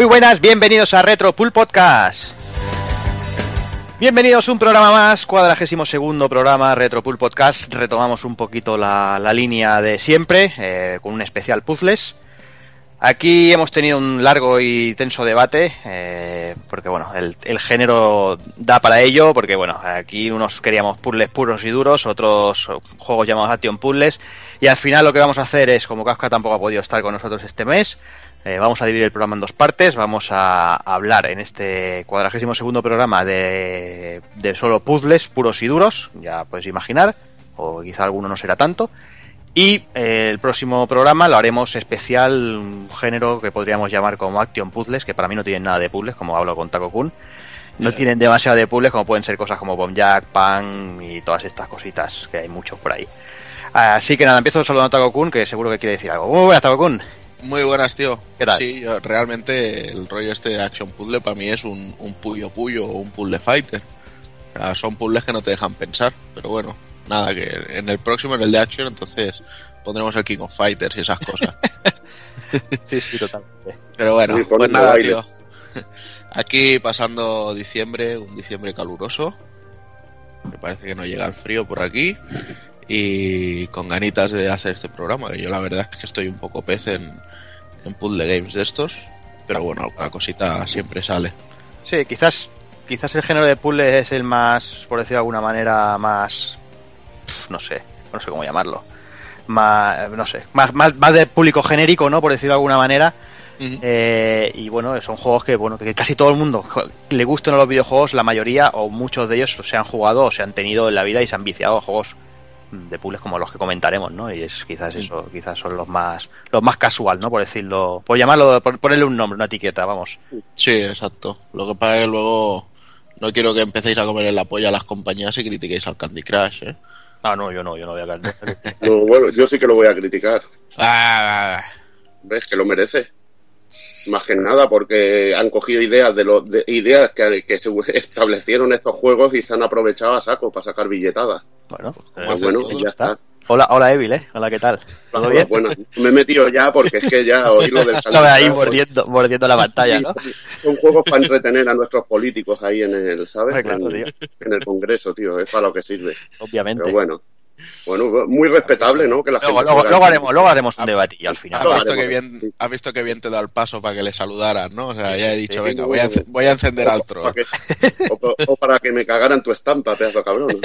Muy buenas, bienvenidos a Retro Pool Podcast. Bienvenidos a un programa más, cuadragésimo segundo programa Retro Pool Podcast. Retomamos un poquito la, la línea de siempre, eh, con un especial puzzles. Aquí hemos tenido un largo y tenso debate, eh, porque bueno, el, el, género da para ello, porque bueno, aquí unos queríamos puzzles puros y duros, otros juegos llamados Action Puzzles, y al final lo que vamos a hacer es, como Kafka tampoco ha podido estar con nosotros este mes, eh, vamos a dividir el programa en dos partes. Vamos a hablar en este cuadragésimo segundo programa de, de solo puzzles puros y duros, ya puedes imaginar, o quizá alguno no será tanto. Y eh, el próximo programa lo haremos especial, un género que podríamos llamar como Action Puzzles, que para mí no tienen nada de puzzles, como hablo con Taco Kun. No tienen demasiado de puzzles, como pueden ser cosas como Bomb Jack, Pan y todas estas cositas, que hay muchos por ahí. Así que nada, empiezo saludando a Taco Kun, que seguro que quiere decir algo. Muy buenas, Taco Kun. Muy buenas, tío. ¿Qué tal? Sí, yo, realmente el rollo este de Action Puzzle para mí es un, un puyo puyo o un puzzle fighter. O sea, son puzzles que no te dejan pensar, pero bueno, nada, que en el próximo, en el de Action, entonces pondremos el King of Fighters y esas cosas. sí, sí, totalmente. Pero bueno, pues nada, tío. Aquí pasando diciembre, un diciembre caluroso. Me parece que no llega el frío por aquí. Y con ganitas de hacer este programa, que yo la verdad es que estoy un poco pez en, en puzzle games de estos. Pero bueno, alguna cosita siempre sale. Sí, quizás quizás el género de puzzle es el más, por decirlo de alguna manera, más... no sé, no sé cómo llamarlo más, no sé, más, más, más de público genérico, ¿no? Por decirlo de alguna manera. Uh -huh. eh, y bueno, son juegos que, bueno, que casi todo el mundo le gustan los videojuegos, la mayoría o muchos de ellos se han jugado o se han tenido en la vida y se han viciado a juegos de puzzles como los que comentaremos, ¿no? Y es quizás eso, quizás son los más los más casual, ¿no? Por decirlo, por llamarlo, por ponerle un nombre, una etiqueta, vamos. Sí, exacto. Lo que pasa es que luego no quiero que empecéis a comer en la polla a las compañías y critiquéis al Candy Crush, ¿eh? Ah, no, yo no, yo no voy a criticar. no, bueno, yo sí que lo voy a criticar. Ah, ¿Ves que lo merece? Más que nada porque han cogido ideas de, lo, de ideas que, que, se establecieron estos juegos y se han aprovechado a saco para sacar billetadas. Bueno, eh, bueno ya está. Hola, hola Evil, ¿eh? Hola, ¿qué tal? ¿Todo bien? Bueno, me he metido ya porque es que ya oí lo del Estaba ahí mordiendo, mordiendo la pantalla, ¿no? Son juegos para entretener a nuestros políticos ahí en el, ¿sabes? Ay, claro, en, en, el Congreso, tío. Es para lo que sirve. Obviamente. Pero bueno. Bueno, muy respetable, ¿no? Que la luego, gente luego, luego, haremos, luego haremos un debate y al final. ¿Has visto, que bien, sí. has visto que bien te da el paso para que le saludaran, ¿no? O sea, ya he dicho, sí, venga, voy a, voy a encender al troll. O, o, o, para que me cagaran tu estampa, pedazo cabrón.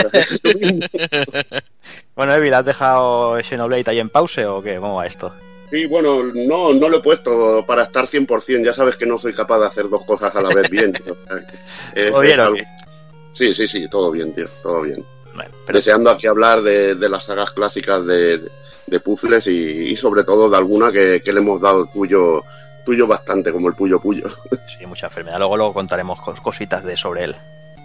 Bueno, Evil, ¿has dejado Xenoblade ahí en pause o qué? ¿Cómo va esto? Sí, bueno, no, no lo he puesto para estar 100%. Ya sabes que no soy capaz de hacer dos cosas a la vez bien. es, ¿Todo bien, es algo... Sí, sí, sí, todo bien, tío, todo bien. Bueno, pero... Deseando aquí hablar de, de, las sagas clásicas de, de puzzles y, y, sobre todo de alguna que, que, le hemos dado tuyo, tuyo bastante, como el Puyo Puyo. Sí, mucha enfermedad. Luego, luego contaremos cositas de sobre él.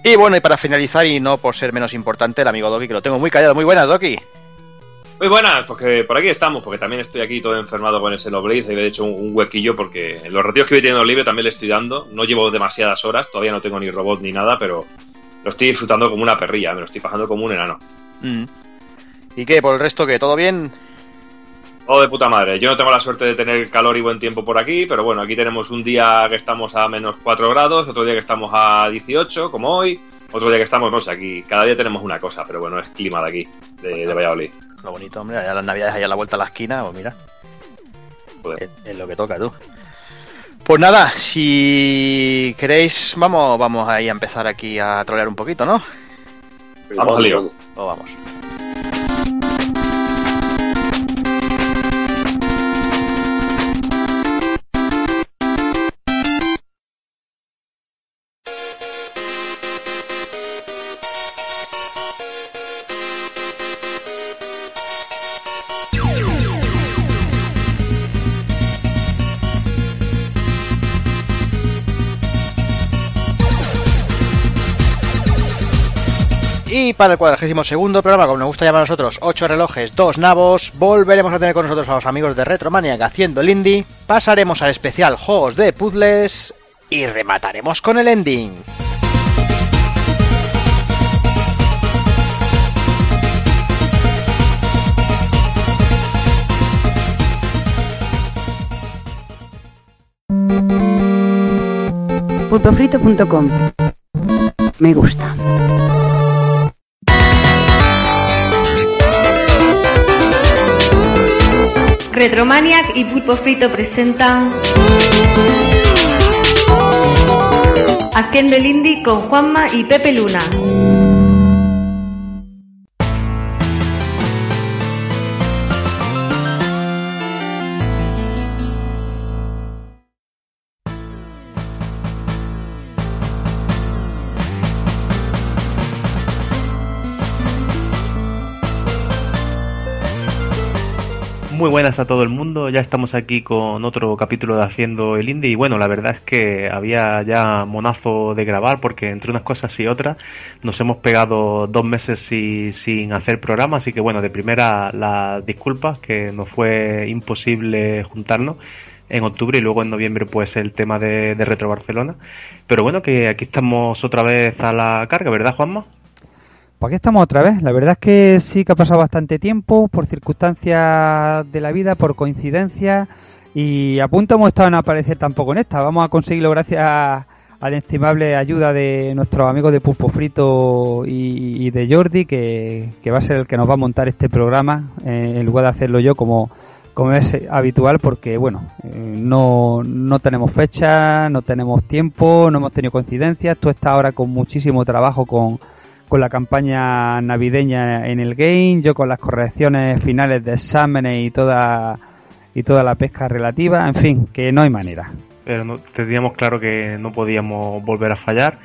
Y bueno, y para finalizar, y no por ser menos importante, el amigo Doki, que lo tengo muy callado. Muy buenas, Doki. Muy buenas, porque por aquí estamos, porque también estoy aquí todo enfermado con ese Xenoblade, y he hecho un, un, huequillo porque en los retiros que voy teniendo libre también le estoy dando. No llevo demasiadas horas, todavía no tengo ni robot ni nada, pero lo estoy disfrutando como una perrilla, me lo estoy pasando como un enano. Mm. ¿Y qué? ¿Por el resto qué? ¿Todo bien? Todo de puta madre. Yo no tengo la suerte de tener calor y buen tiempo por aquí, pero bueno, aquí tenemos un día que estamos a menos 4 grados, otro día que estamos a 18, como hoy, otro día que estamos, no sé, aquí cada día tenemos una cosa, pero bueno, es clima de aquí, de, de Valladolid. Lo bonito, hombre, allá las navidades allá a la vuelta a la esquina, pues mira. Es, es, lo que toca, tú. Pues nada, si queréis, vamos, vamos ahí a empezar aquí a trolear un poquito, ¿no? Vamos al lío. Pues vamos. Y para el cuadragésimo segundo programa, como nos gusta llamar a nosotros, 8 relojes, 2 nabos, volveremos a tener con nosotros a los amigos de Retromaniac haciendo el indie, pasaremos al especial juegos de puzzles y remataremos con el ending. pulpofrito.com. Me gusta. Retromaniac y Pulpo Frito presentan Haciendo el Indie con Juanma y Pepe Luna. Muy buenas a todo el mundo, ya estamos aquí con otro capítulo de Haciendo el Indie. Y bueno, la verdad es que había ya monazo de grabar porque entre unas cosas y otras nos hemos pegado dos meses sin hacer programa, así que bueno, de primera las disculpas que nos fue imposible juntarnos en octubre y luego en noviembre pues el tema de, de Retro Barcelona, pero bueno que aquí estamos otra vez a la carga, ¿verdad Juanma? Pues aquí estamos otra vez. La verdad es que sí que ha pasado bastante tiempo por circunstancias de la vida, por coincidencia y a punto hemos estado en aparecer tampoco en esta. Vamos a conseguirlo gracias a la estimable ayuda de nuestros amigos de Pulpo Frito y, de Jordi, que, va a ser el que nos va a montar este programa eh, en lugar de hacerlo yo como, como es habitual, porque bueno, eh, no, no tenemos fecha, no tenemos tiempo, no hemos tenido coincidencias. Tú estás ahora con muchísimo trabajo con con la campaña navideña en el game, yo con las correcciones finales de exámenes y toda y toda la pesca relativa, en fin, que no hay manera. Pero no, teníamos claro que no podíamos volver a fallar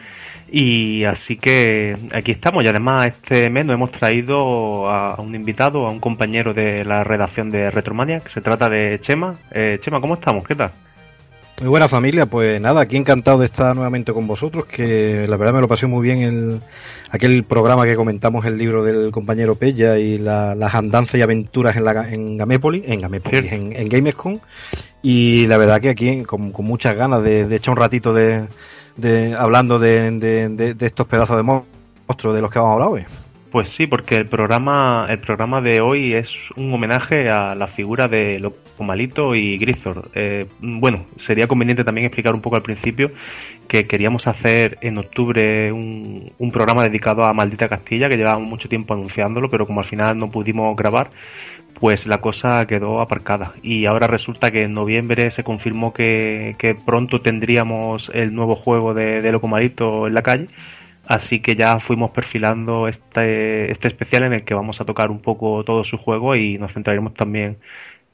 y así que aquí estamos y además este mes nos hemos traído a, un invitado, a un compañero de la redacción de Retromania, que se trata de Chema. Eh, Chema, ¿cómo estamos? ¿Qué tal? Muy buena familia, pues nada, aquí encantado de estar nuevamente con vosotros, que la verdad me lo pasé muy bien el, aquel programa que comentamos el libro del compañero Pella y las andanzas y aventuras en, la, en Gamépoli, en Gamépoli, en, Gamescom, y la verdad que aquí con, muchas ganas de, echar un ratito de, de hablando de, de, estos pedazos de monstruos de los que vamos a hablar hoy. Pues sí, porque el programa, el programa de hoy es un homenaje a la figura de Locomalito y Grisor. Eh, bueno, sería conveniente también explicar un poco al principio que queríamos hacer en octubre un, un programa dedicado a Maldita Castilla, que llevábamos mucho tiempo anunciándolo, pero como al final no pudimos grabar, pues la cosa quedó aparcada. Y ahora resulta que en noviembre se confirmó que, que pronto tendríamos el nuevo juego de, de Locomalito en la calle Así que ya fuimos perfilando este, este especial en el que vamos a tocar un poco todo su juego y nos centraremos también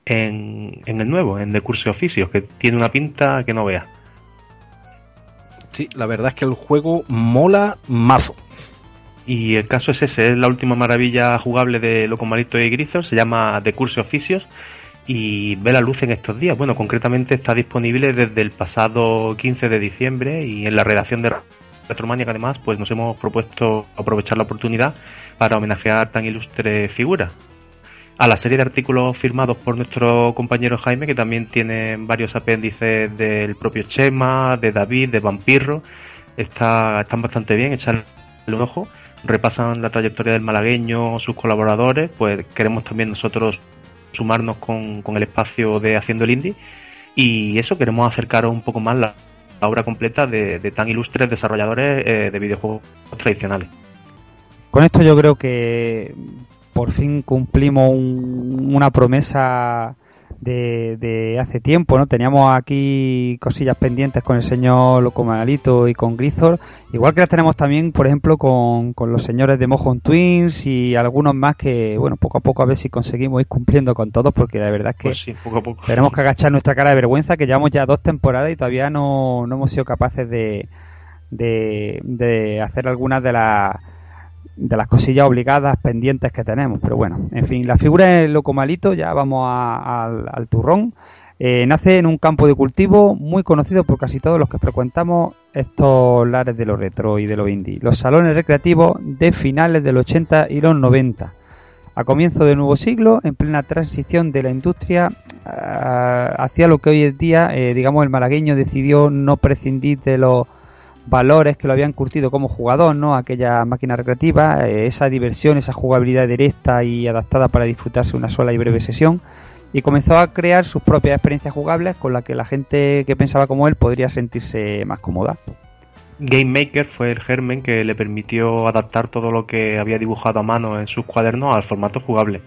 en, el nuevo, en The Curse Oficios, que tiene una pinta que no vea. Sí, la verdad es que el juego mola mazo. Y el caso es ese, es la última maravilla jugable de Locomalito y Grisor, se llama The Curse Oficios y ve la luz en estos días. Bueno, concretamente está disponible desde el pasado 15 de diciembre y en la redacción de Retromania que además pues nos hemos propuesto aprovechar la oportunidad para homenajear tan ilustre figura. A la serie de artículos firmados por nuestro compañero Jaime, que también tiene varios apéndices del propio Chema, de David, de Vampirro, está, están bastante bien, echarle un ojo, repasan la trayectoria del malagueño, sus colaboradores, pues queremos también nosotros sumarnos con, con el espacio de Haciendo el Indie y eso queremos acercaros un poco más la, obra completa de, tan ilustres desarrolladores eh, de videojuegos tradicionales. Con esto yo creo que por fin cumplimos una promesa de, hace tiempo, ¿no? Teníamos aquí cosillas pendientes con el señor Locomalito y con Grisor, igual que las tenemos también, por ejemplo, con, los señores de Mojon Twins y algunos más que, bueno, poco a poco a ver si conseguimos ir cumpliendo con todos, porque la verdad es que pues tenemos que agachar nuestra cara de vergüenza, que llevamos ya dos temporadas y todavía no, no hemos sido capaces de, de, de hacer algunas de las de las cosillas obligadas pendientes que tenemos. Pero bueno, en fin, la figura del loco malito, ya vamos al, turrón. Eh, nace en un campo de cultivo muy conocido por casi todos los que frecuentamos estos lares de lo retro y de lo indie, los salones recreativos de finales del 80 y los 90. A comienzo del nuevo siglo, en plena transición de la industria eh, hacia lo que hoy en día, eh, digamos, el malagueño decidió no prescindir de los valores que lo habían curtido como jugador, ¿no? Aquella máquina recreativa, eh, esa diversión, esa jugabilidad directa y adaptada para disfrutarse una sola y breve sesión. Y comenzó a crear sus propias experiencias jugables con las que la gente que pensaba como él podría sentirse más cómoda. Game Maker fue el germen que le permitió adaptar todo lo que había dibujado a mano en sus cuadernos al formato jugable.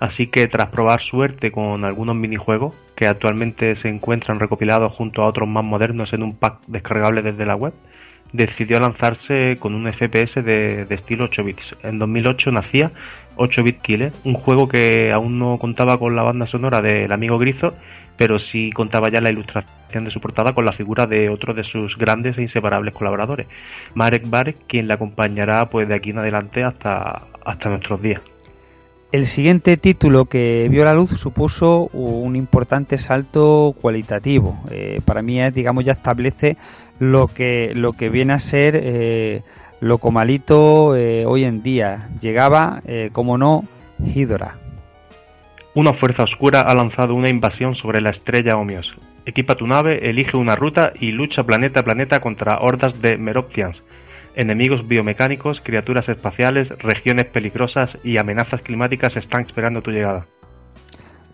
Así que tras probar suerte con algunos minijuegos que actualmente se encuentran recopilados junto a otros más modernos en un pack descargable desde la web, decidió lanzarse con un FPS de, estilo 8 bits. En 2008 nacía 8 Bit Killer, un juego que aún no contaba con la banda sonora del amigo Grizo, pero sí contaba ya la ilustración de su portada con la figura de otro de sus grandes e inseparables colaboradores, Marek Barek, quien le acompañará pues de aquí en adelante hasta, hasta nuestros días. El siguiente título que vio la luz supuso un importante salto cualitativo. Eh, para mí, digamos, ya establece lo que, lo que viene a ser eh, lo comalito eh, hoy en día. Llegaba, como no, Hydra. Una fuerza oscura ha lanzado una invasión sobre la estrella Omios. Equipa tu nave, elige una ruta y lucha planeta a planeta contra hordas de Meroptians Enemigos biomecánicos, criaturas espaciales, regiones peligrosas y amenazas climáticas están esperando tu llegada.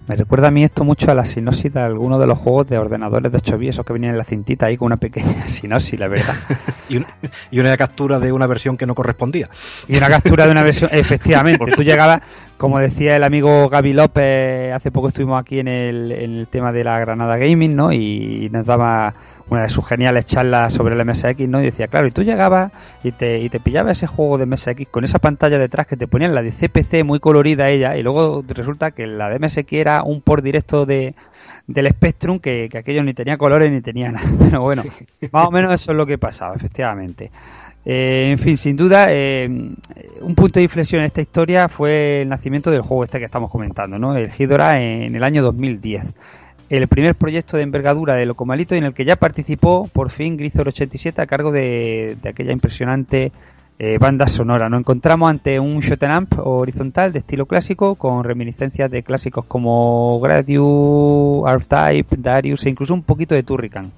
Me recuerda a mí esto mucho a la sinopsis de alguno de los juegos de ordenadores de 8 esos que venían en la cintita ahí con una pequeña sinopsis, la verdad. y, una, captura de una versión que no correspondía. Y una captura de una versión, efectivamente. Tú llegabas, como decía el amigo Gaby López, hace poco estuvimos aquí en el, en el tema de la Granada Gaming, ¿no? Y nos daba una de sus geniales charlas sobre el MSX, ¿no? Y decía, claro, y tú llegabas y te, y te pillaba ese juego de MSX con esa pantalla detrás que te ponían la de CPC muy colorida ella, y luego resulta que la de MSX era un por directo de, del Spectrum que, aquello ni tenía colores ni tenía nada. Pero bueno, más o menos eso es lo que pasaba, efectivamente. Eh, en fin, sin duda, eh, un punto de inflexión en esta historia fue el nacimiento del juego este que estamos comentando, ¿no? El Hidora en el año 2010 el primer proyecto de envergadura de Locomalito en el que ya participó por fin Grisor 87 a cargo de, aquella impresionante eh, banda sonora. Nos encontramos ante un shoot'em up horizontal de estilo clásico con reminiscencias de clásicos como Gradius, R-Type, Darius e incluso un poquito de Turrican.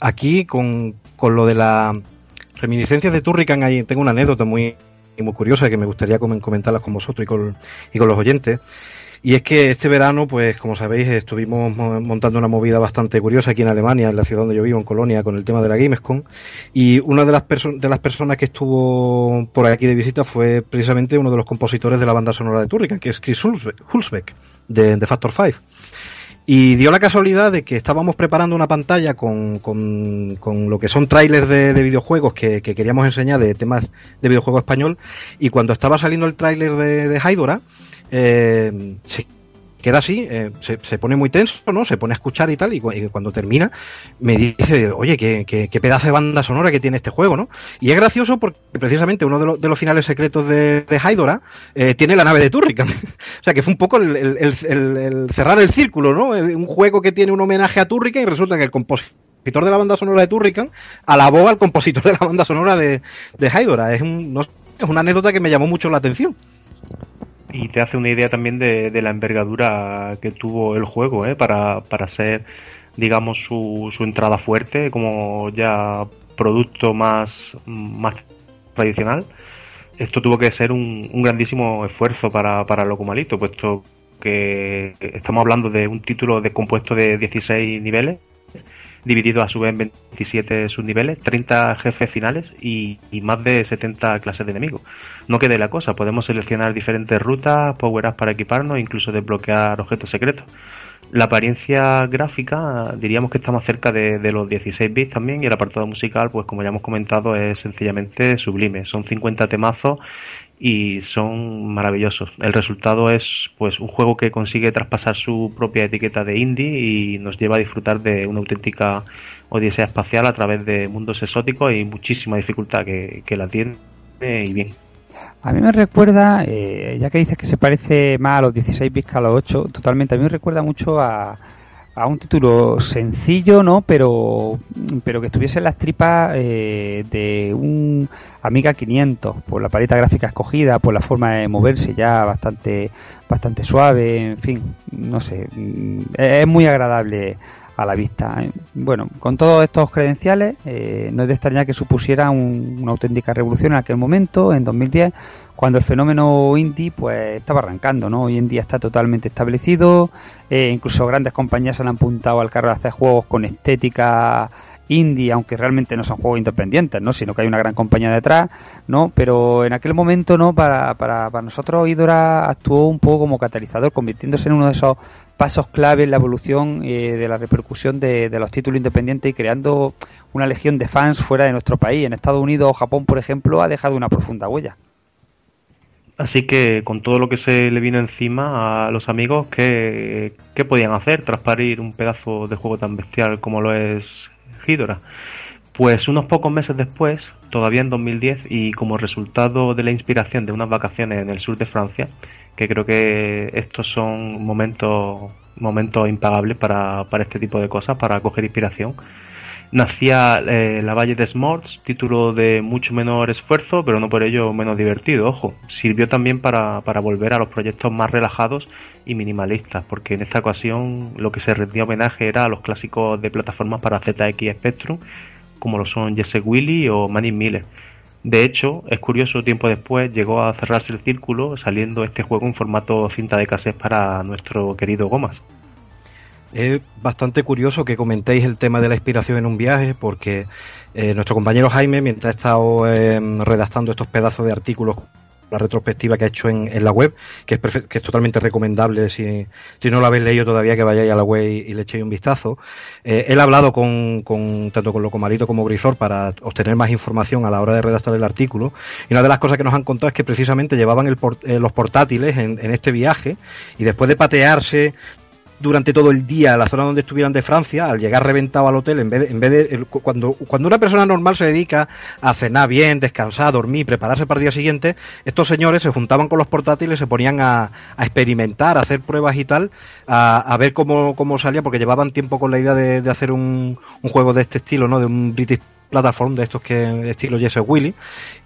Aquí con, lo de la reminiscencias de Turrican ahí tengo una anécdota muy, muy curiosa que me gustaría comentarlas con vosotros y con, y con los oyentes. Y es que este verano, pues como sabéis, estuvimos montando una movida bastante curiosa aquí en Alemania, en la ciudad donde yo vivo, en Colonia, con el tema de la Gamescom. Y una de las, de las personas que estuvo por aquí de visita fue precisamente uno de los compositores de la banda sonora de Turrican, que es Chris Hulsbeck, de, de Factor 5. Y dio la casualidad de que estábamos preparando una pantalla con, con, con lo que son trailers de, de videojuegos que, que, queríamos enseñar de temas de videojuego español. Y cuando estaba saliendo el tráiler de, de Hydora, eh, se queda así, eh, se, pone muy tenso, ¿no? Se pone a escuchar y tal, y, cuando termina me dice, oye, ¿qué, qué, pedazo de banda sonora que tiene este juego, ¿no? Y es gracioso porque precisamente uno de, los finales secretos de, de Hydora eh, tiene la nave de Turrican. o sea, que fue un poco el, cerrar el círculo, ¿no? Un juego que tiene un homenaje a Turrican y resulta que el compositor de la banda sonora de Turrican alabó al compositor de la banda sonora de, de Hydora. Es, un, es una anécdota que me llamó mucho la atención y te hace una idea también de, la envergadura que tuvo el juego ¿eh? para, para ser, digamos, su, su entrada fuerte como ya producto más, más tradicional. Esto tuvo que ser un, un grandísimo esfuerzo para, para Locomalito, puesto que estamos hablando de un título de compuesto de 16 niveles dividido a su vez en 27 subniveles, 30 jefes finales y, más de 70 clases de enemigos. No quede la cosa, podemos seleccionar diferentes rutas, power-ups para equiparnos incluso desbloquear objetos secretos. La apariencia gráfica diríamos que está más cerca de, de, los 16 bits también y el apartado musical, pues como ya hemos comentado, es sencillamente sublime. Son 50 temazos y son maravillosos. El resultado es pues un juego que consigue traspasar su propia etiqueta de indie y nos lleva a disfrutar de una auténtica odisea espacial a través de mundos exóticos y muchísima dificultad que, la tiene y bien. A mí me recuerda, eh, ya que dices que se parece más a los 16 bits que a los 8, totalmente, a mí me recuerda mucho a, a un título sencillo, ¿no? Pero, pero que estuviese en las tripas eh, de un Amiga 500, por la paleta gráfica escogida, por la forma de moverse ya bastante, bastante suave, en fin, no sé, mm, es muy agradable a la vista. ¿eh? Bueno, con todos estos credenciales, eh, no es de extrañar que supusiera una auténtica revolución en aquel momento, en 2010, cuando el fenómeno indie pues estaba arrancando, ¿no? Hoy en día está totalmente establecido, eh, incluso grandes compañías se han apuntado al carro de hacer juegos con estética indie, aunque realmente no son juegos independientes, ¿no? Sino que hay una gran compañía detrás, ¿no? Pero en aquel momento, ¿no? Para, para, para nosotros Idora actuó un poco como catalizador, convirtiéndose en uno de esos pasos clave en la evolución eh, de la repercusión de, de, los títulos independientes y creando una legión de fans fuera de nuestro país. En Estados Unidos o Japón, por ejemplo, ha dejado una profunda huella. Así que con todo lo que se le vino encima a los amigos, ¿qué, qué podían hacer tras parir un pedazo de juego tan bestial como lo es Hidora? Pues unos pocos meses después, todavía en 2010, y como resultado de la inspiración de unas vacaciones en el sur de Francia, que creo que estos son momentos momentos impagables para, para este tipo de cosas, para coger inspiración, Nacía eh, La Valle de Smorts, título de mucho menor esfuerzo, pero no por ello menos divertido, ojo. Sirvió también para, para volver a los proyectos más relajados y minimalistas, porque en esta ocasión lo que se rendía homenaje era a los clásicos de plataformas para ZX Spectrum, como lo son Jesse Willy o Manny Miller. De hecho, es curioso, tiempo después llegó a cerrarse el círculo saliendo este juego en formato cinta de cassette para nuestro querido Gomas. Es bastante curioso que comentéis el tema de la inspiración en un viaje, porque eh, nuestro compañero Jaime, mientras ha estado eh, redactando estos pedazos de artículos, la retrospectiva que ha hecho en, en la web, que es, que es totalmente recomendable si, si, no lo habéis leído todavía, que vayáis a la web y, le echéis un vistazo. Eh, él ha hablado con, con, tanto con Locomarito como Grisor para obtener más información a la hora de redactar el artículo. Y una de las cosas que nos han contado es que precisamente llevaban el port, eh, los portátiles en, en este viaje y después de patearse durante todo el día a la zona donde estuvieran de Francia, al llegar reventado al hotel, en vez de, en vez de cuando, cuando una persona normal se dedica a cenar bien, descansar, dormir, prepararse para el día siguiente, estos señores se juntaban con los portátiles, se ponían a, a experimentar, a hacer pruebas y tal, a, a ver cómo, cómo, salía, porque llevaban tiempo con la idea de, de hacer un, un, juego de este estilo, ¿no? De un British plataforma de estos que estilo Jesse Willy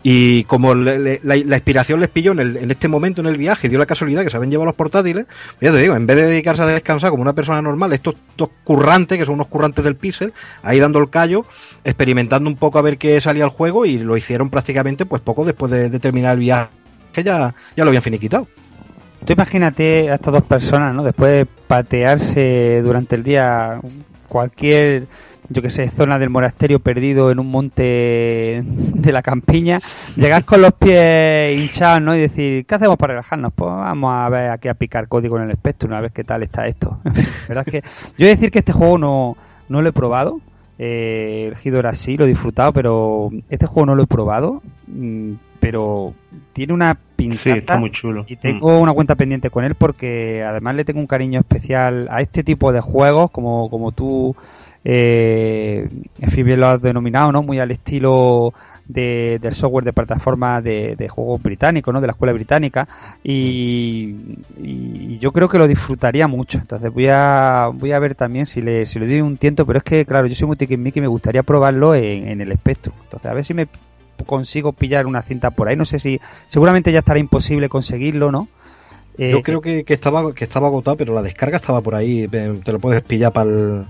y como le, la, inspiración les pilló en, el, en, este momento en el viaje dio la casualidad que se habían llevado los portátiles ya te digo en vez de dedicarse a descansar como una persona normal estos dos currantes que son unos currantes del pixel ahí dando el callo experimentando un poco a ver qué salía el juego y lo hicieron prácticamente pues poco después de, de terminar el viaje que ya, ya lo habían finiquitado Tú imagínate a estas dos personas, ¿no? Después de patearse durante el día cualquier yo que sé, zona del monasterio perdido en un monte de la campiña, llegar con los pies hinchados, ¿no? Y decir, ¿qué hacemos para relajarnos? Pues vamos a ver aquí a picar código en el espectro, una vez qué tal está esto. ¿Verdad que yo voy a decir que este juego no, no lo he probado. Eh, el Hidora sí, lo he disfrutado, pero este juego no lo he probado. Pero tiene una pinta sí, está muy chulo. y tengo mm. una cuenta pendiente con él porque además le tengo un cariño especial a este tipo de juegos, como, como tú eh, en fin, bien lo has denominado, ¿no? Muy al estilo de, del software de plataforma de, de juegos británicos, ¿no? De la escuela británica y, y, yo creo que lo disfrutaría mucho. Entonces voy a voy a ver también si le, si le doy un tiento, pero es que, claro, yo soy muy tiquismiqui y me gustaría probarlo en, en el espectro. Entonces, a ver si me consigo pillar una cinta por ahí. No sé si, seguramente ya estará imposible conseguirlo, ¿no? Eh, yo creo que, que, estaba que estaba agotado, pero la descarga estaba por ahí. Te lo puedes pillar para el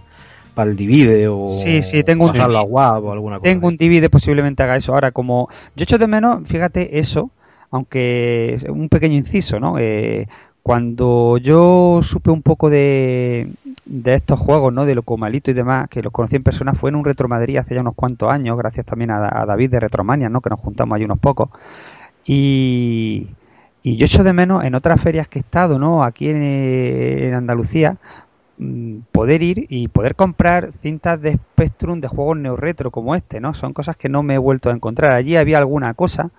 para el divide o sí sí tengo un la web o alguna cosa tengo un divide posiblemente haga eso ahora como yo echo de menos fíjate eso aunque es un pequeño inciso no eh, cuando yo supe un poco de, de estos juegos, ¿no? De Locomalito y demás, que los conocí en persona, fue en un Retro Madrid hace ya unos cuantos años, gracias también a, a David de Retromania, ¿no? Que nos juntamos ahí unos pocos. Y, y yo echo de menos en otras ferias que he estado, ¿no? Aquí en, en Andalucía, poder ir y poder comprar cintas de Spectrum de juegos neo retro como este, ¿no? Son cosas que no me he vuelto a encontrar. Allí había alguna cosa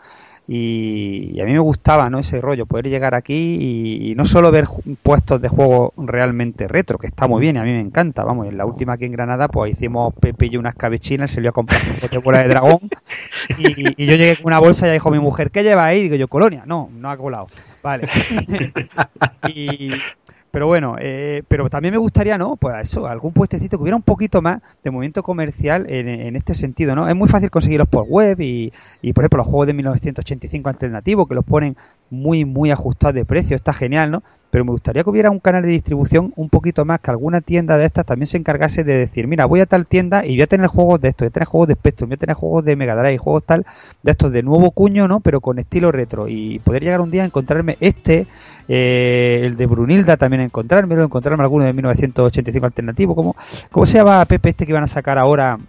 y, a mí me gustaba, ¿no? Ese rollo, poder llegar aquí y, no solo ver puestos de juego realmente retro, que está muy bien y a mí me encanta. Vamos, en la última aquí en Granada, pues hicimos Pepe y unas cabechinas, se le a comprar un bola de dragón y, y, yo llegué con una bolsa y dijo mi mujer, ¿qué lleva ahí? Digo yo, colonia. No, no ha colado. Vale. y, pero bueno, eh, pero también me gustaría, ¿no? Pues eso, algún puestecito que hubiera un poquito más de movimiento comercial en, en este sentido, ¿no? Es muy fácil conseguirlos por web y, y, por ejemplo, los juegos de 1985 alternativos que los ponen muy, muy ajustados de precio, está genial, ¿no? Pero me gustaría que hubiera un canal de distribución un poquito más, que alguna tienda de estas también se encargase de decir, mira, voy a tal tienda y voy a tener juegos de estos, voy a tener juegos de Spectrum, voy a tener juegos de Mega Drive, juegos tal, de estos de nuevo cuño, ¿no? Pero con estilo retro y poder llegar un día a encontrarme este eh, el de Brunilda también encontrármelo, encontrarme alguno de 1985 alternativo, como ¿cómo se llama Pepe este que iban a sacar ahora?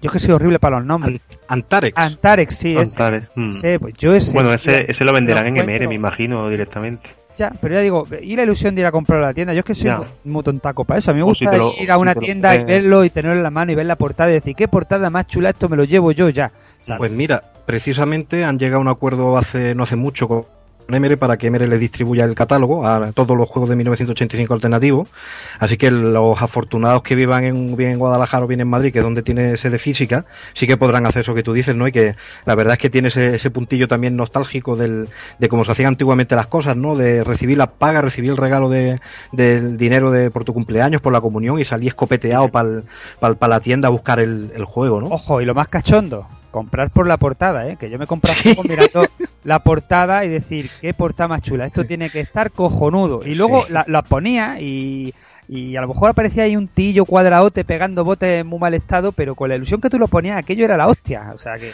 Yo que soy horrible para los nombres. Antarex. Antarex, sí, Antarex. Mm. pues yo ese. Bueno, ese, ese lo venderán en MR, me imagino, directamente. Ya, pero ya digo, y la ilusión de ir a comprar a la tienda. Yo es que soy muy tontaco para eso. A mí me gusta ir a una tienda y verlo y tenerlo en la mano y ver la portada y decir, ¿qué portada más chula? Esto me lo llevo yo ya. Pues mira, precisamente han llegado a un acuerdo hace no hace mucho con Emere para que Emere le distribuya el catálogo a todos los juegos de 1985 alternativos. Así que los afortunados que vivan en, bien en Guadalajara o bien en Madrid, que es donde tiene sede física, sí que podrán hacer eso que tú dices, ¿no? Y que la verdad es que tiene ese, puntillo también nostálgico del, de cómo se hacían antiguamente las cosas, ¿no? De recibir la paga, recibir el regalo de, del dinero de, por tu cumpleaños, por la comunión y salir escopeteado para la tienda a buscar el, el juego, ¿no? Ojo, y lo más cachondo, comprar por la portada, ¿eh? que yo me compré mirando la portada y decir, qué portada más chula, esto tiene que estar cojonudo. Y luego la, ponía y, y, a lo mejor aparecía ahí un tillo cuadraote pegando botes en muy mal estado, pero con la ilusión que tú lo ponías, aquello era la hostia. O sea que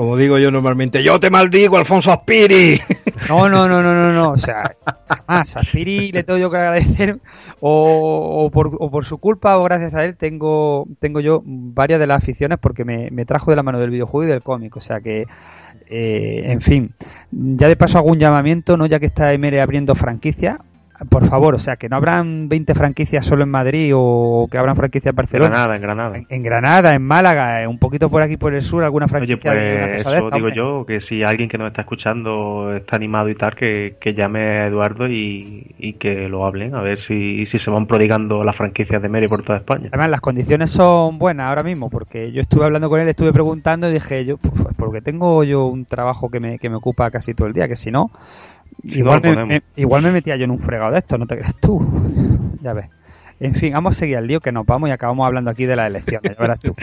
como digo yo normalmente, yo te maldigo, Alfonso Aspiri. No, no, no, no, no, no. O sea, más, Aspiri le tengo yo que agradecer, o, por, o, por, su culpa o gracias a él, tengo, tengo yo varias de las aficiones porque me, me trajo de la mano del videojuego y del cómic. O sea que, eh, en fin, ya de paso hago un llamamiento, ¿no? Ya que está Emere abriendo franquicia, por favor, o sea, que no habrán 20 franquicias solo en Madrid o que habrán franquicias en Barcelona. Granada, en Granada. En, Granada, en Málaga, un poquito por aquí por el sur, alguna franquicia. Oye, pues eso digo yo, que si alguien que nos está escuchando está animado y tal, que, llame a Eduardo y, que lo hablen, a ver si, si se van prodigando las franquicias de Mary por toda España. Además, las condiciones son buenas ahora mismo, porque yo estuve hablando con él, estuve preguntando y dije yo, pues, porque tengo yo un trabajo que me, que me ocupa casi todo el día, que si no, igual, me, igual me metía yo en un fregado de esto, no te creas tú. ya ves. En fin, vamos a seguir al lío que nos vamos y acabamos hablando aquí de la elección ya verás tú.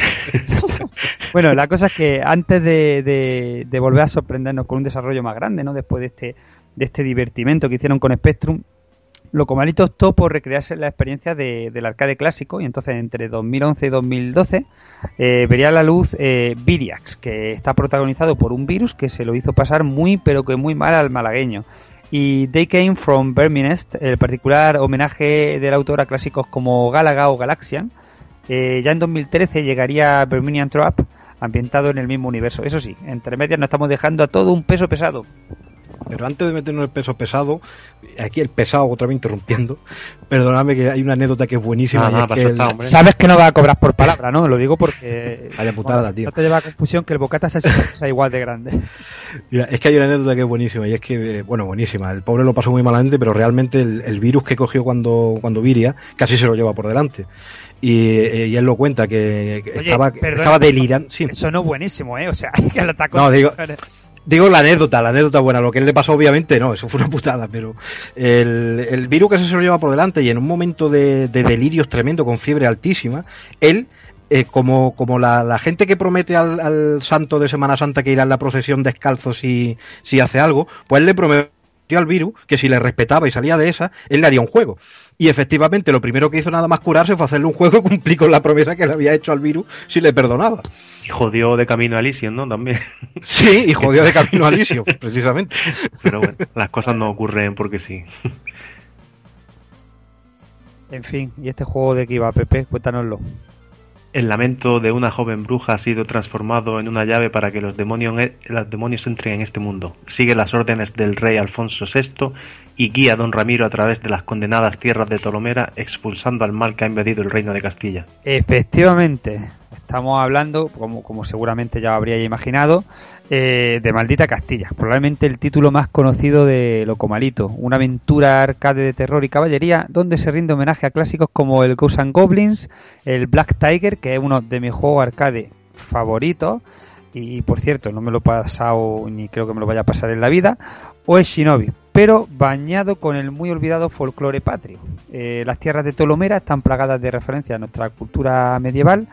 bueno, la cosa es que antes de, de, volver a sorprendernos con un desarrollo más grande, ¿no? Después de este, de este divertimento que hicieron con Spectrum, Locomalito optó por recrearse la experiencia de, del arcade clásico y entonces entre 2011 y 2012 eh, vería la luz eh, Viriax, que está protagonizado por un virus que se lo hizo pasar muy pero que muy mal al malagueño. Y They Came from Verminest, el particular homenaje del autor a clásicos como Galaga o Galaxian, eh, ya en 2013 llegaría Verminian Trap, ambientado en el mismo universo. Eso sí, entre medias nos estamos dejando a todo un peso pesado. Pero antes de meternos el peso pesado, aquí el pesado otra vez interrumpiendo, perdóname que hay una anécdota que es buenísima. Sabes que no va a cobrar por palabra, ¿no? Lo digo porque... Vaya putada, tío. No te lleva a confusión que el bocata sea igual de grande. Mira, es que hay una anécdota que es buenísima y es que, bueno, buenísima. El pobre lo pasó muy malamente, pero realmente el, virus que cogió cuando, cuando viria casi se lo lleva por delante. Y, él lo cuenta que, estaba, estaba delirando. Sí. Eso no es buenísimo, ¿eh? O sea, que lo atacó. No, digo, Digo la anécdota, la anécdota buena. Lo que él le pasó, obviamente, no, eso fue una putada, pero el, virus que se lo lleva por delante y en un momento de, delirios tremendo, con fiebre altísima, él eh, como, como la, gente que promete al, santo de Semana Santa que irá en la procesión descalzo si, si hace algo, pues él le prometió al virus que si le respetaba y salía de esa, él le haría un juego. Y efectivamente, lo primero que hizo nada más curarse fue hacerle un juego y cumplir con la promesa que le había hecho al virus si le perdonaba. Y jodió de camino a Elysium, ¿no? También. Sí, y jodió de camino a Elysium, precisamente. Pero bueno, las cosas no ocurren porque sí. En fin, ¿y este juego de qué iba, Pepe? Cuéntanoslo. El lamento de una joven bruja ha sido transformado en una llave para que los demonios, e, los demonios entren en este mundo. Sigue las órdenes del rey Alfonso VI y guía a don Ramiro a través de las condenadas tierras de Tolomera, expulsando al mal que ha invadido el reino de Castilla. Efectivamente, estamos hablando, como, como seguramente ya habríais imaginado, eh, de Maldita Castilla, probablemente el título más conocido de Locomalito, una aventura arcade de terror y caballería donde se rinde homenaje a clásicos como el Ghosts and Goblins, el Black Tiger, que es uno de mis juegos arcade favoritos, y por cierto, no me lo he pasado ni creo que me lo vaya a pasar en la vida, o es Shinobi, pero bañado con el muy olvidado folclore patrio. Eh, las tierras de Tolomera están plagadas de referencias a nuestra cultura medieval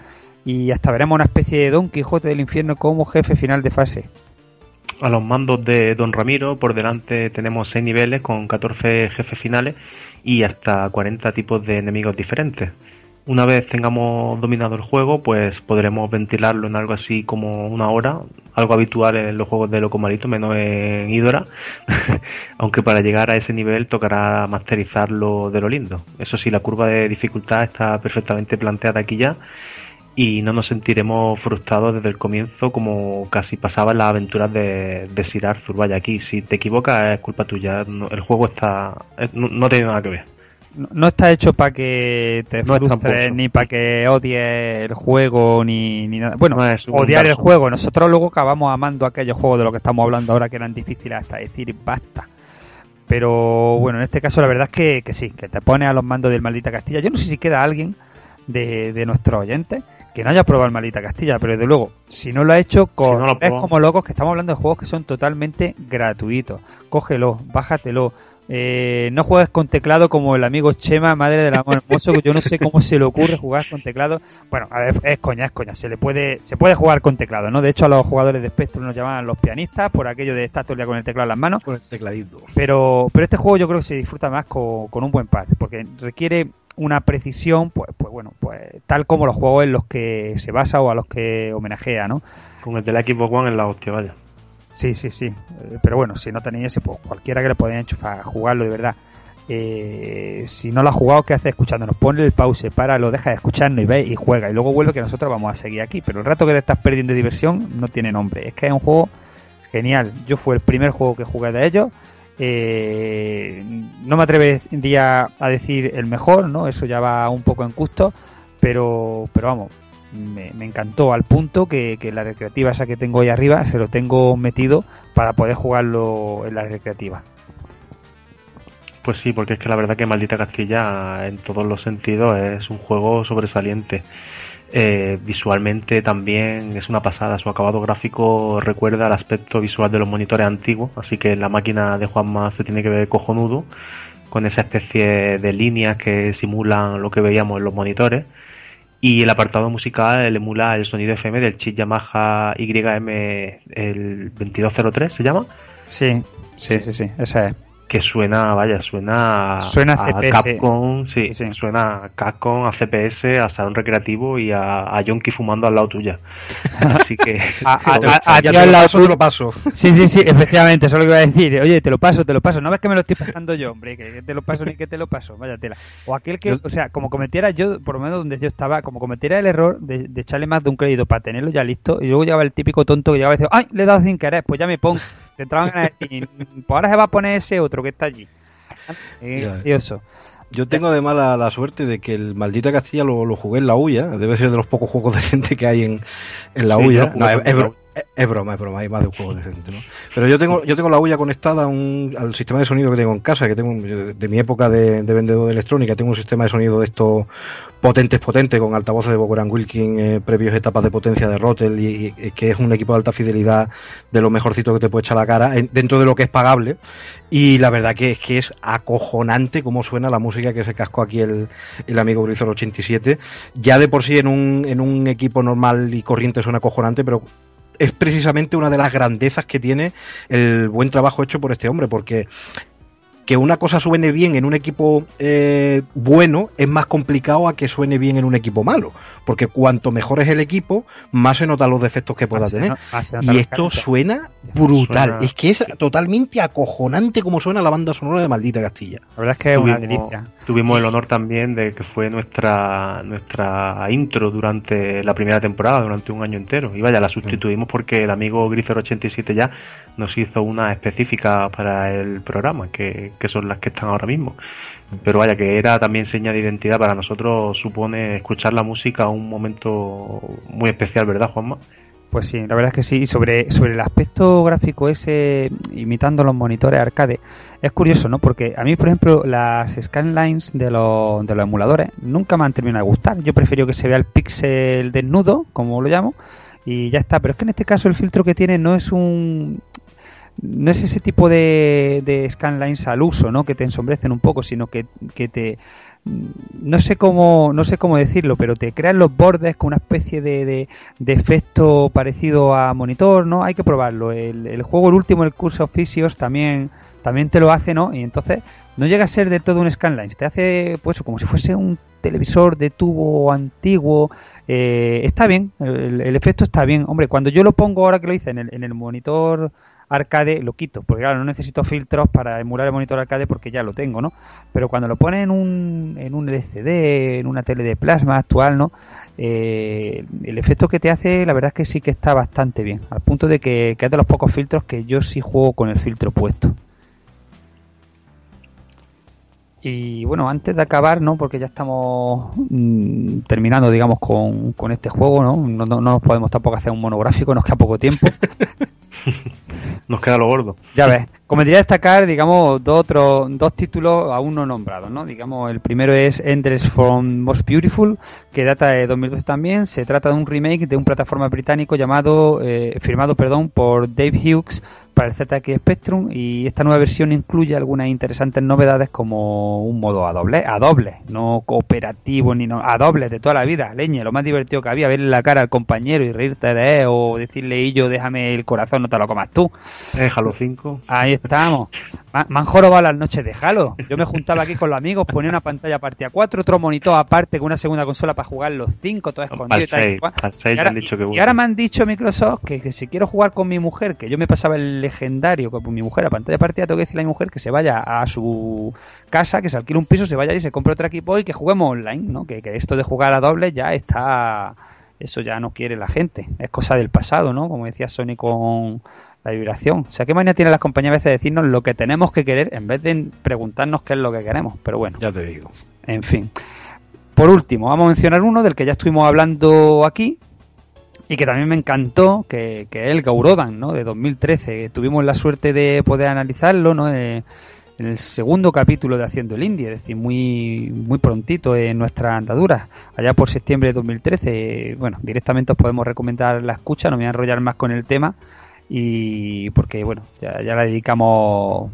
y hasta veremos una especie de Don Quijote del infierno como jefe final de fase. A los mandos de Don Ramiro, por delante tenemos 6 niveles con 14 jefes finales y hasta 40 tipos de enemigos diferentes. Una vez tengamos dominado el juego, pues podremos ventilarlo en algo así como una hora, algo habitual en los juegos de Locomalito, menos en Idora, aunque para llegar a ese nivel tocará masterizarlo de lo lindo. Eso sí, la curva de dificultad está perfectamente planteada aquí ya y no nos sentiremos frustrados desde el comienzo como casi pasaba en las aventuras de, de Sir Arthur. Vaya, aquí si te equivocas es culpa tuya, el juego está no, tiene nada que ver. No, está hecho para que te frustres ni para que odies el juego ni, ni nada. Bueno, odiar el juego. Nosotros luego acabamos amando aquellos juegos de los que estamos hablando ahora que eran difíciles hasta decir basta. Pero bueno, en este caso la verdad es que, que sí, que te pones a los mandos del Maldita Castilla. Yo no sé si queda alguien de, de nuestros oyentes que no haya probado el Maldita Castilla, pero desde luego, si no lo ha hecho, es como locos que estamos hablando de juegos que son totalmente gratuitos. Cógelo, bájatelo. Eh, no juegues con teclado como el amigo Chema, madre del amor hermoso, que yo no sé cómo se le ocurre jugar con teclado. Bueno, a ver, es coña, es coña, se le puede, se puede jugar con teclado, ¿no? De hecho, a los jugadores de Spectrum nos llamaban los pianistas por aquello de estar todo el día con el teclado en las manos. Con el tecladito. Pero, pero este juego yo creo que se disfruta más con, con un buen pad, porque requiere una precisión, pues, pues bueno, pues tal como los juegos en los que se basa o a los que homenajea, ¿no? Con el de la Xbox One en la hostia, vaya. Sí, sí, sí. Eh, pero bueno, si no tenéis ese, pues cualquiera que le podéis enchufar, jugarlo de verdad. Eh, si no lo has jugado, ¿qué haces escuchándonos? Ponle el pause, para, lo deja de escucharnos y ve y juega. Y luego vuelve que nosotros vamos a seguir aquí. Pero el rato que te estás perdiendo diversión no tiene nombre. Es que es un juego genial. Yo fue el primer juego que jugué de ellos eh, no me atrevería a decir el mejor, ¿no? Eso ya va un poco en gusto, pero, pero vamos, me, encantó al punto que, la recreativa esa que tengo ahí arriba se lo tengo metido para poder jugarlo en la recreativa. Pues sí, porque es que la verdad que Maldita Castilla en todos los sentidos es un juego sobresaliente. Eh, visualmente también es una pasada, su acabado gráfico recuerda al aspecto visual de los monitores antiguos, así que la máquina de Juanma se tiene que ver cojonudo, con esa especie de líneas que simulan lo que veíamos en los monitores. Y el apartado musical emula el sonido FM del chip Yamaha YM el 2203, ¿se llama? Sí, sí, sí, sí, esa es que suena, vaya, suena, suena a, CPS. Capcom, sí, suena a Capcom, a CPS, a Salón Recreativo y a, a Yonki fumando al lado tuya. Así que... a, ti al lado tuyo lo paso. Sí, sí, sí, efectivamente, eso es lo que iba a decir. Oye, te lo paso, te lo paso. No ves que me lo estoy pasando yo, hombre, que te lo paso ni que te lo paso, vaya tela. O aquel que, o sea, como cometiera yo, por lo menos donde yo estaba, como cometiera el error de, echarle más de un crédito para tenerlo ya listo, y luego llegaba el típico tonto que llegaba y decía, ay, le he dado sin querer, pues ya me pongo. Te entraban a decir, pues ahora se va a poner ese otro que está allí. Y eso. Yo tengo además la, la, suerte de que el maldita Castilla lo, lo, jugué en la huya, debe ser de los pocos juegos decentes que hay en, en la huya. es, broma, es broma, hay más de un juego decente, ¿no? Pero yo tengo, yo tengo la huya conectada un, al sistema de sonido que tengo en casa, que tengo de mi época de, de vendedor de electrónica, tengo un sistema de sonido de estos potentes, potentes, con altavoces de Bogoran Wilkin, eh, previos etapas de potencia de Rotel, y, que es un equipo de alta fidelidad de lo mejorcito que te puede echar la cara, dentro de lo que es pagable. Y la verdad que es que es acojonante cómo suena la música que se cascó aquí el, el amigo Grisor 87. Ya de por sí en un, en un equipo normal y corriente suena acojonante, pero es precisamente una de las grandezas que tiene el buen trabajo hecho por este hombre, porque que una cosa suene bien en un equipo eh, bueno es más complicado a que suene bien en un equipo malo, porque cuanto mejor es el equipo, más se notan los defectos que pueda tener. y esto suena brutal, es que es totalmente acojonante como suena la banda sonora de Maldita Castilla. La verdad es que es una delicia. Tuvimos el honor también de que fue nuestra nuestra intro durante la primera temporada, durante un año entero. Y vaya, la sustituimos porque el amigo Grifer87 ya nos hizo una específica para el programa, que, que son las que están ahora mismo. Pero vaya, que era también seña de identidad para nosotros, supone escuchar la música un momento muy especial, ¿verdad, Juanma? Pues sí, la verdad es que sí. Y sobre, sobre el aspecto gráfico ese, imitando los monitores arcade, es curioso, ¿no? Porque a mí, por ejemplo, las scanlines de los, de los emuladores nunca me han terminado de gustar. Yo prefiero que se vea el píxel desnudo, como lo llamo, y ya está. Pero es que en este caso el filtro que tiene no es un no es ese tipo de, de scanlines al uso, ¿no? Que te ensombrecen un poco, sino que, que te no sé cómo no sé cómo decirlo pero te crean los bordes con una especie de, de, efecto parecido a monitor no hay que probarlo. El, el juego el último el curso oficios también también te lo hace no y entonces no llega a ser de todo un scanlines te hace pues como si fuese un televisor de tubo antiguo eh, está bien el, efecto está bien. Hombre cuando yo lo pongo ahora que lo hice en el, en el monitor arcade lo quito, porque claro, no necesito filtros para emular el monitor arcade porque ya lo tengo, ¿no? Pero cuando lo pones en un, en un LCD, en una tele de plasma actual, ¿no? Eh, el efecto que te hace, la verdad es que sí que está bastante bien, al punto de que, que es de los pocos filtros que yo sí juego con el filtro puesto. Y bueno, antes de acabar, ¿no? Porque ya estamos mm, terminando, digamos, con, con este juego, ¿no? No, ¿no? no nos podemos tampoco hacer un monográfico, nos queda poco tiempo. Nos queda lo gordo. Ya ves. Convendría destacar, digamos, dos, otros, dos títulos aún no nombrados, ¿no? Digamos, el primero es Endless from Most Beautiful, que data de 2012 también. Se trata de un remake de un plataforma británico llamado, eh, firmado, perdón, por Dave Hughes para el ZX Spectrum y esta nueva versión incluye algunas interesantes novedades como un modo a doble, a doble, no cooperativo ni no, a doble de toda la vida, leña, lo más divertido que había, verle la cara al compañero y reírte de él o decirle y yo déjame el corazón, no te lo comas tú. Eh, Halo 5. Ahí estamos. Me han jorobado las noches de Halo. Yo me juntaba aquí con los amigos, ponía una pantalla aparte a cuatro, otro monitor aparte con una segunda consola para jugar los cinco, todo escondido y, tal, y, ahora, y ahora me han dicho Microsoft que, que si quiero jugar con mi mujer, que yo me pasaba el legendario con mi mujer a pantalla partida, tengo que decirle a mi mujer que se vaya a su casa, que se alquile un piso, se vaya y se compre otro equipo y que juguemos online, ¿no? Que, que esto de jugar a doble ya está eso ya no quiere la gente, es cosa del pasado, ¿no? Como decía Sony con la vibración. O sea, ¿qué manera tiene las compañías a veces de decirnos lo que tenemos que querer en vez de preguntarnos qué es lo que queremos? Pero bueno. Ya te digo. En fin. Por último, vamos a mencionar uno del que ya estuvimos hablando aquí y que también me encantó, que, que el Gaurodan, ¿no? De 2013. Tuvimos la suerte de poder analizarlo, ¿no? Eh, en el segundo capítulo de Haciendo el Indie, es decir, muy, muy prontito en nuestra andadura, allá por septiembre de 2013. Bueno, directamente os podemos recomendar la escucha, no me voy a enrollar más con el tema, y porque, bueno, ya, ya le dedicamos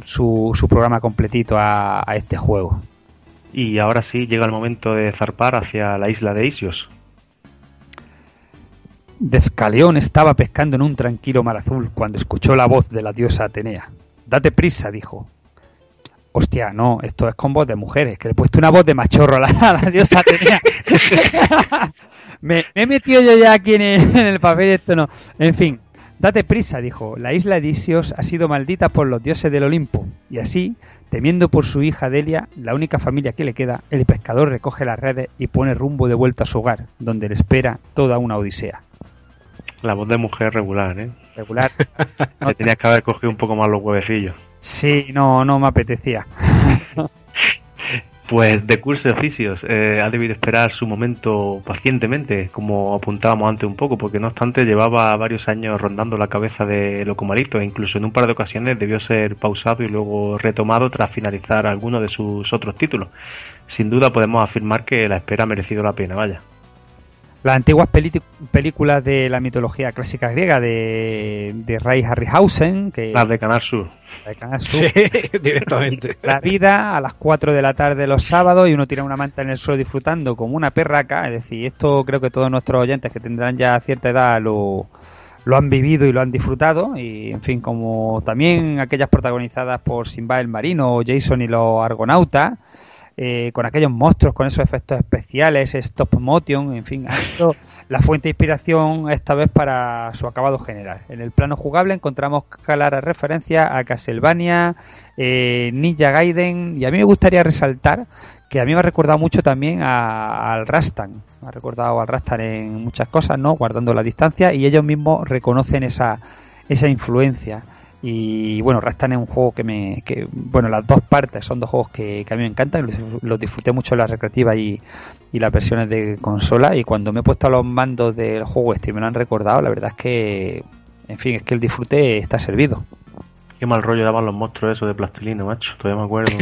su, su programa completito a, a, este juego. Y ahora sí llega el momento de zarpar hacia la isla de Isios. Dezcaleón estaba pescando en un tranquilo mar azul cuando escuchó la voz de la diosa Atenea. Date prisa, dijo. Hostia, no, esto es con voz de mujeres, que le he puesto una voz de machorro a la, diosa Atenea. me, he metido yo ya aquí en el, en el papel esto no. En fin, Date prisa, dijo, la isla de Isios ha sido maldita por los dioses del Olimpo, y así, temiendo por su hija Delia, la única familia que le queda, el pescador recoge las redes y pone rumbo de vuelta a su hogar, donde le espera toda una odisea. La voz de mujer regular, ¿eh? Regular. Te tenías que haber cogido un poco más los huevecillos. Sí, no, no me apetecía. Pues de curso de oficios eh, ha debido esperar su momento pacientemente, como apuntábamos antes un poco, porque no obstante llevaba varios años rondando la cabeza de Locomalito e incluso en un par de ocasiones debió ser pausado y luego retomado tras finalizar alguno de sus otros títulos. Sin duda podemos afirmar que la espera ha merecido la pena, vaya. Las antiguas películas de la mitología clásica griega de, de Ray Harryhausen. Que, Las de Canal Sur. La de Canal Sur. Sí, directamente. La vida a las 4 de la tarde los sábados y uno tira una manta en el suelo disfrutando como una perraca. Es decir, esto creo que todos nuestros oyentes que tendrán ya cierta edad lo, lo han vivido y lo han disfrutado. Y en fin, como también aquellas protagonizadas por Simba el Marino o Jason y los Argonautas eh, con aquellos monstruos, con esos efectos especiales, stop motion, en fin, la fuente de inspiración esta vez para su acabado general. En el plano jugable encontramos claras referencias a Castlevania, eh, Ninja Gaiden, y a mí me gustaría resaltar que a mí me ha recordado mucho también a, al Rastan, me ha recordado al Rastan en muchas cosas, ¿no? Guardando la distancia, y ellos mismos reconocen esa, esa influencia. Y bueno, Rastan es un juego que me. Que, bueno, las dos partes son dos juegos que, que a mí me encantan. Los, los, disfruté mucho en la recreativa y, y, las versiones de consola. Y cuando me he puesto a los mandos del juego este y me lo han recordado, la verdad es que. En fin, es que el disfrute está servido. Qué mal rollo daban los monstruos eso de plastilina, macho. Todavía me acuerdo.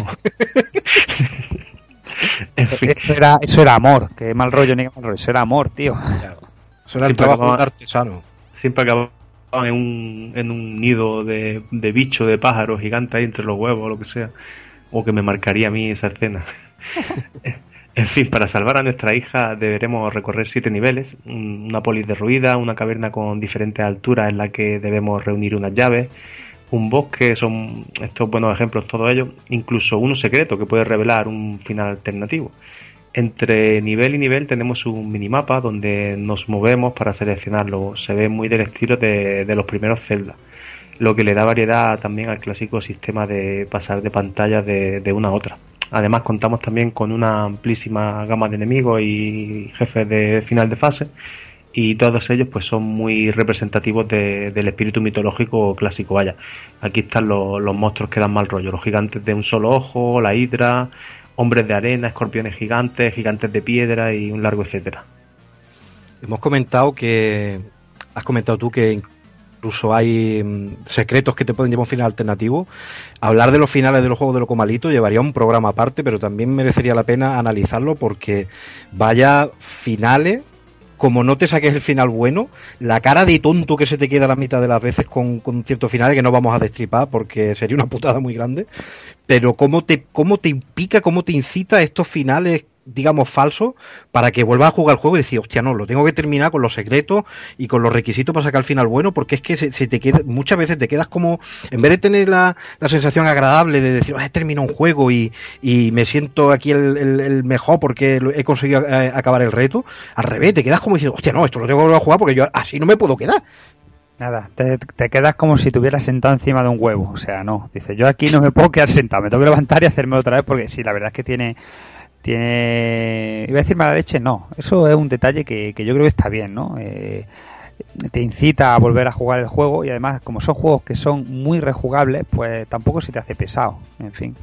en fin. eso, era, eso era amor. Qué mal rollo ni qué mal rollo. Eso era amor, tío. Claro. Eso era el trabajo acababa, de artesano. Siempre acababa en un, en un nido de, de bicho, de pájaro gigante ahí entre los huevos o lo que sea. O que me marcaría a mí esa escena. en fin, para salvar a nuestra hija deberemos recorrer siete niveles, una polis derruida, una caverna con diferentes alturas en la que debemos reunir unas llaves, un bosque, son estos buenos ejemplos todos ellos, incluso uno secreto que puede revelar un final alternativo. Entre nivel y nivel tenemos un minimapa donde nos movemos para seleccionarlo. Se ve muy del estilo de, los primeros Zelda. lo que le da variedad también al clásico sistema de pasar de pantallas de, una a otra. Además contamos también con una amplísima gama de enemigos y jefes de final de fase y todos ellos pues son muy representativos del espíritu mitológico clásico. Vaya, aquí están los, monstruos que dan mal rollo, los gigantes de un solo ojo, la hidra, hombres de arena, escorpiones gigantes, gigantes de piedra y un largo etcétera. Hemos comentado que has comentado tú que incluso hay mm, secretos que te pueden llevar a un final alternativo. Hablar de los finales de los juegos de Loco Malito llevaría un programa aparte, pero también merecería la pena analizarlo porque vaya finales como no te saques el final bueno, la cara de tonto que se te queda la mitad de las veces con, con ciertos finales que no vamos a destripar porque sería una putada muy grande, pero cómo te, cómo te impica, cómo te incita estos finales digamos, falso para que vuelva a jugar el juego y decir, hostia, no, lo tengo que terminar con los secretos y con los requisitos para sacar el final bueno, porque es que se, te queda, muchas veces te quedas como, en vez de tener la, la sensación agradable de decir, ah, he terminado un juego y, y me siento aquí el, el, mejor porque he conseguido eh, acabar el reto, al revés, te quedas como diciendo, hostia, no, esto lo tengo que volver a jugar porque yo así no me puedo quedar. Nada, te, te, quedas como si tuvieras sentado encima de un huevo. O sea, no. Dice, yo aquí no me puedo quedar sentado, me tengo que levantar y hacerme otra vez porque sí, la verdad es que tiene tiene iba a decir mala leche no eso es un detalle que, yo creo que está bien no eh, te incita a volver a jugar el juego y además como son juegos que son muy rejugables pues tampoco se te hace pesado en fin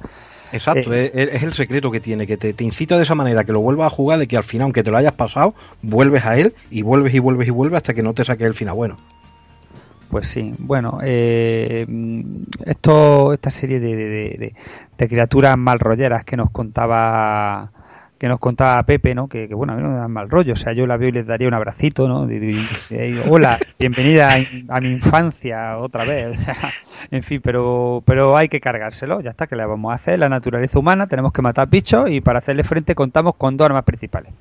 Exacto, eh, es, el secreto que tiene, que te, te, incita de esa manera que lo vuelvas a jugar, de que al final, aunque te lo hayas pasado, vuelves a él y vuelves y vuelves y vuelves hasta que no te saques el final bueno. Pues sí, bueno, eh, esto, esta serie de, de, criaturas mal rolleras que nos contaba que nos contaba Pepe, ¿no? Que, bueno, a mí no me dan mal rollo, o sea, yo la veo y les daría un abracito, ¿no? Hola, bienvenida a, mi infancia otra vez, o sea, en fin, pero pero hay que cargárselo, ya está, que le vamos a hacer? La naturaleza humana, tenemos que matar bichos y para hacerle frente contamos con dos armas principales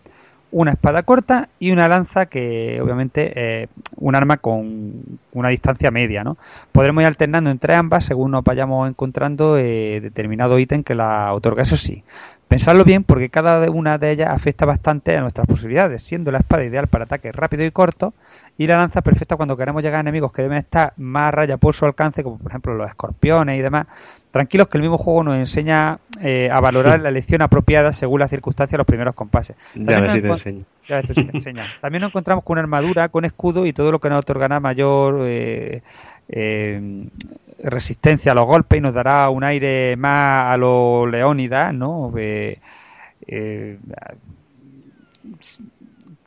una espada corta y una lanza que obviamente eh, un arma con una distancia media, ¿no? Podremos ir alternando entre ambas según nos vayamos encontrando eh, determinado ítem que la otorga. Eso sí, Pensadlo bien porque cada una de ellas afecta bastante a nuestras posibilidades, siendo la espada ideal para ataques rápidos y cortos y la lanza perfecta cuando queremos llegar a enemigos que deben estar más a raya por su alcance, como por ejemplo los escorpiones y demás. Tranquilos que el mismo juego nos enseña eh, a valorar la elección apropiada según las circunstancias de los primeros compases. También ya te enseño. Ya esto sí te enseña. También nos encontramos con armadura, con escudo y todo lo que nos otorgará mayor eh, eh, resistencia a los golpes y nos dará un aire más a lo leónida, ¿no? Eh, eh,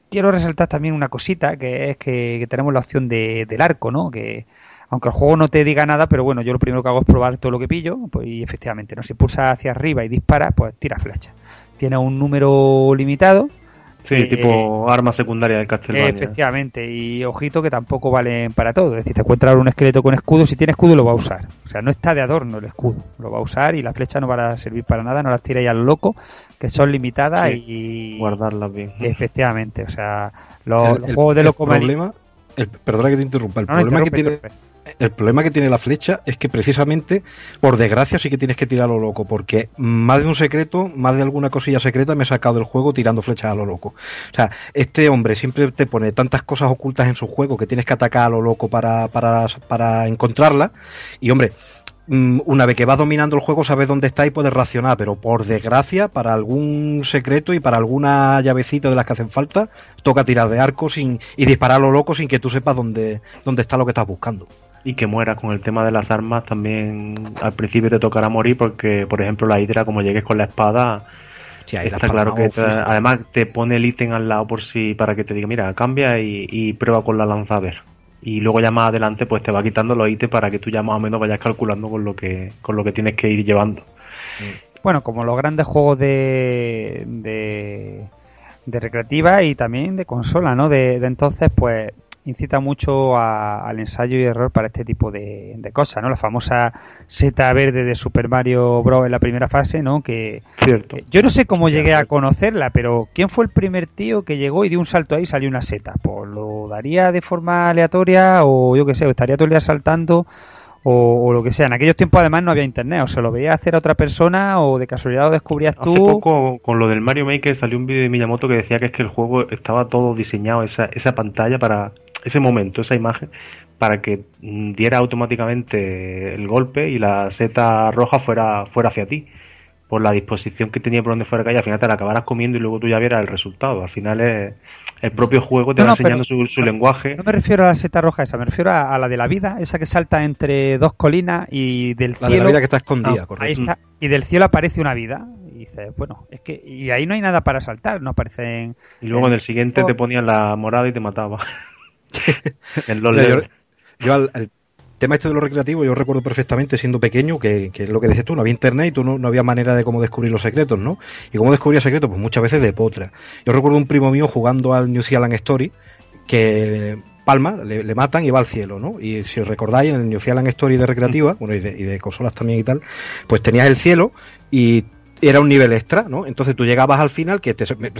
quiero resaltar también una cosita, que es que, tenemos la opción de, del arco, ¿no? Que aunque el juego no te diga nada, pero bueno, yo lo primero que hago es probar todo lo que pillo, pues, y efectivamente, ¿no? Si pulsa hacia arriba y dispara, pues tira flecha. Tiene un número limitado Sí, eh, tipo arma secundaria del Castlevania. Efectivamente, y ojito que tampoco valen para todo. Es decir, te encuentras un esqueleto con escudo, si tiene escudo lo va a usar. O sea, no está de adorno el escudo, lo va a usar y las flechas no van a servir para nada, no las tiráis al loco, que son limitadas y... Guardarlas bien. Efectivamente, o sea, los, juegos de loco... problema, perdona que te interrumpa, el problema que tiene el problema que tiene la flecha es que precisamente, por desgracia, sí que tienes que tirar a lo loco, porque más de un secreto, más de alguna cosilla secreta me he sacado del juego tirando flechas a lo loco. O sea, este hombre siempre te pone tantas cosas ocultas en su juego que tienes que atacar a lo loco para, para, para encontrarla. Y hombre, mm, una vez que vas dominando el juego sabes dónde está y puedes racionar, pero por desgracia, para algún secreto y para alguna llavecita de las que hacen falta, toca tirar de arco sin, y disparar a lo loco sin que tú sepas dónde, dónde está lo que estás buscando y que muera. Con el tema de las armas también al principio te tocará morir porque por ejemplo la hidra como llegues con la espada está claro que además te pone el ítem al lado por si para que te diga mira cambia y, prueba con la lanza a ver y luego ya más adelante pues te va quitando los ítems para que tú ya más o menos vayas calculando con lo que con lo que tienes que ir llevando. Bueno como los grandes juegos de, de, de recreativa y también de consola no de, de entonces pues incita mucho al ensayo y error para este tipo de, cosas, ¿no? La famosa seta verde de Super Mario Bros. en la primera fase, ¿no? Que, Cierto. yo no sé cómo llegué a conocerla, pero ¿quién fue el primer tío que llegó y dio un salto ahí y salió una seta? Pues lo daría de forma aleatoria o yo qué sé, estaría todo el día saltando o, lo que sea. En aquellos tiempos además no había internet, o se lo veía hacer a otra persona o de casualidad lo descubrías tú. Hace poco con lo del Mario Maker salió un vídeo de Miyamoto que decía que es que el juego estaba todo diseñado, esa, esa pantalla para ese momento, esa imagen, para que mm, diera automáticamente el golpe y la seta roja fuera, fuera hacia ti. Por la disposición que tenía por donde fuera que al final te la acabaras comiendo y luego tú ya vieras el resultado. Al final es, el propio juego te va enseñando su, lenguaje. No me refiero a la seta roja esa, me refiero a, la de la vida, esa que salta entre dos colinas y del cielo. La de la vida que está escondida, correcto. Ahí está, y del cielo aparece una vida. Y dices, bueno, es que y ahí no hay nada para saltar, no aparecen. Y luego en el siguiente te ponían la morada y te mataba. en los yo, yo al, tema este de lo recreativo, yo recuerdo perfectamente siendo pequeño que, que es lo que dices tú, no había internet y tú no, había manera de cómo descubrir los secretos, ¿no? Y cómo descubría secretos, pues muchas veces de potra. Yo recuerdo un primo mío jugando al New Zealand Story que palma, le, matan y va al cielo, ¿no? Y si os recordáis, en el New Zealand Story de recreativa, bueno, y de, y de consolas también y tal, pues tenías el cielo y era un nivel extra, ¿no? Entonces tú llegabas al final, que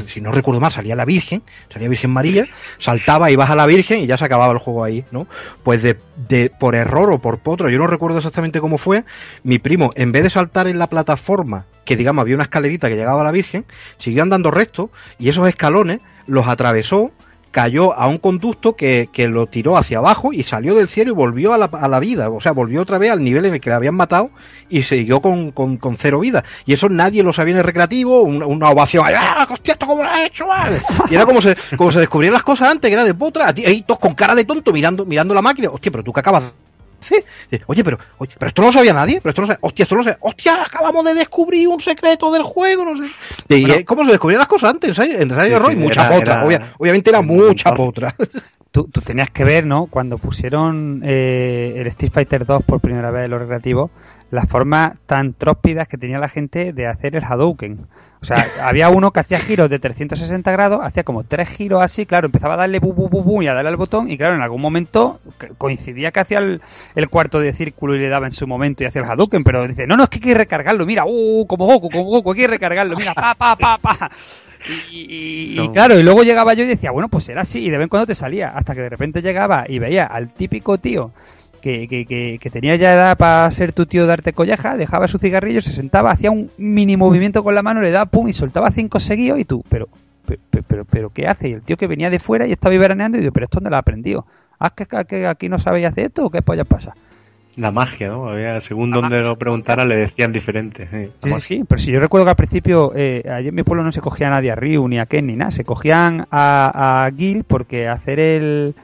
si no recuerdo mal, salía la Virgen, salía Virgen María, saltaba y vas a la Virgen y ya se acababa el juego ahí, ¿no? Pues de, de, por error o por potro, yo no recuerdo exactamente cómo fue, mi primo, en vez de saltar en la plataforma, que digamos había una escalerita que llegaba a la Virgen, siguió andando recto y esos escalones los atravesó cayó a un conducto que, que, lo tiró hacia abajo y salió del cielo y volvió a la, a la, vida. O sea, volvió otra vez al nivel en el que le habían matado y siguió con, con, con cero vida. Y eso nadie lo sabía en el recreativo, una, una ovación. ¡Ah, hostia, esto cómo lo has hecho, Y era como se, como se descubrían las cosas antes, que era de potra, ahí todos con cara de tonto mirando, mirando la máquina. Hostia, pero tú que acabas Oye, pero, oye, pero esto no lo sabía nadie, pero esto no sabía, hostia, esto no lo sabía, hostia, acabamos de descubrir un secreto del juego, no sé. Y, ¿Cómo se descubrían las cosas antes? En ensayo sí, mucha potra, obviamente era mucha potra. Tú, tú, tenías que ver, ¿no? Cuando pusieron eh, el Street Fighter 2 por primera vez en los recreativos, las formas tan tróspidas que tenía la gente de hacer el Hadouken. O sea, había uno que hacía giros de 360 grados, hacía como tres giros así, claro, empezaba a darle bu, bu, bu, bu y a darle al botón, y claro, en algún momento coincidía que hacía el, cuarto de círculo y le daba en su momento y hacía el Hadouken, pero dice, no, no, es que hay que recargarlo, mira, uh, como Goku, como Goku, hay que recargarlo, mira, pa, pa, pa, pa. Y, y, claro, y luego llegaba yo y decía, bueno, pues era así, y de vez en cuando te salía, hasta que de repente llegaba y veía al típico tío que, que, que, tenía ya edad para ser tu tío darte colleja, dejaba su cigarrillo, se sentaba, hacía un mini movimiento con la mano, le daba pum y soltaba cinco seguidos y tú, pero, pero, pero, pero, ¿qué hace? Y el tío que venía de fuera y estaba veraneando y digo, pero esto dónde lo ha aprendido. ¿Ah, que, que, aquí no sabéis hacer esto o qué pollas pasa? La magia, ¿no? Había, según donde lo preguntara le decían diferente. Sí, sí, sí, pero si yo recuerdo que al principio, eh, allí en mi pueblo no se cogía a nadie a Ryu ni a Ken ni nada, se cogían a, a Gil porque hacer el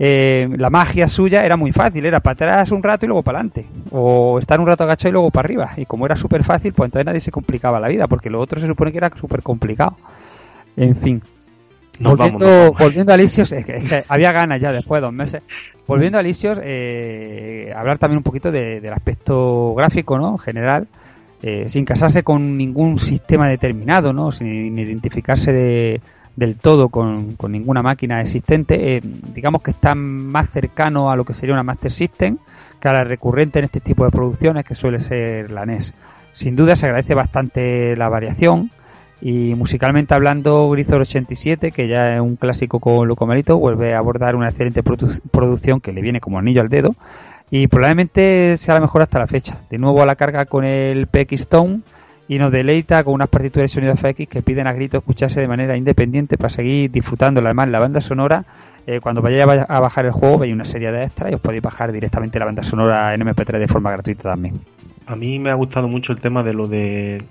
eh, la magia suya era muy fácil, era para atrás un rato y luego para adelante, o estar un rato agachado y luego para arriba. Y como era súper fácil, pues entonces nadie se complicaba la vida, porque lo otro se supone que era súper complicado. En fin. volviendo, volviendo a Alicios, es que, había ganas ya después de dos meses. Volviendo a Alicios, eh, hablar también un poquito del aspecto gráfico, ¿no? En general. Eh, sin casarse con ningún sistema determinado, ¿no? Sin identificarse de, del todo con, ninguna máquina existente. Eh, digamos que está más cercano a lo que sería una Master System que a la recurrente en este tipo de producciones que suele ser la NES. Sin duda se agradece bastante la variación y musicalmente hablando Grisor 87, que ya es un clásico con Locomarito, vuelve a abordar una excelente producción que le viene como anillo al dedo y probablemente sea la mejor hasta la fecha. De nuevo a la carga con el PX Stone y nos deleita con unas partituras de sonido FX que piden a grito escucharse de manera independiente para seguir disfrutando. Además la banda sonora eh, cuando vayáis a bajar el juego veis una serie de extras y os podéis bajar directamente la banda sonora en MP3 de forma gratuita también. A mí me ha gustado mucho el tema de lo de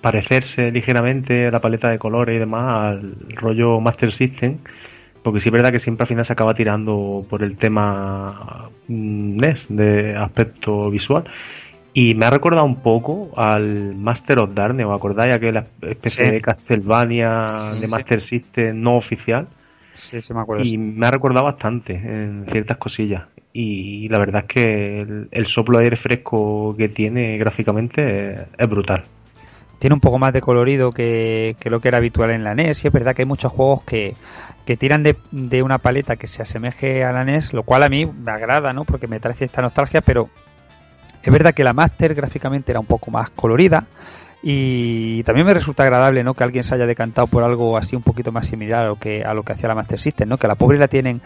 parecerse ligeramente a la paleta de colores y demás al rollo Master System porque sí es verdad que siempre al final se acaba tirando por el tema mm, NES de aspecto visual y me ha recordado un poco al Master of Darkness, ¿os acordáis? Aquella especie de Castlevania de Master System no oficial. Sí, se me acuerdo. Y me ha recordado bastante en ciertas cosillas. Y la verdad es que el, soplo de aire fresco que tiene gráficamente es, brutal. Tiene un poco más de colorido que, lo que era habitual en la NES. Y es verdad que hay muchos juegos que, que tiran de, de, una paleta que se asemeje a la NES, lo cual a mí me agrada, ¿no? Porque me trae esta nostalgia, pero es verdad que la Master gráficamente era un poco más colorida y también me resulta agradable ¿no? que alguien se haya decantado por algo así un poquito más similar a lo que, a lo que hacía la Master System, ¿no? que la pobre la tienen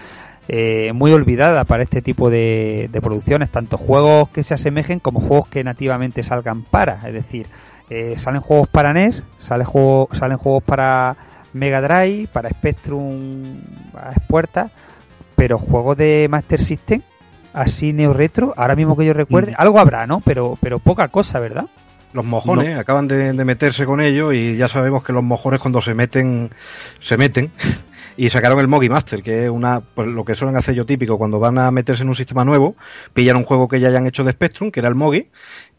eh, muy olvidada para este tipo de, producciones, tanto juegos que se asemejen como juegos que nativamente salgan para, es decir, eh, salen juegos para NES, salen juegos, salen juegos para Mega Drive, para Spectrum, a puertas pero juegos de Master System, así neo retro, ahora mismo que yo recuerde, algo habrá, ¿no? Pero, pero poca cosa, ¿verdad? Los mojones acaban de, de, meterse con ellos y ya sabemos que los mojones cuando se meten, se meten. y sacaron el Mogi Master, que es una, pues lo que suelen hacer yo típico cuando van a meterse en un sistema nuevo, pillan un juego que ya hayan hecho de Spectrum, que era el Mogi,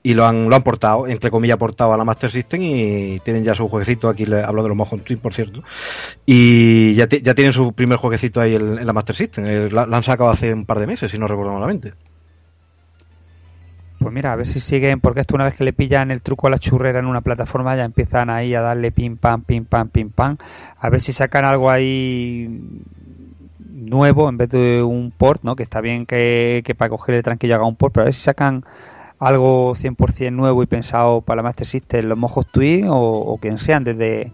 y lo han, lo han portado, entre comillas, portado a la Master System y tienen ya su jueguecito, aquí le hablo de los Mojon Twin, por cierto, y ya, ya tienen su primer jueguecito ahí en, la Master System, eh, lo han sacado hace un par de meses, si no recuerdo malamente. Pues mira, a ver si siguen, porque esto una vez que le pillan el truco a la churrera en una plataforma ya empiezan ahí a darle pim pam, pim pam, pim pam. A ver si sacan algo ahí nuevo en vez de un port, ¿no? Que está bien que, que para cogerle tranquilo haga un port, pero a ver si sacan algo 100% nuevo y pensado para la Master System, los mojos Twin o, o quien sean. Desde,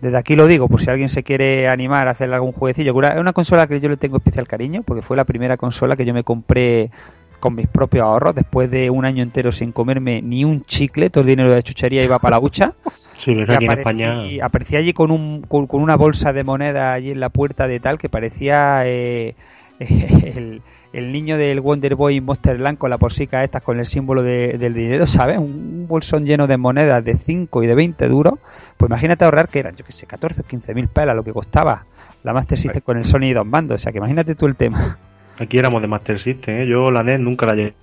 desde aquí lo digo, por si alguien se quiere animar a hacer algún jueguecillo. Es una consola que yo le tengo especial cariño, porque fue la primera consola que yo me compré con mis propios ahorros, después de un año entero sin comerme ni un chicle, todo el dinero de la chuchería iba para la hucha. Sí, aquí en España. Aparecía allí con, un, con, una bolsa de moneda allí en la puerta de tal que parecía eh, el, el, niño del Wonder Boy Monster Land con la porsica estas con el símbolo del dinero, ¿sabes? Un, bolsón lleno de monedas de 5 y de 20 duros. Pues imagínate ahorrar que eran, yo que sé, 14 o 15 mil pelas lo que costaba la Master System con el Sony y dos mandos. O sea que imagínate tú el tema. Aquí éramos de Master System, ¿eh? yo la NES nunca la llegué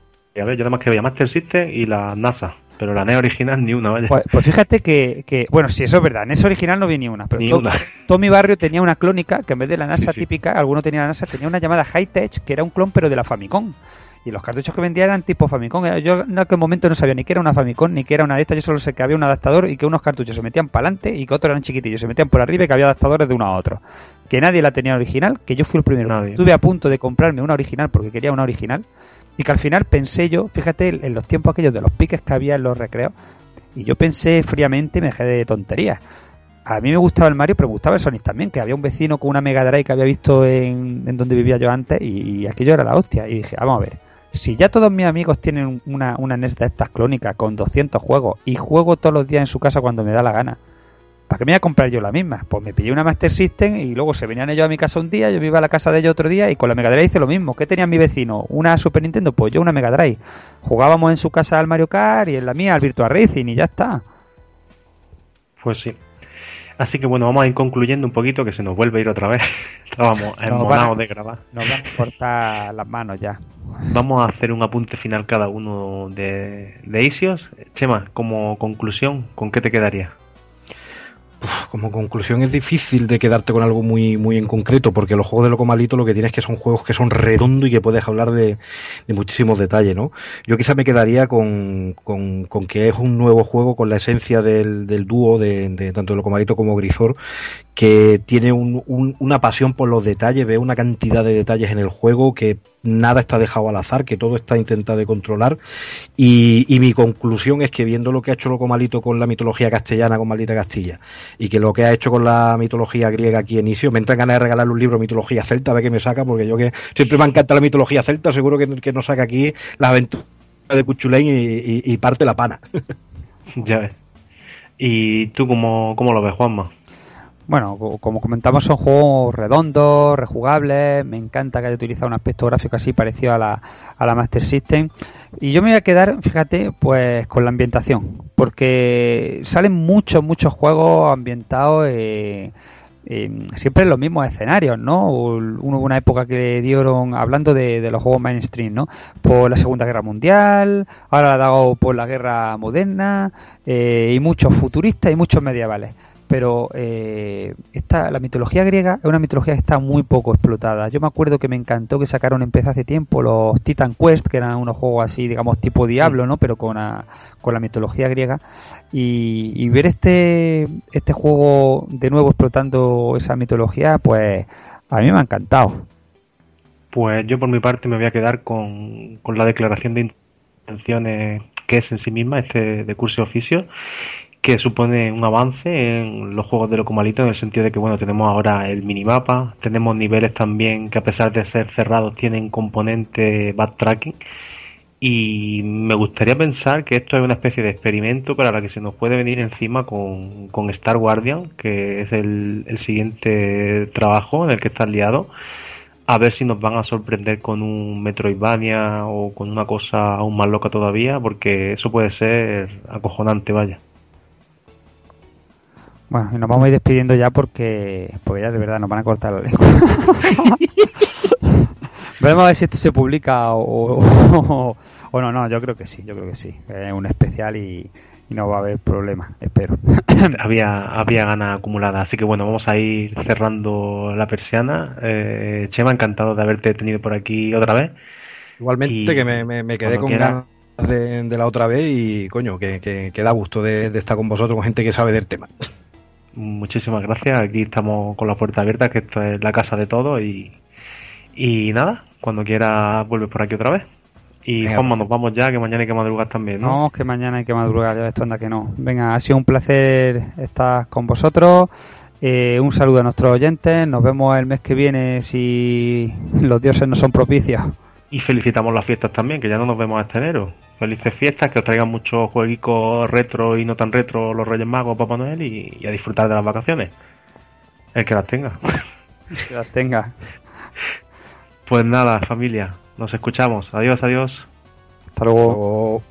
a ver, yo además que veía Master System y la NASA, pero la NES original ni una, vaya. Pues, pues fíjate que, que, bueno, si eso es verdad, NES original no vi ni una, pero ni todo, una. todo, mi barrio tenía una clónica que en vez de la NASA sí, sí. típica, alguno tenía la NASA, tenía una llamada High-Tech que era un clon pero de la Famicom. Y los cartuchos que vendía eran tipo Famicom. Yo en aquel momento no sabía ni que era una Famicom ni que era una de estas. Yo solo sé que había un adaptador y que unos cartuchos se metían para adelante y que otros eran chiquitillos. Se metían por arriba y que había adaptadores de uno a otro. Que nadie la tenía original, que yo fui el primero. Nadie. Estuve a punto de comprarme una original porque quería una original. Y que al final pensé yo, fíjate en los tiempos aquellos de los piques que había en los recreos. Y yo pensé fríamente, me dejé de tonterías. A mí me gustaba el Mario, pero me gustaba el Sonic también, que había un vecino con una Mega Drive que había visto en, en donde vivía yo antes y, y aquello era la hostia. Y dije, vamos a ver, si ya todos mis amigos tienen una, una NES de estas clónicas con 200 juegos y juego todos los días en su casa cuando me da la gana, ¿para qué me voy a comprar yo la misma? Pues me pillé una Master System y luego se venían ellos a mi casa un día, yo me iba a la casa de ellos otro día y con la Mega Drive hice lo mismo. ¿Qué tenía mi vecino? ¿Una Super Nintendo? Pues yo una Mega Drive. Jugábamos en su casa al Mario Kart y en la mía al Virtua Racing y ya está. Pues sí. Así que bueno, vamos a ir concluyendo un poquito que se nos vuelve a ir otra vez. Estábamos emocionados de grabar. Nos van a cortar las manos ya. Vamos a hacer un apunte final cada uno de, de Isios. Chema, como conclusión, ¿con qué te quedaría? Como conclusión es difícil de quedarte con algo muy, muy en concreto, porque los juegos de Loco Malito lo que tienes es que son juegos que son redondos y que puedes hablar de, muchísimos detalles, ¿no? Yo quizá me quedaría con, con, que es un nuevo juego con la esencia del, del dúo de, de tanto Loco Malito como Grisor, que tiene un, un, una pasión por los detalles, ve una cantidad de detalles en el juego que nada está dejado al azar, que todo está intentado controlar. Y, mi conclusión es que viendo lo que ha hecho Loco Malito con la mitología castellana, con Maldita Castilla, y que lo que ha hecho con la mitología griega aquí en inicio, me entran ganas de regalarle un libro de mitología celta, a ver qué me saca, porque yo que siempre me encanta la mitología celta, seguro que, que nos saca aquí las aventuras de Cuchulain y, parte la pana. ya ves. ¿Y tú cómo, cómo lo ves, Juanma? Bueno, como comentamos, son juegos redondos, rejugables. Me encanta que haya utilizado un aspecto gráfico así parecido a la, a la Master System. Y yo me voy a quedar, fíjate, pues con la ambientación. Porque salen muchos, muchos juegos ambientados. Eh, siempre en los mismos escenarios, ¿no? Hubo una época que dieron, hablando de, los juegos mainstream, ¿no? Por la Segunda Guerra Mundial, ahora la dado por la Guerra Moderna, eh, y muchos futuristas y muchos medievales pero eh, esta, la mitología griega es una mitología que está muy poco explotada. Yo me acuerdo que me encantó que sacaron empezó hace tiempo los Titan Quest, que eran unos juegos así, digamos, tipo Diablo, ¿no? Pero con, a, con la mitología griega. Y, y, ver este, este juego de nuevo explotando esa mitología, pues a mí me ha encantado. Pues yo por mi parte me voy a quedar con, con la declaración de intenciones que es en sí misma este de curso de oficio que supone un avance en los juegos de Locomalito en el sentido de que bueno tenemos ahora el minimapa, tenemos niveles también que a pesar de ser cerrados tienen componente backtracking y me gustaría pensar que esto es una especie de experimento para la que se nos puede venir encima con, con Star Guardian, que es el, el, siguiente trabajo en el que está liado, a ver si nos van a sorprender con un Metroidvania o con una cosa aún más loca todavía, porque eso puede ser acojonante, vaya. Bueno, y nos vamos a ir despidiendo ya porque, porque ya de verdad nos van a cortar la lengua. Veremos a ver si esto se publica o, o, no, no, yo creo que sí, yo creo que sí. Es un especial y, no va a haber problema, espero. había, había ganas acumuladas, así que bueno, vamos a ir cerrando la persiana. Eh, Chema, encantado de haberte tenido por aquí otra vez. Igualmente, que me, quedé con ganas de, la otra vez y coño, que, que, da gusto de, estar con vosotros, con gente que sabe del tema. Muchísimas gracias, aquí estamos con la puerta abierta, que esto es la casa de todos y, y nada, cuando quiera vuelves por aquí otra vez. Y Venga, nos vamos ya, que mañana hay que madrugar también, ¿no? No, que mañana hay que madrugar, ya esto anda que no. Venga, ha sido un placer estar con vosotros. Eh, un saludo a nuestros oyentes. Nos vemos el mes que viene si los dioses no son propicios. Y felicitamos las fiestas también, que ya no nos vemos este enero. Felices fiestas, que os traigan muchos jueguitos retro y no tan retro los Reyes Magos, Papá Noel y, y a disfrutar de las vacaciones. El que las tenga. que las tenga. Pues nada, familia, nos escuchamos. Adiós, adiós. Hasta luego.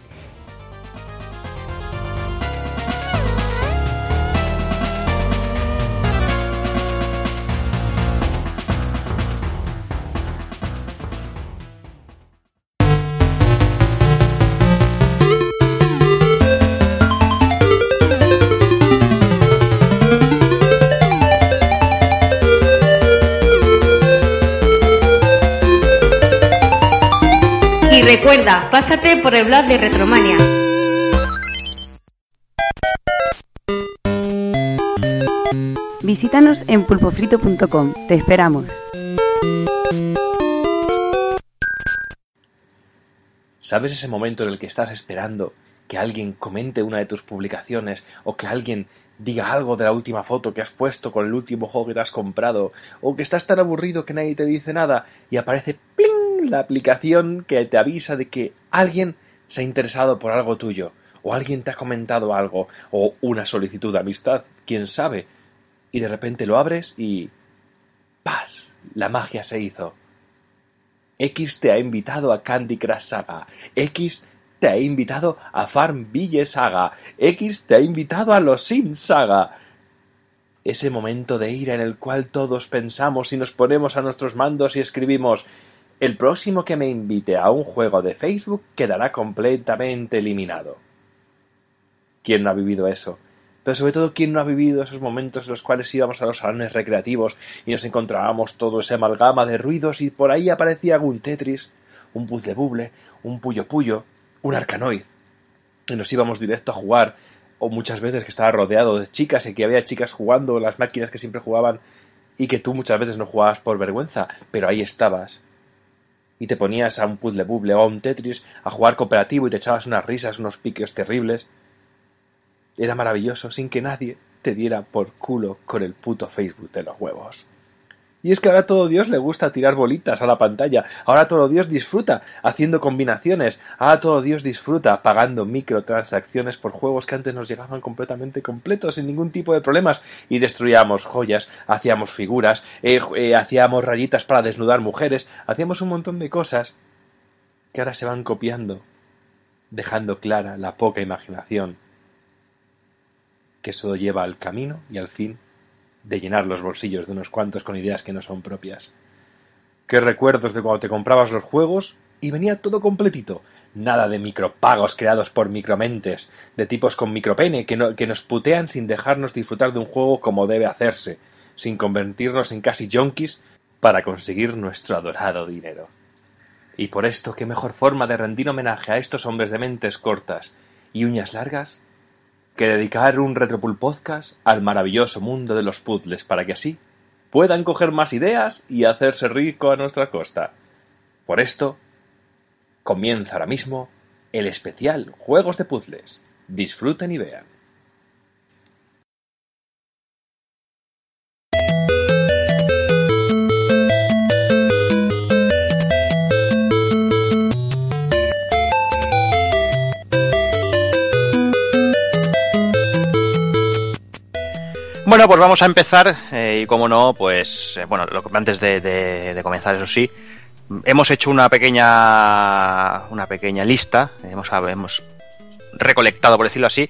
Recuerda, pásate por el blog de Retromania. Visítanos en pulpofrito.com. Te esperamos. ¿Sabes ese momento en el que estás esperando que alguien comente una de tus publicaciones o que alguien diga algo de la última foto que has puesto con el último juego que te has comprado o que estás tan aburrido que nadie te dice nada y aparece ¡pling! La aplicación que te avisa de que alguien se ha interesado por algo tuyo, o alguien te ha comentado algo, o una solicitud de amistad, quién sabe, y de repente lo abres y... ¡Paz! La magia se hizo. X te ha invitado a Candy Crush Saga. X te ha invitado a Farmville Saga. X te ha invitado a Los Sims Saga. Ese momento de ira en el cual todos pensamos y nos ponemos a nuestros mandos y escribimos el próximo que me invite a un juego de Facebook quedará completamente eliminado. ¿Quién no ha vivido eso? Pero sobre todo, ¿quién no ha vivido esos momentos en los cuales íbamos a los salones recreativos y nos encontrábamos todo ese amalgama de ruidos y por ahí aparecía algún Tetris, un puzzle buble, un puyo puyo, un arcanoid? Y nos íbamos directo a jugar, o muchas veces que estaba rodeado de chicas y que había chicas jugando las máquinas que siempre jugaban y que tú muchas veces no jugabas por vergüenza, pero ahí estabas, y te ponías a un puzzle bubble o a un Tetris a jugar cooperativo y te echabas unas risas, unos piques terribles. Era maravilloso sin que nadie te diera por culo con el puto Facebook de los huevos. Y es que ahora todo Dios le gusta tirar bolitas a la pantalla, ahora todo Dios disfruta haciendo combinaciones, ahora todo Dios disfruta pagando microtransacciones por juegos que antes nos llegaban completamente completos, sin ningún tipo de problemas, y destruíamos joyas, hacíamos figuras, eh, eh, hacíamos rayitas para desnudar mujeres, hacíamos un montón de cosas que ahora se van copiando, dejando clara la poca imaginación que eso lleva al camino y al fin de llenar los bolsillos de unos cuantos con ideas que no son propias. Qué recuerdos de cuando te comprabas los juegos y venía todo completito. Nada de micropagos creados por micromentes, de tipos con micropene que, nos putean sin dejarnos disfrutar de un juego como debe hacerse, sin convertirnos en casi junkies para conseguir nuestro adorado dinero. Y por esto, qué mejor forma de rendir homenaje a estos hombres de mentes cortas y uñas largas que dedicar un Retropool Podcast al maravilloso mundo de los puzzles para que así puedan coger más ideas y hacerse rico a nuestra costa. Por esto, comienza ahora mismo el especial Juegos de Puzzles. Disfruten y vean. Bueno, pues vamos a empezar eh, y como no, pues eh, bueno, lo, antes de, de, comenzar, eso sí, hemos hecho una pequeña una pequeña lista, hemos, hemos recolectado, por decirlo así,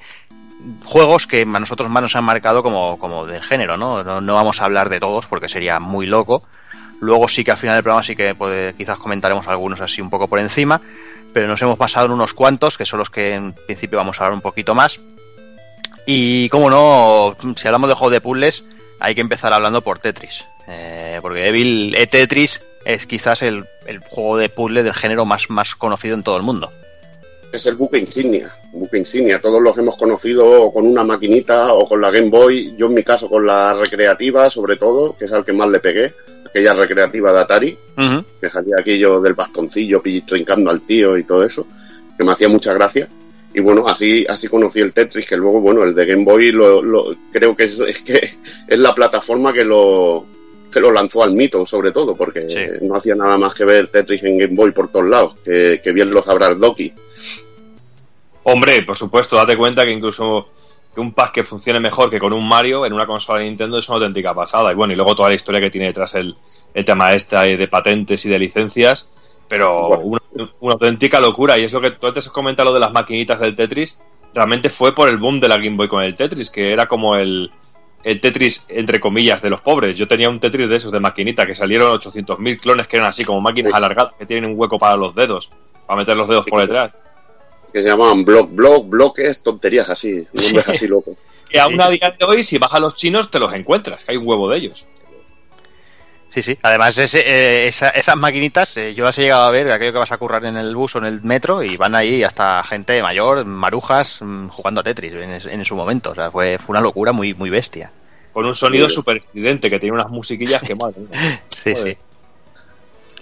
juegos que a nosotros más nos han marcado como, como género, ¿no? ¿no? ¿no? vamos a hablar de todos porque sería muy loco. Luego sí que al final del programa sí que pues, quizás comentaremos algunos así un poco por encima, pero nos hemos pasado en unos cuantos, que son los que en principio vamos a hablar un poquito más. Y como no, si hablamos de juego de puzzles, hay que empezar hablando por Tetris. Eh, porque Evil e Tetris es quizás el, el, juego de puzzle del género más, más conocido en todo el mundo. Es el buque insignia, buque insignia. Todos los hemos conocido con una maquinita o con la Game Boy. Yo en mi caso con la recreativa, sobre todo, que es al que más le pegué. Aquella recreativa de Atari, uh -huh. que salía aquello del bastoncillo trincando al tío y todo eso, que me hacía mucha gracia. Y bueno, así, así conocí el Tetris, que luego, bueno, el de Game Boy lo, lo creo que es, es, que es la plataforma que lo, que lo lanzó al mito, sobre todo, porque sí. no hacía nada más que ver Tetris en Game Boy por todos lados, que, que bien lo sabrá el Doki. Hombre, por supuesto, date cuenta que incluso que un pack que funcione mejor que con un Mario en una consola de Nintendo es una auténtica pasada. Y bueno, y luego toda la historia que tiene detrás el, el tema este de patentes y de licencias, pero bueno. una, una, auténtica locura. Y es lo que tú antes comenta lo de las maquinitas del Tetris, realmente fue por el boom de la Game Boy con el Tetris, que era como el, el Tetris, entre comillas, de los pobres. Yo tenía un Tetris de esos de maquinita, que salieron 800.000 clones que eran así como máquinas sí. alargadas, que tienen un hueco para los dedos, para meter los dedos por detrás. Que se llamaban block, block, bloques, tonterías así, nombres así locos. que aún a día de hoy, si vas a los chinos, te los encuentras, que hay un huevo de ellos. Sí, sí. Además, ese, eh, esa, esas maquinitas, eh, yo las he llegado a ver, aquello que vas a currar en el bus o en el metro, y van ahí hasta gente mayor, marujas, mm, jugando a Tetris en, en, su momento. O sea, fue, fue una locura muy, muy bestia. Con un sonido sí. súper estridente, que tiene unas musiquillas que madre. sí, Joder. sí.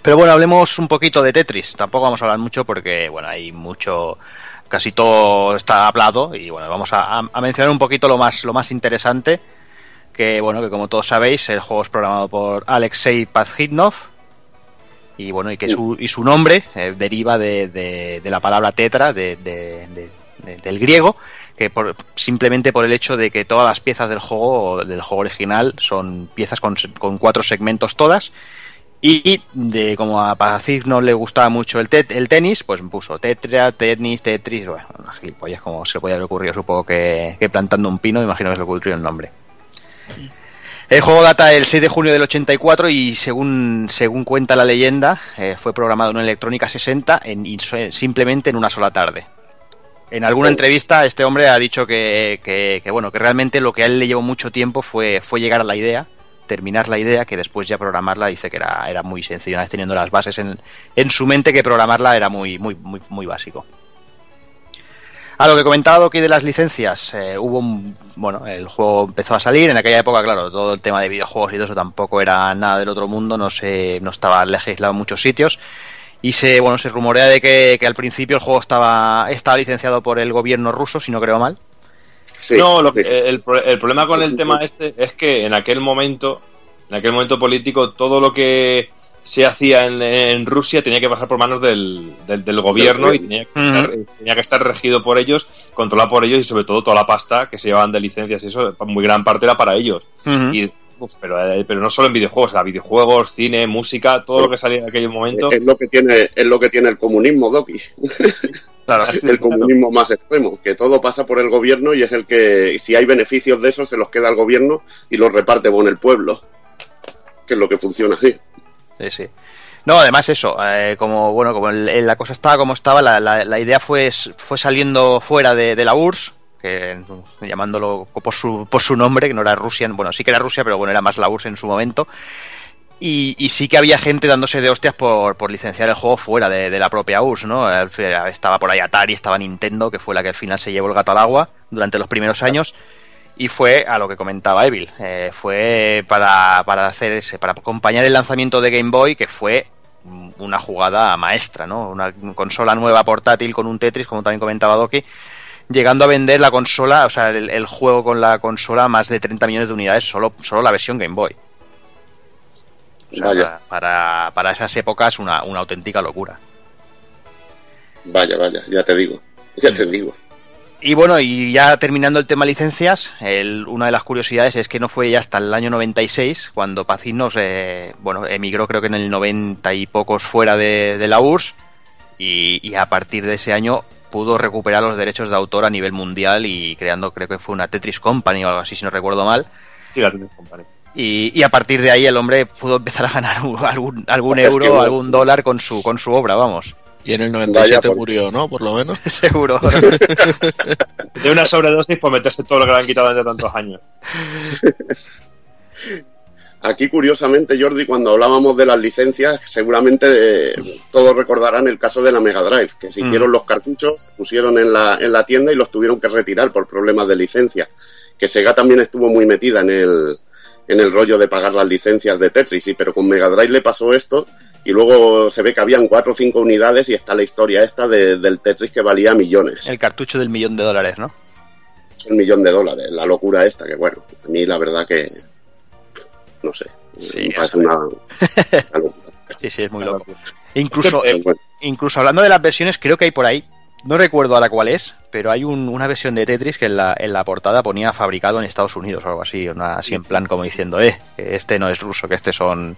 Pero bueno, hablemos un poquito de Tetris. Tampoco vamos a hablar mucho porque, bueno, hay mucho, casi todo está hablado y bueno, vamos a, a mencionar un poquito lo más, lo más interesante que bueno, que como todos sabéis, el juego es programado por Alexei Pazhitnov y bueno, y que su, y su nombre eh, deriva de, de, la palabra tetra de, del griego, que por, simplemente por el hecho de que todas las piezas del juego, del juego original, son piezas con, con cuatro segmentos todas, y de como a Pazhitnov le gustaba mucho el, te, el tenis, pues puso tetra, tenis, tetris, bueno, unas gilipollas como se le podía haber ocurrido, supongo que, que plantando un pino, imagino que se le ocurrió el nombre. El juego data el 6 de junio del 84 y según, según cuenta la leyenda, eh, fue programado en electrónica 60 en, simplemente en una sola tarde. En alguna entrevista este hombre ha dicho que, que, que, bueno, que realmente lo que a él le llevó mucho tiempo fue, fue llegar a la idea, terminar la idea, que después ya programarla dice que era, era muy sencillo, una vez teniendo las bases en, en su mente que programarla era muy, muy, muy, muy básico. A lo que comentaba aquí de las licencias, eh, hubo un, bueno, el juego empezó a salir, en aquella época, claro, todo el tema de videojuegos y todo eso tampoco era nada del otro mundo, no se, no estaba legislado en muchos sitios, y se, bueno, se rumorea de que, que al principio el juego estaba, estaba licenciado por el gobierno ruso, si no creo mal. Sí, no, lo, sí. el, el, problema con el tema este es que en aquel momento, en aquel momento político, todo lo que se hacía en, en, Rusia tenía que pasar por manos del, del, del gobierno y tenía que, estar, uh -huh. tenía que, estar, regido por ellos, controlado por ellos y sobre todo toda la pasta que se llevaban de licencias y eso, muy gran parte era para ellos. Uh -huh. Y uf, pero, eh, pero no solo en videojuegos, era videojuegos, cine, música, todo lo que salía en aquel momento. Es lo que tiene, es lo que tiene el comunismo, Doki. Claro, el comunismo claro. más extremo, que todo pasa por el gobierno y es el que, si hay beneficios de eso, se los queda al gobierno y los reparte con el pueblo. Que es lo que funciona así. Sí, sí. No, además eso, eh, como bueno, como el, la cosa estaba como estaba, la, la, la, idea fue, fue saliendo fuera de, de la URSS, que llamándolo por su, por su nombre, que no era Rusia, bueno, sí que era Rusia, pero bueno, era más la URSS en su momento. Y, y, sí que había gente dándose de hostias por, por licenciar el juego fuera de, de, la propia URSS, ¿no? Estaba por ahí Atari, estaba Nintendo, que fue la que al final se llevó el gato al agua durante los primeros años y fue a lo que comentaba Evil, eh, fue para, para hacer ese, para acompañar el lanzamiento de Game Boy, que fue una jugada maestra, ¿no? Una consola nueva portátil con un Tetris, como también comentaba Doki, llegando a vender la consola, o sea, el, el, juego con la consola más de 30 millones de unidades, solo, solo la versión Game Boy. O sea, vaya. Para, para esas épocas una, una auténtica locura. Vaya, vaya, ya te digo, ya te digo. Y bueno, y ya terminando el tema licencias, una de las curiosidades es que no fue ya hasta el año 96 cuando Pacinos, eh, bueno, emigró creo que en el 90 y pocos fuera de, la URSS y, a partir de ese año pudo recuperar los derechos de autor a nivel mundial y creando, creo que fue una Tetris Company o algo así, si no recuerdo mal. Sí, la Tetris Company. Y, a partir de ahí el hombre pudo empezar a ganar algún, algún euro, algún dólar con su, con su obra, vamos. Y en el 97 murió, ¿no? Por lo menos. Seguro. de una sobredosis por meterse todo lo que le han quitado desde tantos años. Aquí, curiosamente, Jordi, cuando hablábamos de las licencias, seguramente eh, todos recordarán el caso de la Mega Drive, que se mm. hicieron los cartuchos, pusieron en la, en la tienda y los tuvieron que retirar por problemas de licencia. Que Sega también estuvo muy metida en el, en el rollo de pagar las licencias de Tetris, y, pero con Mega Drive le pasó esto y luego se ve que habían cuatro o cinco unidades y está la historia esta del Tetris que valía millones. El cartucho del millón de dólares, ¿no? El millón de dólares, la locura esta, que bueno, a mí la verdad que no sé, sí, me parece una, locura. Sí, sí, es muy loco. Incluso, incluso hablando de las versiones, creo que hay por ahí, no recuerdo ahora cuál es, pero hay una versión de Tetris que en la, en la portada ponía fabricado en Estados Unidos o algo así, una, así en plan como diciendo, eh, que este no es ruso, que este son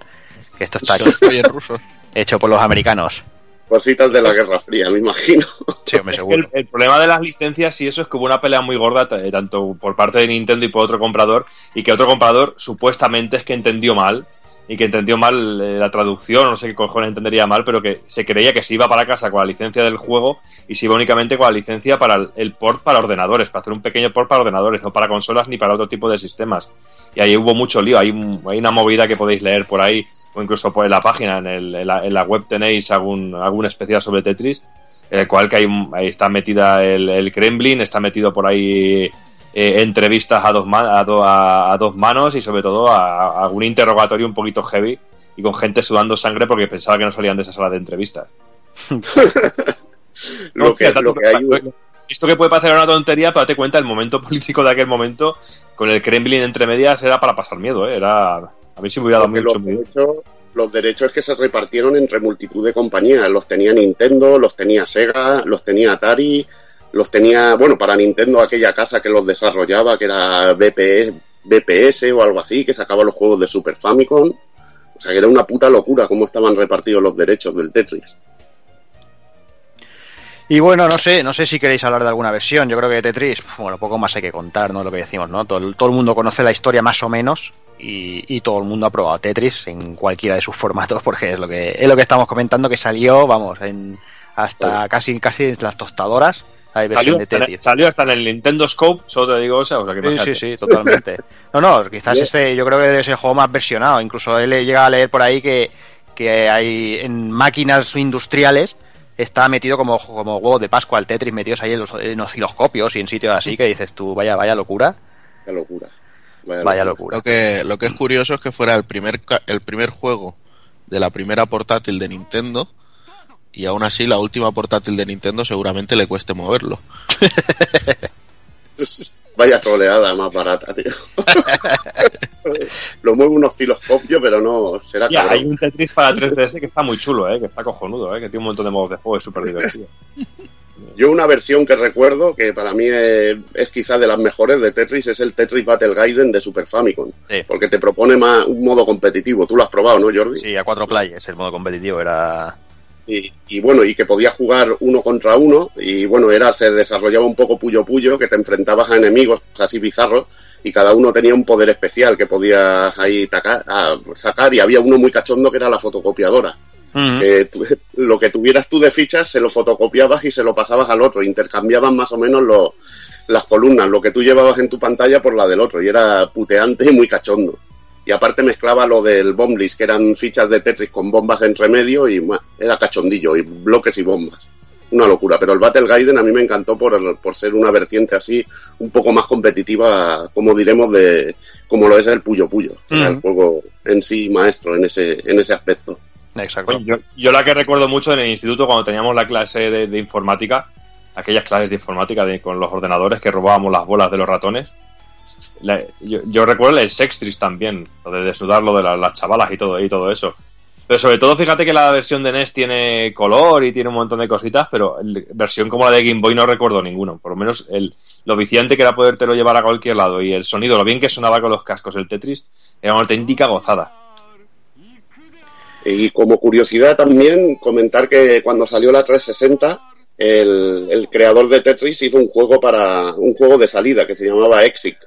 que esto está en ruso. hecho por los americanos. Cositas de la Guerra Fría, me imagino. Sí, me seguro. El, problema de las licencias y eso es que hubo una pelea muy gorda, tanto por parte de Nintendo y por otro comprador, y que otro comprador supuestamente es que entendió mal, y que entendió mal eh, la traducción, no sé qué cojones entendería mal, pero que se creía que se iba para casa con la licencia del juego y se iba únicamente con la licencia para el, port para ordenadores, para hacer un pequeño port para ordenadores, no para consolas ni para otro tipo de sistemas. Y ahí hubo mucho lío, hay, hay una movida que podéis leer por ahí o incluso por la página, en, el, en, la, web tenéis algún, algún especial sobre Tetris, en el cual que hay, ahí está metida el, Kremlin, está metido por ahí eh, entrevistas a dos, a, a, dos manos y sobre todo a, algún interrogatorio un poquito heavy y con gente sudando sangre porque pensaba que no salían de esa sala de entrevistas. lo que, lo que hay... Esto que puede parecer una tontería, pero date cuenta, el momento político de aquel momento, con el Kremlin entre medias, era para pasar miedo, ¿eh? era a mí sí me hubiera dado mucho los derechos, los derechos que se repartieron entre multitud de compañías. Los tenía Nintendo, los tenía Sega, los tenía Atari, los tenía, bueno, para Nintendo aquella casa que los desarrollaba, que era BPS, BPS o algo así, que sacaba los juegos de Super Famicom. O sea, que era una puta locura cómo estaban repartidos los derechos del Tetris. Y bueno, no sé, no sé si queréis hablar de alguna versión. Yo creo que Tetris, bueno, poco más hay que contar, ¿no? Lo que decimos, ¿no? Todo, todo el mundo conoce la historia más o menos y, todo el mundo ha probado Tetris en cualquiera de sus formatos porque es lo que es lo que estamos comentando que salió, vamos, en hasta casi casi en las tostadoras. Hay salió, de Tetris. salió hasta en el Nintendo Scope, solo te digo o sea, que Sí, sí, sí, totalmente. No, no, quizás este, yo creo que es el juego más versionado. Incluso él llega a leer por ahí que, que hay en máquinas industriales está metido como, como huevo de Pascua el Tetris metidos ahí en los, en osciloscopios y en sitios así que dices tú, vaya, vaya locura. Qué locura. Vaya, locura. Lo que, lo que es curioso es que fuera el primer, el primer juego de la primera portátil de Nintendo y aún así la última portátil de Nintendo seguramente le cueste moverlo. Vaya troleada más barata, tío. Lo mueve un osciloscopio, pero no será ya, Hay un Tetris para 3DS que está muy chulo, ¿eh? que está cojonudo, ¿eh? que tiene un montón de modos de juego, es súper divertido. Yo una versión que recuerdo, que para mí es, quizás de las mejores de Tetris, es el Tetris Battle Gaiden de Super Famicom. Porque te propone más un modo competitivo. Tú lo has probado, ¿no, Jordi? Sí, a cuatro players el modo competitivo era... Y, bueno, y que podías jugar uno contra uno, y bueno, era se desarrollaba un poco puyo puyo, que te enfrentabas a enemigos así bizarros, y cada uno tenía un poder especial que podías ahí sacar, y había uno muy cachondo que era la fotocopiadora lo que tuvieras tú de fichas se lo fotocopiabas y se lo pasabas al otro, intercambiaban más o menos las columnas, lo que tú llevabas en tu pantalla por la del otro, y era puteante y muy cachondo. Y aparte mezclaba lo del Bomblis, que eran fichas de Tetris con bombas entre medio, y era cachondillo, y bloques y bombas. Una locura, pero el Battle Gaiden a mí me encantó por, por ser una vertiente así, un poco más competitiva, como diremos, de como lo es el Puyo Puyo, el juego en sí maestro en ese, en ese aspecto. Exacto. yo, la que recuerdo mucho en el instituto cuando teníamos la clase de, informática, aquellas clases de informática con los ordenadores que robábamos las bolas de los ratones. Yo, recuerdo el Sextris también, lo de desnudarlo de las chavalas y todo, y todo eso. Pero sobre todo, fíjate que la versión de NES tiene color y tiene un montón de cositas, pero versión como la de Game Boy no recuerdo ninguno. Por lo menos el, lo viciante que era podértelo llevar a cualquier lado y el sonido, lo bien que sonaba con los cascos, el Tetris, era una auténtica gozada. Y como curiosidad también comentar que cuando salió la 360, el, el creador de Tetris hizo un juego para un juego de salida que se llamaba Exit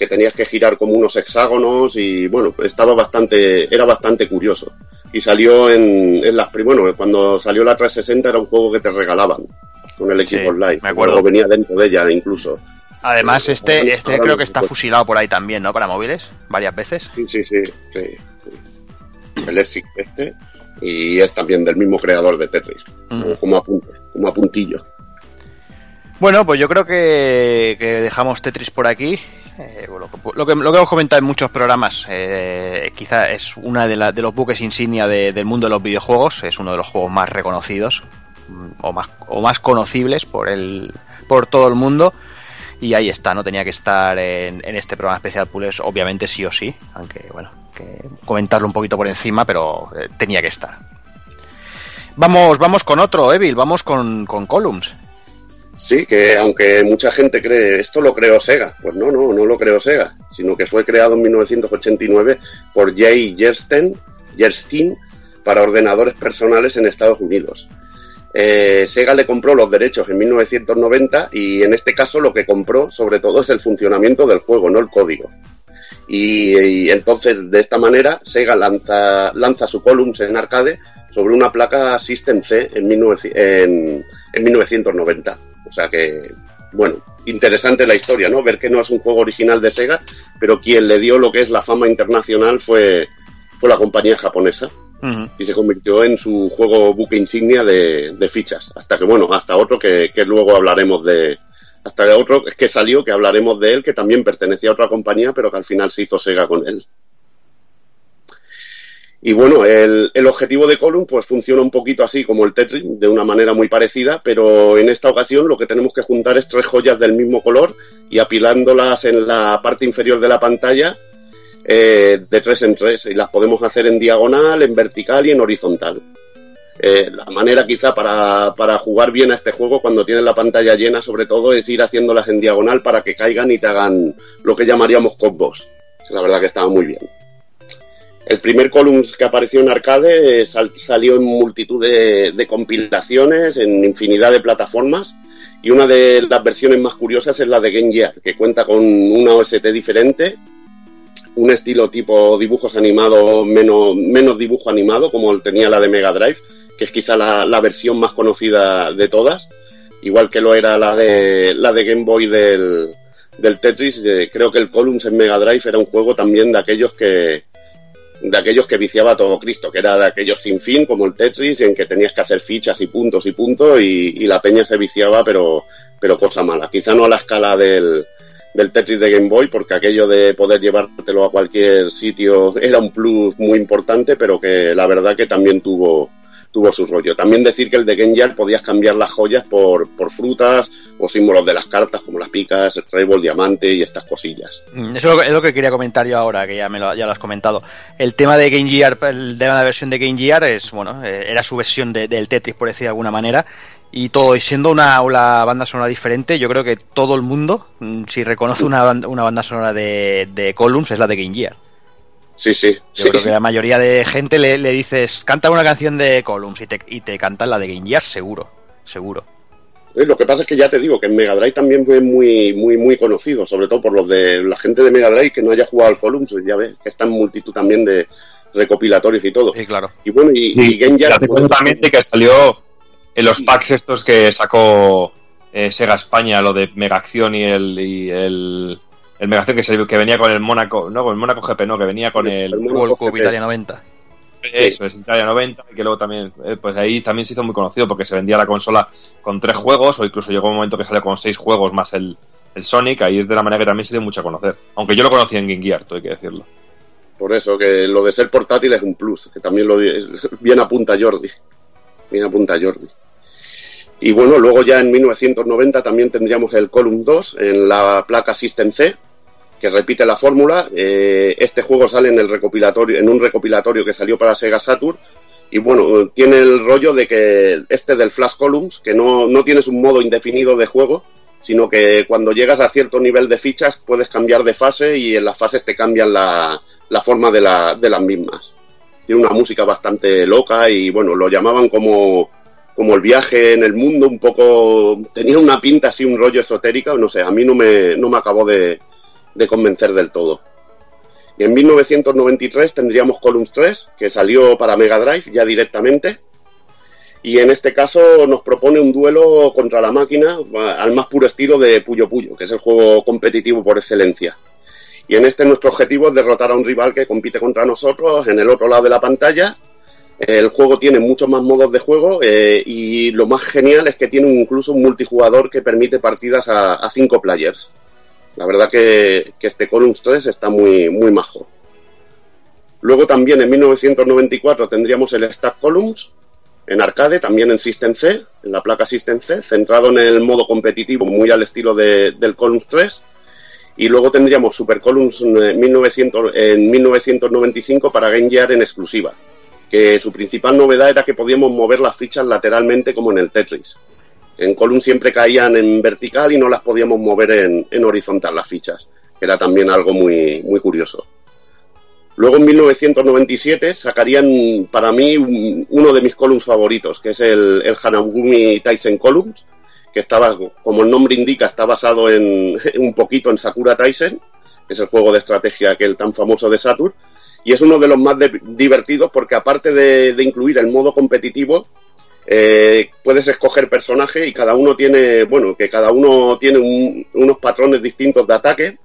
que tenías que girar como unos hexágonos y bueno, estaba bastante, era bastante curioso. Y salió en, en las bueno, cuando salió la 360 era un juego que te regalaban con el equipo online. Me acuerdo. venía dentro de ella incluso. Además, este, este creo que está fusilado por ahí también, ¿no? Para móviles, varias veces. Sí, sí, sí. El ESIC este. Y es también del mismo creador de Tetris. Como apunte, como apuntillo. Bueno, pues yo creo que, que dejamos Tetris por aquí eh, lo, que, lo, que, hemos comentado en muchos programas, eh, quizá es una de, de, los buques insignia del mundo de los videojuegos, es uno de los juegos más reconocidos mm, o más, o más conocibles por, el, por todo el mundo. Y ahí está, no tenía que estar en, este programa especial Pules, obviamente sí o sí, aunque bueno, que comentarlo un poquito por encima, pero eh, tenía que estar. Vamos, vamos con otro, Evil, vamos con, con Columns. Sí, que aunque mucha gente cree, esto lo creó Sega, pues no, no, no lo creó Sega, sino que fue creado en 1989 por Jay Gersten, Gerstein para ordenadores personales en Estados Unidos. Eh, Sega le compró los derechos en 1990 y en este caso lo que compró sobre todo es el funcionamiento del juego, no el código. Y, entonces de esta manera Sega lanza, lanza su Columns en arcade sobre una placa System C en, en, en 1990. O sea que, bueno, interesante la historia, ¿no? Ver que no es un juego original de Sega, pero quien le dio lo que es la fama internacional fue, fue la compañía japonesa. Y se convirtió en su juego buque insignia de, fichas. Hasta que, bueno, hasta otro que, que luego hablaremos de, hasta otro que salió, que hablaremos de él, que también pertenecía a otra compañía, pero que al final se hizo Sega con él. Y bueno, el, objetivo de Column pues funciona un poquito así como el Tetris, de una manera muy parecida, pero en esta ocasión lo que tenemos que juntar es tres joyas del mismo color y apilándolas en la parte inferior de la pantalla eh, de tres en tres. Y las podemos hacer en diagonal, en vertical y en horizontal. Eh, la manera quizá para, para jugar bien a este juego cuando tienes la pantalla llena sobre todo es ir haciéndolas en diagonal para que caigan y te hagan lo que llamaríamos combos. La verdad que estaba muy bien. El primer Columns que apareció en arcade salió en multitud de, compilaciones, en infinidad de plataformas, y una de las versiones más curiosas es la de Game Gear, que cuenta con una OST diferente, un estilo tipo dibujos animados, menos, dibujo animado, como tenía la de Mega Drive, que es quizá la, versión más conocida de todas, igual que lo era la de, la de Game Boy del, del Tetris. Eh, creo que el Columns en Mega Drive era un juego también de aquellos que, de aquellos que viciaba todo Cristo, que era de aquellos sin fin, como el Tetris, en que tenías que hacer fichas y puntos y puntos, y, la peña se viciaba, pero, pero cosa mala. Quizá no a la escala del, del Tetris de Game Boy, porque aquello de poder llevártelo a cualquier sitio era un plus muy importante, pero que la verdad que también tuvo, tuvo su rollo. También decir que el de Genjar podías cambiar las joyas por, por frutas o símbolos de las cartas como las picas, el trébol, diamante y estas cosillas. Mm, eso es lo que quería comentar yo ahora, que ya me lo, ya lo has comentado. El tema de Game el tema de la versión de Game es, bueno, eh, era su versión del Tetris, por decir de alguna manera, y todo, y siendo una, banda sonora diferente, yo creo que todo el mundo, mm, si reconoce una, una banda sonora de, de Columns, es la de Game Gear. Sí, sí. Yo creo que la mayoría de gente le, dices, canta una canción de Columns y te, y te cantan la de Game Gear, seguro, seguro. Eh, lo que pasa es que ya te digo que en Mega Drive también fue muy, muy, muy conocido, sobre todo por los de la gente de Mega Drive que no haya jugado al Columns, ya ves, que está en multitud también de recopilatorios y todo. Sí, claro. Y bueno, y, Game Gear. te pues, también de que salió en los packs estos que sacó eh, Sega España, lo de Mega Acción y el, y el el Megacción que, que venía con el Mónaco, no, con el Mónaco GP, no, que venía con el, World Cup Italia 90. Eso, es Italia 90, y que luego también, eh, pues ahí también se hizo muy conocido porque se vendía la consola con tres juegos, o incluso llegó un momento que salió con seis juegos más el, el Sonic, ahí es de la manera que también se dio mucho a conocer. Aunque yo lo conocí en Game Gear, hay que decirlo. Por eso, que lo de ser portátil es un plus, que también lo bien apunta Jordi. Bien apunta Jordi. Y bueno, luego ya en 1990 también tendríamos el Column 2 en la placa System C, que repite la fórmula. Eh, este juego sale en el recopilatorio, en un recopilatorio que salió para Sega Saturn. Y bueno, tiene el rollo de que este del Flash Columns, que no, no tienes un modo indefinido de juego, sino que cuando llegas a cierto nivel de fichas puedes cambiar de fase y en las fases te cambian la, la forma de, la, de las mismas. Tiene una música bastante loca y bueno, lo llamaban como, como el viaje en el mundo, un poco, tenía una pinta así, un rollo esotérico, no sé, a mí no me, no me acabó de, de convencer del todo. Y en 1993 tendríamos Columns 3, que salió para Mega Drive ya directamente. Y en este caso nos propone un duelo contra la máquina al más puro estilo de Puyo Puyo, que es el juego competitivo por excelencia. Y en este nuestro objetivo es derrotar a un rival que compite contra nosotros en el otro lado de la pantalla. El juego tiene muchos más modos de juego eh, y lo más genial es que tiene incluso un multijugador que permite partidas a, a cinco players. La verdad que, este Columns 3 está muy, muy majo. Luego también en 1994 tendríamos el Stack Columns en arcade, también en System C, en la placa System C, centrado en el modo competitivo, muy al estilo de, del Columns 3. Y luego tendríamos Super Columns en, 1900, en 1995 para Game Gear en exclusiva, que su principal novedad era que podíamos mover las fichas lateralmente como en el Tetris. En Column siempre caían en vertical y no las podíamos mover en, horizontal las fichas, que era también algo muy, muy curioso. Luego en 1997 sacarían para mí uno de mis columns favoritos, que es el, el Hanagumi Tyson Columns, que estaba, como el nombre indica, está basado en un poquito en Sakura Tyson, que es el juego de estrategia aquel tan famoso de Saturn, y es uno de los más divertidos porque aparte de, incluir el modo competitivo, eh, puedes escoger personaje y cada uno tiene, bueno, que cada uno tiene unos patrones distintos de ataque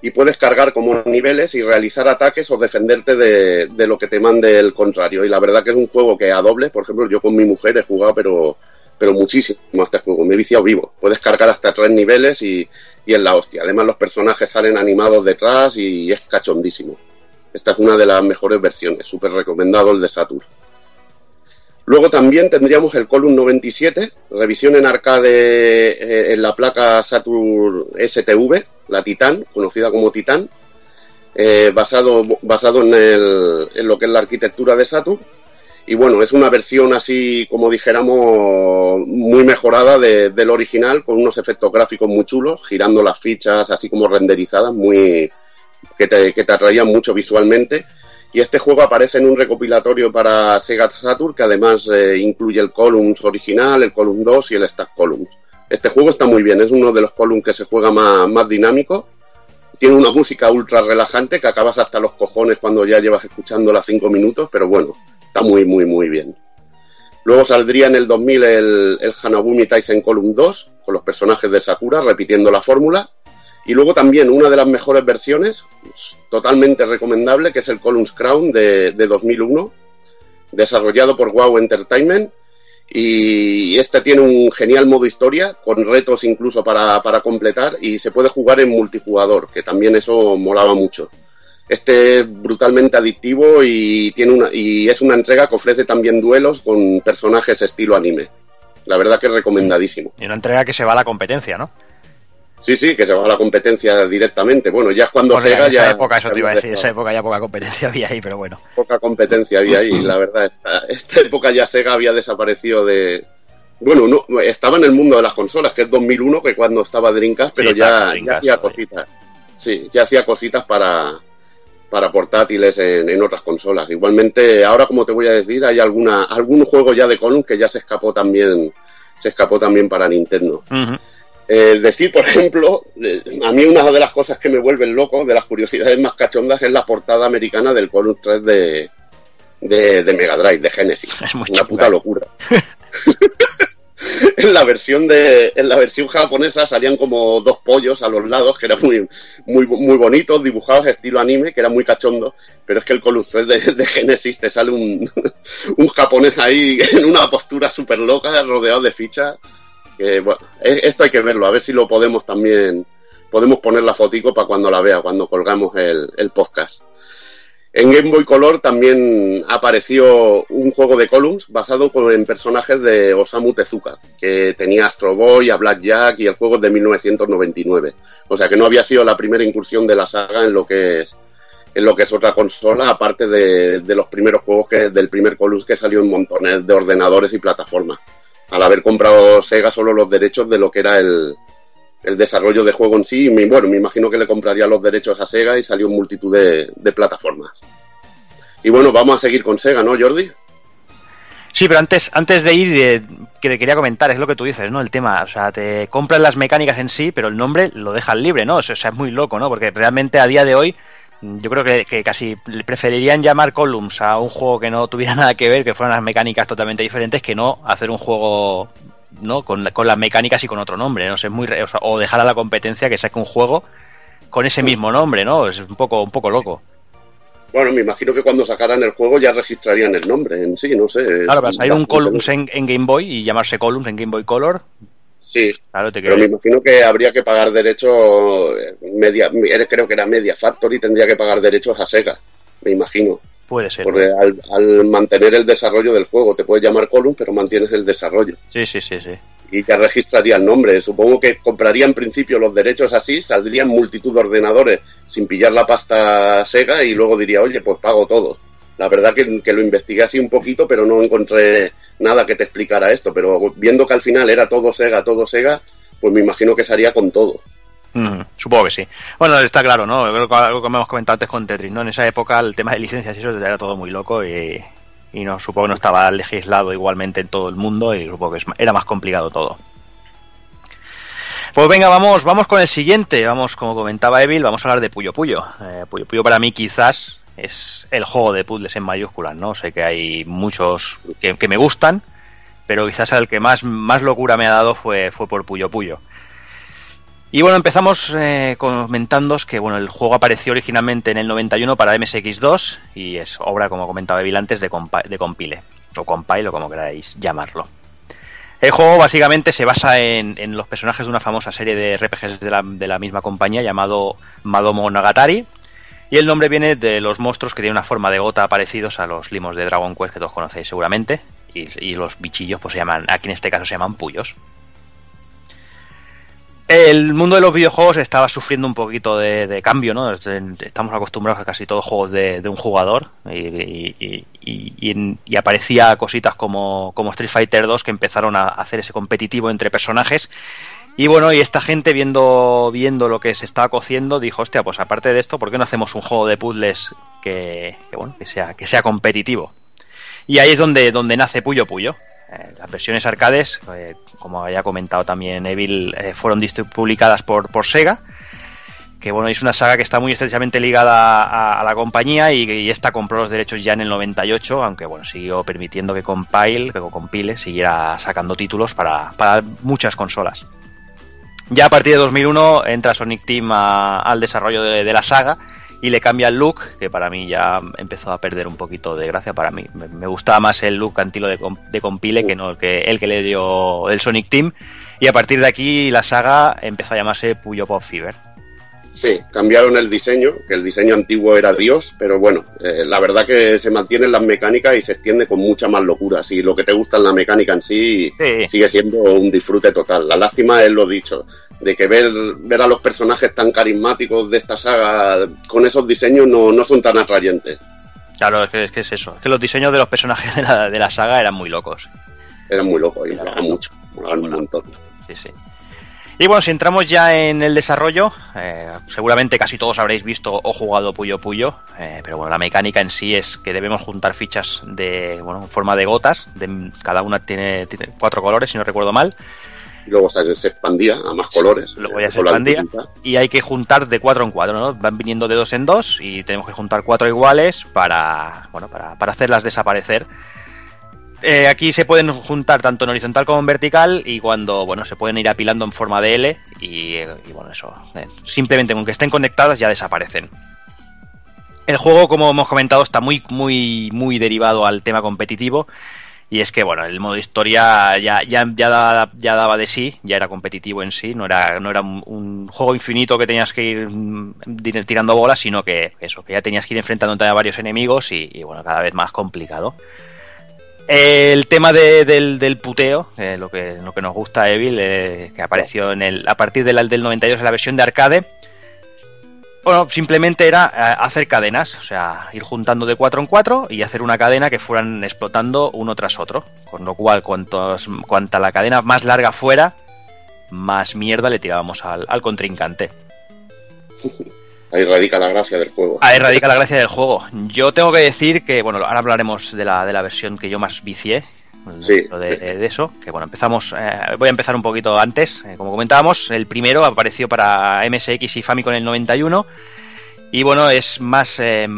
y puedes cargar como niveles y realizar ataques o defenderte de, lo que te mande el contrario. Y la verdad que es un juego que a doble, por ejemplo, yo con mi mujer he jugado, pero, pero muchísimo este juego. Me he viciado vivo. Puedes cargar hasta tres niveles y, y es la hostia. Además, los personajes salen animados detrás y es cachondísimo. Esta es una de las mejores versiones. Súper recomendado el de Saturn. Luego también tendríamos el Column 97, revisión en arcade eh, en la placa Saturn STV, la Titan, conocida como Titan, eh, basado, basado en, el, lo que es la arquitectura de Saturn. Y bueno, es una versión así, como dijéramos, muy mejorada del original, con unos efectos gráficos muy chulos, girando las fichas así como renderizadas, muy que te, que te atraían mucho visualmente y este juego aparece en un recopilatorio para Sega Saturn que además eh, incluye el Columns original, el Column 2 y el Stack Columns. Este juego está muy bien, es uno de los Columns que se juega más, dinámico. Tiene una música ultra relajante que acabas hasta los cojones cuando ya llevas escuchándola cinco minutos, pero bueno, está muy, muy, muy bien. Luego saldría en el 2000 el, el Hanabumi Tyson Column 2 con los personajes de Sakura repitiendo la fórmula y luego también una de las mejores versiones, totalmente recomendable, que es el Columns Crown de, 2001, desarrollado por WoW Entertainment. Y este tiene un genial modo historia, con retos incluso para, para completar, y se puede jugar en multijugador, que también eso molaba mucho. Este es brutalmente adictivo y, tiene una, y es una entrega que ofrece también duelos con personajes estilo anime. La verdad que es recomendadísimo. Y una entrega que se va a la competencia, ¿no? Sí, sí, que se va a la competencia directamente. Bueno, ya es cuando Sega ya. época, eso te iba a decir, esa época ya poca competencia había ahí, pero bueno. Poca competencia había ahí, la verdad. Esta, esta época ya Sega había desaparecido de. Bueno, no, estaba en el mundo de las consolas, que es 2001, que cuando estaba Dreamcast, pero ya, ya hacía cositas. Sí, ya hacía cositas para, para portátiles en, en, otras consolas. Igualmente, ahora como te voy a decir, hay alguna algún juego ya de Column que ya se escapó también se escapó también para Nintendo. Eh, decir, por ejemplo, eh, a mí una de las cosas que me vuelven loco, de las curiosidades más cachondas, es la portada americana del Column 3 de, de, Mega Drive, de Genesis. Es una puta locura. en la versión de en la versión japonesa salían como dos pollos a los lados que eran muy muy muy bonitos dibujados estilo anime que era muy cachondo pero es que el Column 3 de, de Genesis te sale un, un japonés ahí en una postura súper loca rodeado de fichas que bueno, e, esto hay que verlo, a ver si lo podemos también, podemos poner la fotico para cuando la vea, cuando colgamos el, podcast. En Game Boy Color también apareció un juego de Columns basado en personajes de Osamu Tezuka, que tenía Astro Boy, a Blackjack y el juego de 1999. O sea que no había sido la primera incursión de la saga en lo que es en lo que es otra consola, aparte de, los primeros juegos que del primer Columns que salió en montones de ordenadores y plataformas. Al haber comprado Sega solo los derechos de lo que era el, el desarrollo de juego en sí. Y bueno, me imagino que le compraría los derechos a Sega y salió multitud de, plataformas. Y bueno, vamos a seguir con Sega, ¿no, Jordi? Sí, pero antes, antes de ir, eh, que te quería comentar, es lo que tú dices, ¿no? El tema, o sea, te compran las mecánicas en sí, pero el nombre lo dejan libre, ¿no? O sea, es muy loco, ¿no? Porque realmente a día de hoy, yo creo que, que, casi preferirían llamar Columns a un juego que no tuviera nada que ver, que fueran las mecánicas totalmente diferentes, que no hacer un juego ¿no? Con, con, las mecánicas y con otro nombre, ¿no? es muy, o, dejar a la competencia que saque un juego con ese mismo nombre, ¿no? Es un poco, un poco loco. Bueno, me imagino que cuando sacaran el juego ya registrarían el nombre en sí, no sé. Claro, va a salir un Columns en, Game Boy y llamarse Columns en Game Boy Color. Sí, claro, te pero me imagino que habría que pagar derechos, eh, media, creo que era Media Factory, tendría que pagar derechos a Sega, me imagino. Puede ser. Porque al, mantener el desarrollo del juego, te puedes llamar Column, pero mantienes el desarrollo. Sí, sí, sí, sí. Y ya registraría el nombre. Supongo que compraría en principio los derechos así, saldrían multitud de ordenadores sin pillar la pasta Sega y luego diría, oye, pues pago todo. La verdad que, que lo investigué así un poquito, pero no encontré nada que te explicara esto. Pero viendo que al final era todo Sega, todo Sega, pues me imagino que se haría con todo supongo que sí. Bueno, está claro, ¿no? Algo que hemos comentado antes con Tetris, ¿no? En esa época el tema de licencias y eso era todo muy loco y, y no, supongo que no estaba legislado igualmente en todo el mundo y supongo que era más complicado todo. Pues venga, vamos, vamos con el siguiente. Vamos, como comentaba Evil, vamos a hablar de Puyo Puyo. Eh, Puyo Puyo para mí quizás es el juego de puzzles en mayúsculas, ¿no? Sé que hay muchos que, que me gustan, pero quizás el que más, más locura me ha dado fue, fue por Puyo Puyo. Y bueno, empezamos eh, comentándos que bueno, el juego apareció originalmente en el 91 para MSX2 y es obra, como comentaba Evil antes, de, de Compile, o Compile, o como queráis llamarlo. El juego básicamente se basa en, los personajes de una famosa serie de RPGs de la, de la misma compañía llamado Madomo Nagatari. Y el nombre viene de los monstruos que tienen una forma de gota parecidos a los limos de Dragon Quest que todos conocéis seguramente. Y, y los bichillos pues se llaman, aquí en este caso se llaman puyos. El mundo de los videojuegos estaba sufriendo un poquito de, cambio, ¿no? Estamos acostumbrados a casi todos juegos de, un jugador y, aparecía cositas como, como Street Fighter 2 que empezaron a hacer ese competitivo entre personajes. Y bueno, y esta gente viendo, viendo lo que se estaba cociendo dijo, hostia, pues aparte de esto, ¿por qué no hacemos un juego de puzzles que, bueno, que sea, que sea competitivo? Y ahí es donde, donde nace Puyo Puyo. Eh, las versiones arcades, eh, como había comentado también Evil, eh, fueron publicadas por, por Sega. Que bueno, es una saga que está muy estrechamente ligada a, la compañía y, esta compró los derechos ya en el 98, aunque bueno, siguió permitiendo que Compile, que Compile siguiera sacando títulos para, muchas consolas. Ya a partir de 2001 entra Sonic Team al desarrollo de la saga y le cambia el look, que para mí ya empezó a perder un poquito de gracia para mí. Me, gustaba más el look antilo de, Compile que no que, el que le dio el Sonic Team. Y a partir de aquí la saga empezó a llamarse Puyo Pop Fever. Sí, cambiaron el diseño, que el diseño antiguo era Dios, pero bueno, eh, la verdad que se mantienen las mecánicas y se extiende con mucha más locura. Si lo que te gusta en la mecánica en sí, sigue siendo un disfrute total. La lástima es lo dicho, de que ver, ver a los personajes tan carismáticos de esta saga con esos diseños no, no son tan atrayentes. Claro, es que, es eso. Es que los diseños de los personajes de la, de la saga eran muy locos. Eran muy locos y molaban mucho. Molaban un montón. Sí, sí. Y bueno, si entramos ya en el desarrollo, eh, seguramente casi todos habréis visto o jugado Puyo Puyo, eh, pero bueno, la mecánica en sí es que debemos juntar fichas de, bueno, en forma de gotas, de, cada una tiene, tiene cuatro colores, si no recuerdo mal, y luego se, expandía a más colores. Luego ya se expandía y hay que juntar de cuatro en cuatro, ¿no? Van viniendo de dos en dos y tenemos que juntar cuatro iguales para, bueno, para, para hacerlas desaparecer. Eh, aquí se pueden juntar tanto en horizontal como en vertical y cuando, bueno, se pueden ir apilando en forma de L y, bueno, eso, eh, simplemente con que estén conectadas ya desaparecen. El juego, como hemos comentado, está muy, muy, muy derivado al tema competitivo Y es que, bueno, el modo historia ya, ya, ya, daba, de sí, ya era competitivo en sí, no era, no era un, juego infinito que tenías que ir mm, tirando bolas, sino que eso, que ya tenías que ir enfrentándote a varios enemigos y, bueno, cada vez más complicado. El tema del, del, puteo, eh, lo, que, lo que nos gusta Evil, eh, que apareció en el, a partir del, del 92 en la versión de arcade, bueno, simplemente era eh, hacer cadenas, o sea, ir juntando de cuatro en cuatro y hacer una cadena que fueran explotando uno tras otro. Con lo cual, cuantos, cuanta la cadena más larga fuera, más mierda le tirábamos al, contrincante. Ahí radica la gracia del juego. Ahí radica la gracia del juego. Yo tengo que decir que, bueno, ahora hablaremos de la, de la versión que yo más vicié, sí. de, eso. Que bueno, empezamos. Eh, voy a empezar un poquito antes. Eh, como comentábamos, el primero apareció para MSX y Famicom en el 91. Y bueno, es más. Eh,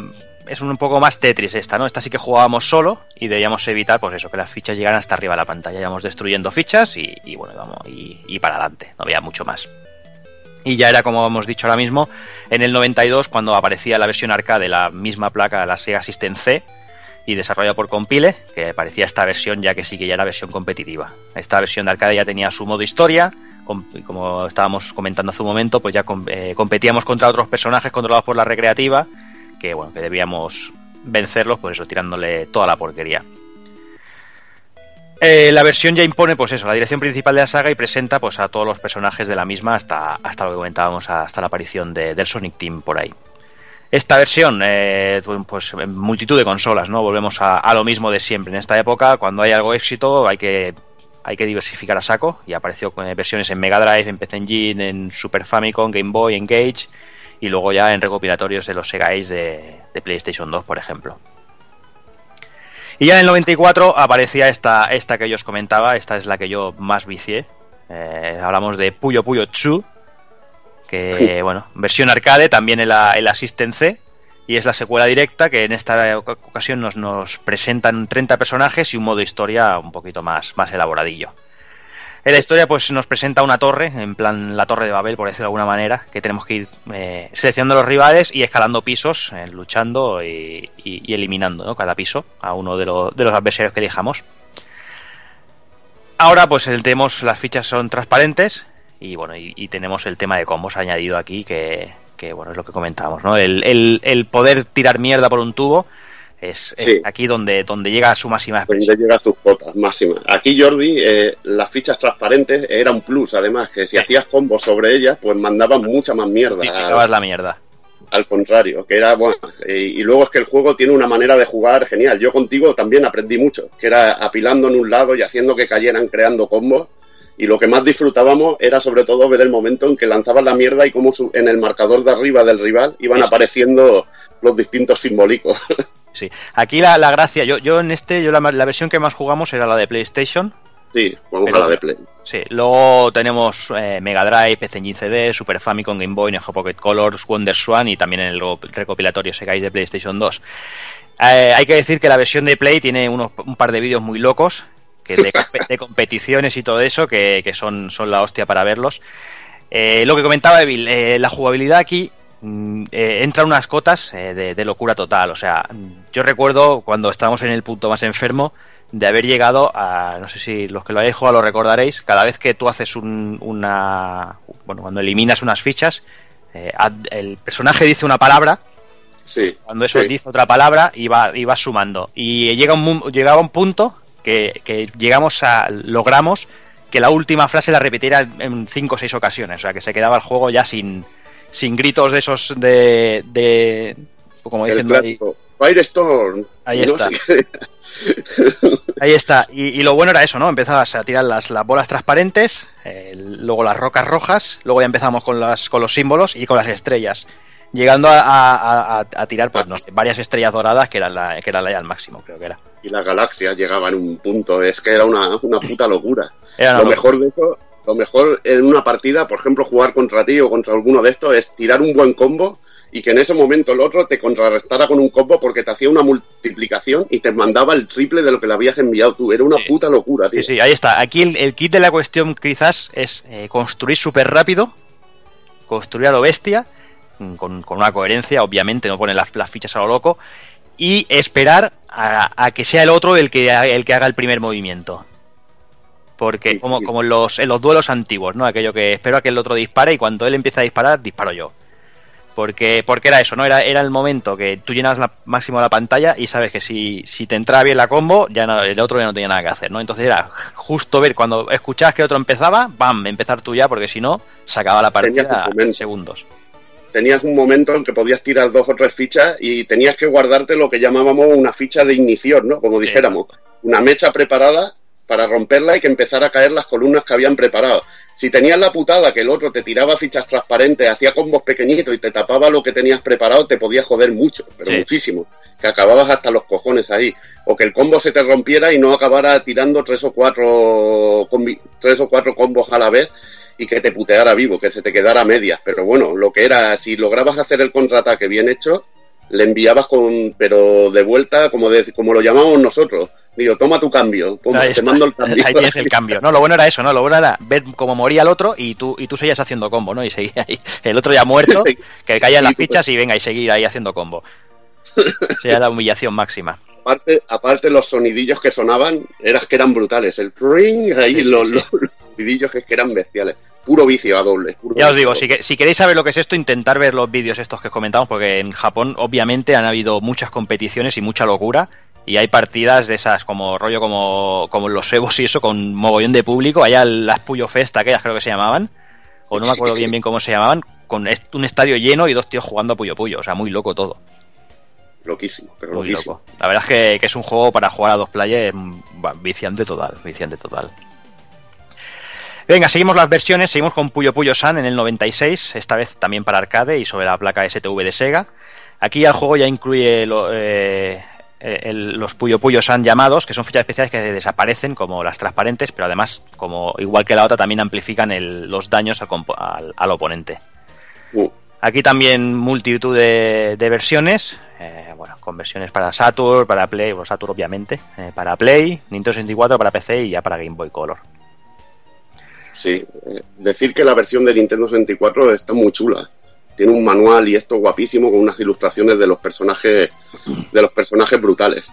es un poco más Tetris esta, ¿no? Esta sí que jugábamos solo y debíamos evitar, pues eso, que las fichas llegaran hasta arriba de la pantalla. Íbamos destruyendo fichas y, bueno, vamos, y, y para adelante. No había mucho más. Y ya era, como hemos dicho ahora mismo, en el 92 cuando aparecía la versión arcade, la misma placa, la Sega System C, y desarrollado por Compile, que parecía esta versión ya que sí que ya era versión competitiva. Esta versión de arcade ya tenía su modo historia, como estábamos comentando hace un momento, pues ya eh, competíamos contra otros personajes controlados por la recreativa, que bueno, que debíamos vencerlos, pues eso, tirándole toda la porquería. Eh, la versión ya impone, pues eso, la dirección principal de la saga y presenta pues a todos los personajes de la misma hasta, hasta lo que comentábamos, hasta la aparición del Sonic Team por ahí. Esta versión, eh, pues en multitud de consolas, ¿no? Volvemos a, lo mismo de siempre. En esta época, cuando hay algo éxito, hay que, hay que diversificar a saco. Y apareció con versiones en Mega Drive, en PC Engine, en Super Famicom, Game Boy, Engage y luego ya en recopilatorios de los Sega Ace de, PlayStation 2, por ejemplo. Y ya en el 94 aparecía esta, esta que yo os comentaba, esta es la que yo más vicié. Eh, hablamos de Puyo Puyo 2, que bueno, versión arcade también el Assistant C y es la secuela directa que en esta ocasión nos, nos presentan 30 personajes y un modo historia un poquito más, más elaboradillo. En la historia pues nos presenta una torre, en plan la torre de Babel por decirlo de alguna manera, que tenemos que ir eh, seleccionando los rivales y escalando pisos, eh, luchando y, eliminando cada piso a uno de, de los adversarios que elijamos. Ahora pues tenemos las fichas son transparentes y bueno, y, tenemos el tema de combos añadido aquí que, bueno, es lo que comentábamos, ¿no? El, el, poder tirar mierda por un tubo es, aquí donde, donde llega a su máxima expresión. Donde llega a sus cotas máximas. Aquí, Jordi, eh, las fichas transparentes eran un plus, además, que si hacías combos sobre ellas, pues mandaban mucha más mierda. Y la mierda. Al contrario, que era bueno. Y, y, luego es que el juego tiene una manera de jugar genial. Yo contigo también aprendí mucho, que era apilando en un lado y haciendo que cayeran creando combos y lo que más disfrutábamos era sobre todo ver el momento en que lanzaban la mierda y cómo en el marcador de arriba del rival iban apareciendo los distintos simbólicos. Sí, aquí la, gracia, yo, yo en este, yo la, versión que más jugamos era la de PlayStation. Sí, jugamos a la de Play. Sí, luego tenemos eh, Mega Drive, PC Engine CD, Super Famicom, Game Boy, Neo Pocket Colors, Wonder Swan y también en el recopilatorio Sega de PlayStation 2. Eh, hay que decir que la versión de Play tiene unos, un par de vídeos muy locos de, competiciones y todo eso, que, son, son la hostia para verlos. Eh, lo que comentaba Evil, eh, la jugabilidad aquí eh, entra unas cotas de, locura total. O sea, yo recuerdo cuando estábamos en el punto más enfermo de haber llegado a, no sé si los que lo habéis jugado lo recordaréis, cada vez que tú haces una, bueno, cuando eliminas unas fichas, el personaje dice una palabra, sí, cuando eso dice otra palabra y va, y va sumando. Y llega un, llegaba un punto que, llegamos a, logramos que la última frase la repitiera en cinco o seis ocasiones, o sea que se quedaba el juego ya sin, sin gritos de esos de, de como ahí, Firestorm. Ahí está. Ahí está. Y, lo bueno era eso, ¿no? Empezabas a tirar las, las bolas transparentes, luego las rocas rojas, luego ya empezamos con, las, con los símbolos y con las estrellas. Llegando a, a, tirar, pues no sé, varias estrellas doradas que era la, que era la ya al máximo, creo que era y la galaxia llegaba en un punto. Es que era una, puta locura. lo mejor de eso, lo mejor en una partida, por ejemplo, jugar contra ti o contra alguno de estos, es tirar un buen combo y que en ese momento el otro te contrarrestara con un combo porque te hacía una multiplicación y te mandaba el triple de lo que le habías enviado tú. Era una puta locura, tío. Sí, sí, ahí está. Aquí el, kit de la cuestión quizás es eh, construir súper rápido, construir a lo bestia, con, con, una coherencia, obviamente, no poner las, las fichas a lo loco, y esperar a, que sea el otro el que, el que haga el primer movimiento. Porque, como, como en, los, en los duelos antiguos, ¿no? Aquello que espero a que el otro dispare y cuando él empieza a disparar, disparo yo. Porque, porque era eso, ¿no? Era, era el momento que tú llenas la, máximo la pantalla y sabes que si, si te entraba bien la combo, ya el otro ya no tenía nada que hacer, ¿no? Entonces era justo ver cuando escuchabas que otro empezaba, ¡bam! Empezar tú ya, porque si no, se acaba la partida en segundos. Tenías un momento en que podías tirar dos o tres fichas y tenías que guardarte lo que llamábamos una ficha de ignición, ¿no? Como dijéramos, una mecha preparada para romperla y que empezara a caer las columnas que habían preparado. Si tenías la putada que el otro te tiraba fichas transparentes, hacía combos pequeñitos y te tapaba lo que tenías preparado, te podía joder mucho, pero muchísimo. Que acababas hasta los cojones ahí. O que el combo se te rompiera y no acabara tirando tres o cuatro, tres o cuatro combos a la vez y que te puteara vivo, que se te quedara a medias. Pero bueno, lo que era, si lograbas hacer el contraataque bien hecho, le enviabas con, pero de vuelta, como, de, como lo llamamos nosotros, Digo, toma tu cambio, te mando el cambio. Ahí tienes el cambio. No, lo bueno era eso, ¿no? Lo bueno era ver cómo moría el otro y tú, y tú seguías haciendo combo, ¿no? Y seguía ahí. El otro ya muerto, que caía en las fichas y venga, y seguir ahí haciendo combo. Sería la humillación máxima. Aparte, aparte los sonidillos que sonaban, eras que eran brutales. El ring, ahí los, sonidillos que, eran bestiales. Puro vicio a doble. ya os digo, si, si, queréis saber lo que es esto, intentar ver los vídeos estos que comentamos, porque en Japón obviamente han habido muchas competiciones y mucha locura y hay partidas de esas como rollo como, como los Evos y eso con mogollón de público, allá las Puyo Festa, aquellas creo que se llamaban, o no me acuerdo bien bien cómo se llamaban, con un estadio lleno y dos tíos jugando a Puyo Puyo, o sea, muy loco todo. Loquísimo, pero muy loquísimo. Loco. La verdad es que, que, es un juego para jugar a dos players viciante total, viciante total. Venga, seguimos las versiones, seguimos con Puyo Puyo San en el 96, esta vez también para arcade y sobre la placa STV de Sega. Aquí el juego ya incluye lo, eh, eh, los Puyo Puyo han llamados, que son fichas especiales que desaparecen como las transparentes, pero además, como igual que la otra, también amplifican los daños al, oponente. Uh. Aquí también multitud de, versiones, eh, bueno, con versiones para Saturn, para Play, bueno, Saturn obviamente, eh, para Play, Nintendo 64, para PC y ya para Game Boy Color. Sí, decir que la versión de Nintendo 64 está muy chula tiene un manual y esto guapísimo con unas ilustraciones de los personajes de los personajes brutales.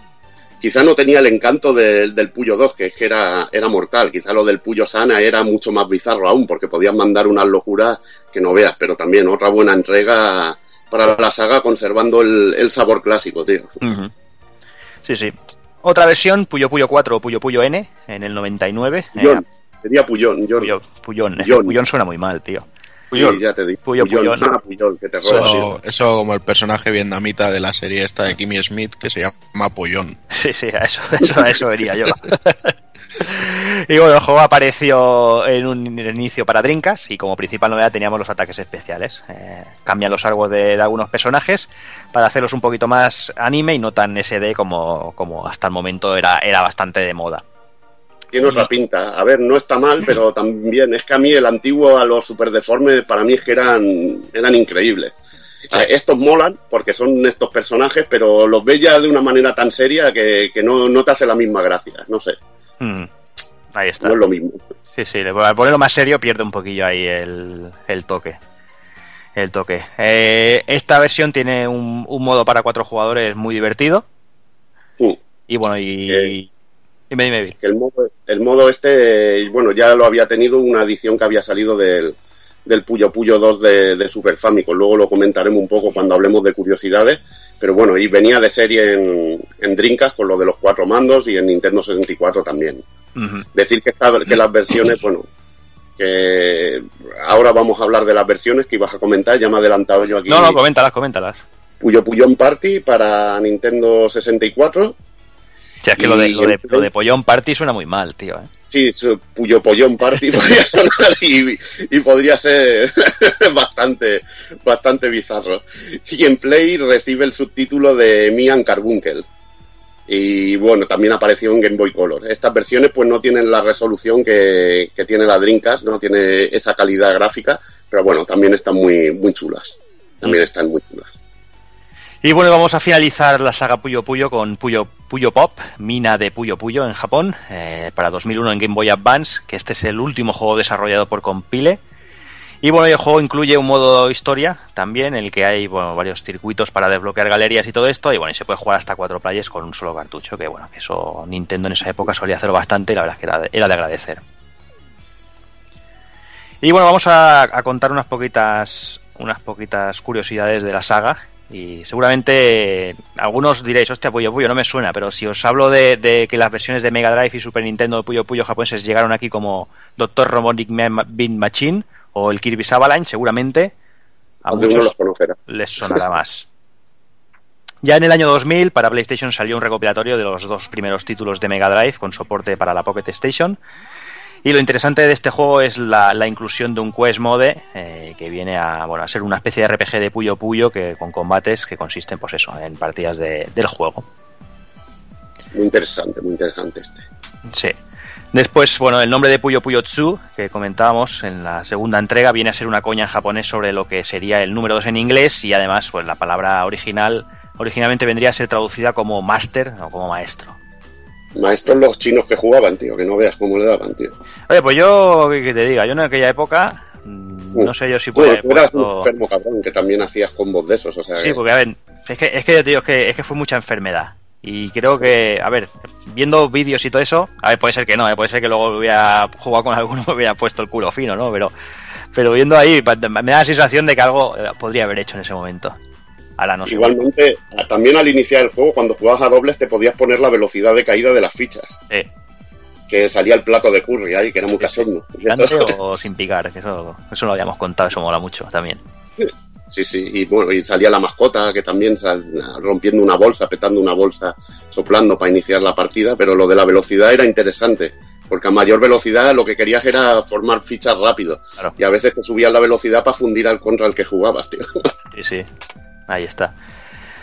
Quizá no tenía el encanto del Puyo 2, que es que era, era mortal. Quizá lo del Puyo Sana era mucho más bizarro aún, porque podían mandar unas locuras que no veas, pero también otra buena entrega para la saga conservando el, sabor clásico, tío. Sí, sí. Otra versión, Puyo Puyo 4 o Puyo Puyo N, en el 99. Puyón. Eh, sería Puyón. Puyo, Puyón. Puyón suena muy mal, tío. Puyol. ya te digo. Puyol, Puyol. que te eso, eso, como el personaje vietnamita de la serie esta de Kimmy Smith que se llama Puyón. Sí, sí, a eso, eso, a eso vería yo. y bueno, el juego apareció en un inicio para Drinkas y como principal novedad teníamos los ataques especiales. Eh, cambian los árboles de, de, algunos personajes para hacerlos un poquito más anime y no tan SD como, como hasta el momento era, era bastante de moda tiene otra pinta. A ver, no está mal, pero también es que a mí el antiguo a los super deformes, para mí es que eran, eran increíbles. estos molan porque son estos personajes, pero los ves ya de una manera tan seria que, no, te hace la misma gracia, no sé. Mm. Ahí está. No es lo mismo. Sí, sí, al ponerlo más serio pierde un poquillo ahí el, toque. El toque. Eh, esta versión tiene un, modo para cuatro jugadores muy divertido. Mm. Y bueno, y, eh, el modo, el modo este, bueno, ya lo había tenido una edición que había salido del, del Puyo Puyo 2 de, Super Famicom. Luego lo comentaremos un poco cuando hablemos de curiosidades. Pero bueno, y venía de serie en, en Dreamcast con lo de los cuatro mandos y en Nintendo 64 también. Decir que, que las versiones, bueno, que ahora vamos a hablar de las versiones que ibas a comentar, ya me he adelantado yo aquí. No, no, coméntalas, coméntalas. Puyo Puyón Party para Nintendo 64 o sea, es que lo de, lo de, Pollón Party suena muy mal, tío. ¿eh? Sí, Puyo Pollón Party podría sonar y, podría ser bastante, bastante bizarro. Y en Play recibe el subtítulo de Mian Carbunkel. Y bueno, también apareció en Game Boy Color. Estas versiones pues no tienen la resolución que, tiene la Dreamcast, no tiene esa calidad gráfica, pero bueno, también están muy, muy chulas. También mm. están muy chulas. Y bueno, vamos a finalizar la saga Puyo Puyo con Puyo, Puyo Pop, mina de Puyo Puyo en Japón, eh, para 2001 en Game Boy Advance, que este es el último juego desarrollado por Compile. Y bueno, el juego incluye un modo historia también, en el que hay varios circuitos para desbloquear galerías y todo esto. Y bueno, y se puede jugar hasta cuatro players con un solo cartucho, que bueno, eso Nintendo en esa época solía hacerlo bastante y la verdad es que era de, era de agradecer. Y bueno, vamos a, a, contar unas poquitas, unas poquitas curiosidades de la saga. Y seguramente algunos diréis, hostia, Puyo Puyo no me suena, pero si os hablo de, de, que las versiones de Mega Drive y Super Nintendo de Puyo Puyo japoneses llegaron aquí como Doctor Robotic Bean Machine o el Kirby's Avalanche, seguramente a muchos les sonará más. Ya en el año 2000 para PlayStation salió un recopilatorio de los dos primeros títulos de Mega Drive con soporte para la Pocket Station. Y lo interesante de este juego es la, la inclusión de un Quest Mode eh, que viene a, bueno, a ser una especie de RPG de Puyo Puyo que, con combates que consisten pues eso, en partidas de, del juego. Muy interesante, muy interesante este. Sí. Después, bueno, el nombre de Puyo Puyo Tsu, que comentábamos en la segunda entrega, viene a ser una coña en japonés sobre lo que sería el número 2 en inglés y además, pues la palabra original originalmente vendría a ser traducida como master o como maestro. Maestros los chinos que jugaban, tío, que no veas cómo le daban, tío. Oye, pues yo, que te diga, yo en aquella época, no sé yo si puedo... Bueno, eras un enfermo cabrón, que también hacías combos de esos, o sea... Sí, que... porque a ver, es que, es que, tío, es que, es que fue mucha enfermedad. Y creo que, a ver, viendo vídeos y todo eso, a ver, puede ser que no, ¿eh? puede ser que luego hubiera jugado con alguno me hubiera puesto el culo fino, ¿no? Pero, pero viendo ahí, me da la sensación de que algo eh, podría haber hecho en ese momento. Ahora no Igualmente, también al iniciar el juego, cuando jugabas a dobles, te podías poner la velocidad de caída de las fichas. Sí. Que salía el plato de curry ahí, que era muy cachondo. o sin picar, que eso, eso lo habíamos contado, eso mola mucho también. Sí, sí, y bueno, y salía la mascota que también sal, rompiendo una bolsa, petando una bolsa, soplando para iniciar la partida, pero lo de la velocidad era interesante, porque a mayor velocidad lo que querías era formar fichas rápido, claro. y a veces te subías la velocidad para fundir al contra el que jugabas, tío. Sí, sí, ahí está.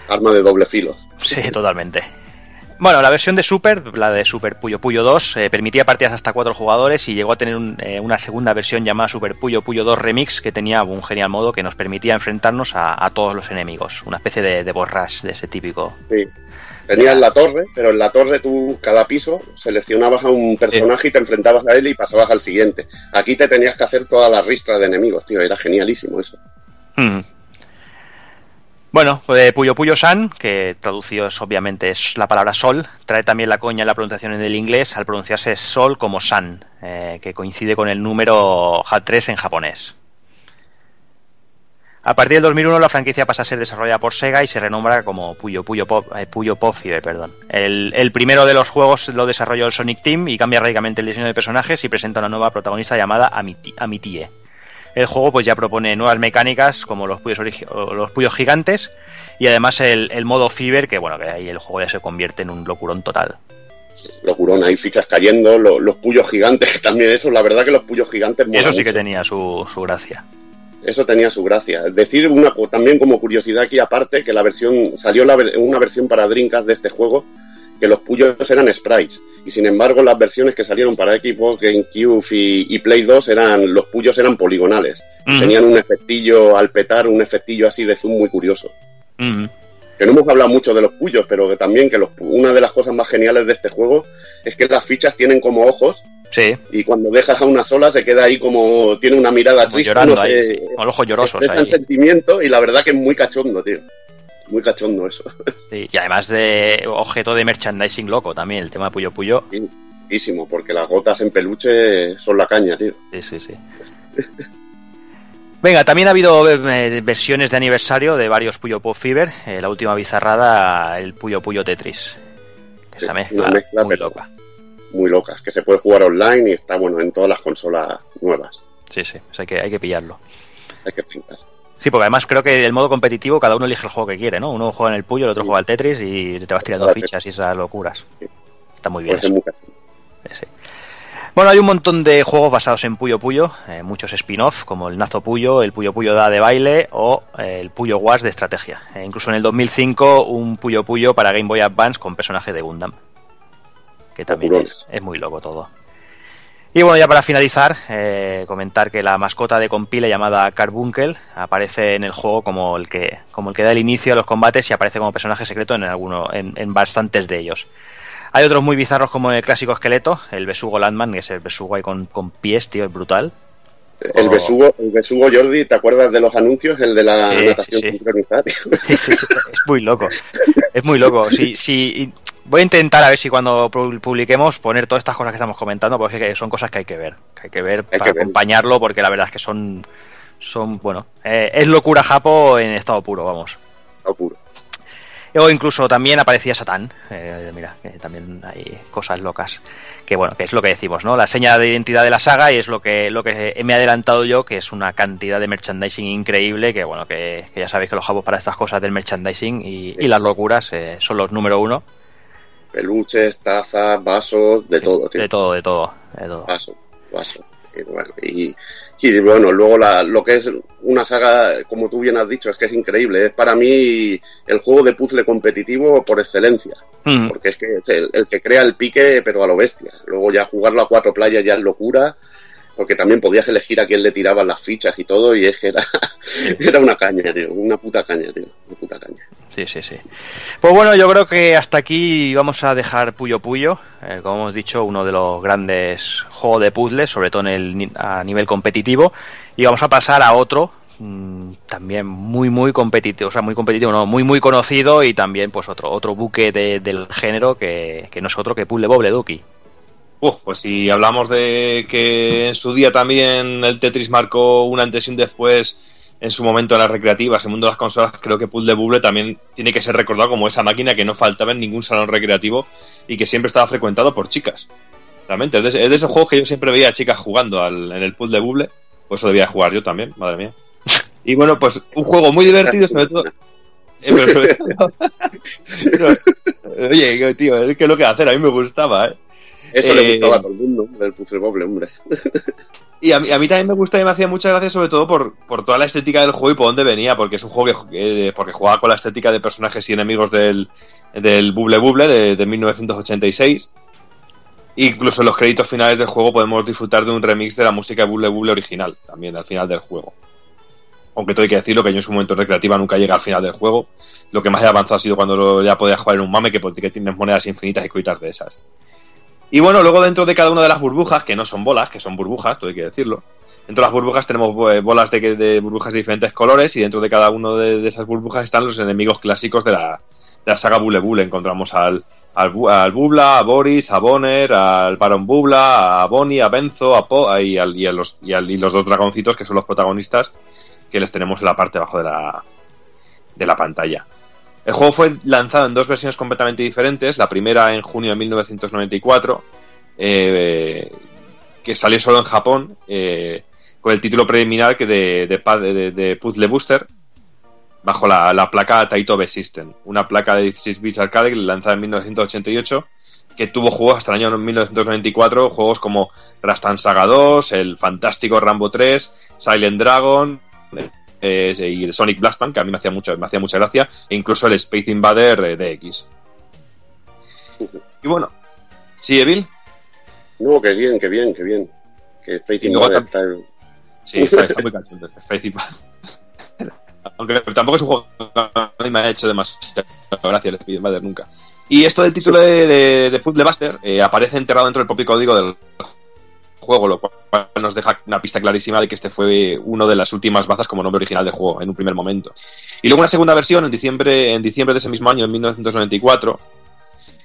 Arma de doble filo. Sí, totalmente. Bueno, la versión de Super, la de Super Puyo Puyo 2, eh, permitía partidas hasta cuatro jugadores y llegó a tener un, eh, una segunda versión llamada Super Puyo Puyo 2 Remix que tenía un genial modo que nos permitía enfrentarnos a, a todos los enemigos. Una especie de, de borras de ese típico. Sí. Tenías la torre, pero en la torre tú, cada piso, seleccionabas a un personaje y te enfrentabas a él y pasabas al siguiente. Aquí te tenías que hacer toda la ristra de enemigos, tío. Era genialísimo eso. Mm. Bueno, pues Puyo Puyo San, que traducido es, obviamente es la palabra sol, trae también la coña en la pronunciación en el inglés al pronunciarse sol como san, eh, que coincide con el número 3 en japonés. A partir del 2001 la franquicia pasa a ser desarrollada por Sega y se renombra como Puyo Puyo Pop, eh, Puyo Pop perdón. El, el, primero de los juegos lo desarrolló el Sonic Team y cambia radicalmente el diseño de personajes y presenta una nueva protagonista llamada Amiti, Amitie. El juego pues ya propone nuevas mecánicas como los puyos, los puyos gigantes y además el, el, modo Fiber que bueno que ahí el juego ya se convierte en un locurón total. Sí, locurón, hay fichas cayendo, los, los puyos gigantes también eso, la verdad que los puyos gigantes Eso sí mucho. que tenía su, su gracia. Eso tenía su gracia. Decir una, también como curiosidad aquí aparte que la versión salió la, una versión para Dreamcast de este juego que los puyos eran sprites y sin embargo las versiones que salieron para Xbox, GameCube y, y Play 2 eran los puyos eran poligonales. Uh -huh. Tenían un efectillo al petar, un efectillo así de zoom muy curioso. Uh -huh. Que no hemos hablado mucho de los puyos, pero que también que los, una de las cosas más geniales de este juego es que las fichas tienen como ojos Sí. Y cuando dejas a una sola se queda ahí como tiene una mirada como triste, llorando no ahí, sé, sí. Con los ojos llorosos ahí. sentimiento y la verdad que es muy cachondo, tío. Muy cachondo eso. Sí, y además de objeto de merchandising loco también, el tema de Puyo Puyo. Sí, porque las gotas en peluche son la caña, tío. Sí, sí, sí. Venga, también ha habido eh, versiones de aniversario de varios Puyo Pop Fever. Eh, la última bizarrada, el Puyo Puyo Tetris. Que Sí, esa mezcla, una mezcla, muy loca. Muy locas, que se puede jugar online y está bueno en todas las consolas nuevas. Sí, sí, o sea, que, hay que pillarlo. Hay que flipar. Sí, porque además creo que el modo competitivo cada uno elige el juego que quiere, ¿no? Uno juega en el Puyo, el otro juega al Tetris y te vas tirando fichas y esas locuras. Está muy bien. Eso. muy cachondo. Sí. Bueno, hay un montón de juegos basados en Puyo Puyo, eh, muchos spin-off, como el Nazo Puyo, el Puyo Puyo Da de baile o eh, el Puyo Wars de estrategia. Eh, incluso en el 2005 un Puyo Puyo para Game Boy Advance con personaje de Gundam. Que también es, es muy loco todo. Y bueno, ya para finalizar, eh, comentar que la mascota de Compile llamada Carbuncle aparece en el juego como el que, como el que da el inicio a los combates y aparece como personaje secreto en alguno, en, en bastantes de ellos. Hay otros muy bizarros como el clásico esqueleto, el besugo Landman, que es el besugo ahí con, con pies, tío, es brutal. El, besugo, el besugo Jordi, ¿te acuerdas de los anuncios? El de la natación sincronizada. es muy loco. Es muy loco. Sí, sí, voy a intentar a ver si cuando publiquemos poner todas estas cosas que estamos comentando, porque son cosas que hay que ver. Que hay que ver para acompañarlo, porque la verdad es que son, son bueno, eh, es locura Japo en estado puro, vamos. Estado puro. O incluso también aparecía Satán. Eh, mira, que también hay cosas locas. Que bueno, que es lo que decimos, ¿no? La seña de identidad de la saga y es lo que, lo que me he adelantado yo, que es una cantidad de merchandising increíble. Que bueno, que, ya sabéis que los jabos para estas cosas del merchandising y, las locuras eh, son los número uno. Peluches, tazas, vasos, de todo, De todo, de todo. De todo. Vasos, vasos. Y, y bueno, luego la, lo que es una saga, como tú bien has dicho, es que es increíble. Es para mí el juego de puzzle competitivo por excelencia. Mm. Porque es que es el, que crea el pique, pero a lo bestia. Luego ya jugarlo a cuatro playas ya es locura. Porque también podías elegir a quién le tiraban las fichas y todo, y es que era, era una caña, tío. Una puta caña, tío. Una puta caña. Sí, sí, sí. Pues bueno, yo creo que hasta aquí vamos a dejar Puyo Puyo, eh, como hemos dicho, uno de los grandes juegos de puzzles, sobre todo en el, a nivel competitivo, y vamos a pasar a otro mm, también muy muy competitivo, o sea, muy competitivo, no, muy muy conocido y también pues otro otro buque del género que, que no es otro que Puzzle Boble Duki. Uh, pues si hablamos de que en su día también el Tetris marcó un antes y un después en su momento en las recreativas, en el mundo de las consolas, creo que Puzzle Bubble también tiene que ser recordado como esa máquina que no faltaba en ningún salón recreativo y que siempre estaba frecuentado por chicas. Realmente, es de, esos juegos que yo siempre veía a chicas jugando en el Puzzle Bubble, pues eso debía jugar yo también, madre mía. Y bueno, pues un juego muy divertido, sobre todo. Eh, oye, tío, es que lo que hacer, a mí me gustaba, ¿eh? Eso le gustaba a todo el mundo, el Puzzle Bubble, hombre. Y a mí, a mí, también me gusta y me hacía mucha gracia, sobre todo por, por toda la estética del juego y por dónde venía, porque es un juego que, eh, porque jugaba con la estética de personajes y enemigos del, del Bubble Bubble de, de 1986. Incluso en los créditos finales del juego podemos disfrutar de un remix de la música de Bubble Bubble original, también al final del juego. Aunque todo hay que decirlo que yo en su momento recreativa nunca llega al final del juego. Lo que más he avanzado ha sido cuando ya podía jugar en un mame que, que tienes monedas infinitas y cuitas de esas. Y bueno, luego dentro de cada una de las burbujas, que no son bolas, que son burbujas, todo hay que decirlo. Dentro de las burbujas tenemos eh, bolas de, burbujas de diferentes colores y dentro de cada una de, esas burbujas están los enemigos clásicos de la, de la saga Bule Bule. Encontramos al, al, Bubla, a Boris, a Bonner, al Baron Bubla, a Bonnie, a Benzo, a Po y, al, y, los, y, y, los dos dragoncitos que son los protagonistas que les tenemos en la parte de abajo de la, de la pantalla. El juego fue lanzado en dos versiones completamente diferentes. La primera en junio de 1994, eh, que salió solo en Japón, eh, con el título preliminar que de, Puzzle Booster, bajo la, placa Taito System, una placa de 16 bits arcade lanzada en 1988 que tuvo juegos hasta el año 1994, juegos como Rastan Saga 2, el fantástico Rambo 3, Silent Dragon, eh, y el Sonic Blastman, que a mí me hacía, mucho, me hacía mucha gracia, e incluso el Space Invader DX. Y bueno, ¿sí, Evil? No, que bien, que bien, que bien. Que Space Invader está... Sí, está, muy cachondo, Space Invader. Aunque tampoco es un juego que a mí me ha hecho demasiado gracia el Space Invader nunca. Y esto del título de, de, de Puzzle Buster eh, aparece enterrado dentro del propio código del juego, lo cual nos deja una pista clarísima de que este fue uno de las últimas bazas como nombre original del juego en un primer momento. Y luego una segunda versión en diciembre, en diciembre de ese mismo año, en 1994,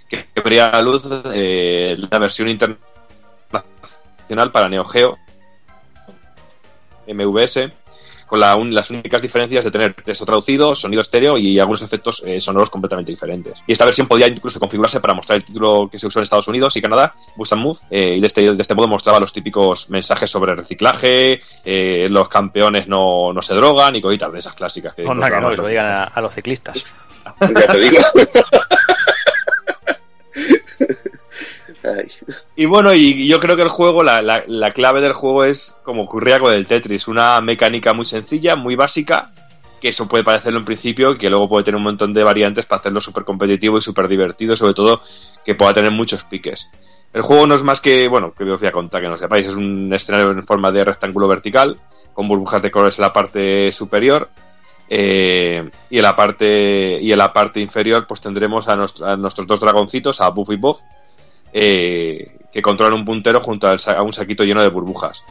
que vería a luz eh, la versión internacional para Neo Geo MVS con las únicas diferencias de tener texto traducido, sonido estéreo y algunos efectos eh, sonoros completamente diferentes. Y esta versión podía incluso configurarse para mostrar el título que se usó en Estados Unidos y Canadá, Boost and Move, eh, y de este, de este modo mostraba los típicos mensajes sobre reciclaje, eh, los campeones no, no, se drogan y cositas de esas clásicas. Que Onda que no, lo digan a, a los ciclistas. ya te digo. Y bueno, y yo creo que el juego, la, la, clave del juego es como ocurría con el Tetris, una mecánica muy sencilla, muy básica, que eso puede parecerlo en principio y que luego puede tener un montón de variantes para hacerlo súper competitivo y súper divertido, sobre todo que pueda tener muchos piques. El juego no es más que, bueno, que os voy a contar que no sepáis, es un escenario en forma de rectángulo vertical, con burbujas de colores en la parte superior, eh, y en la parte y en la parte inferior pues tendremos a, a nuestros dos dragoncitos, a Buff y Buff, eh, que controlan un puntero junto a un saquito lleno de burbujas.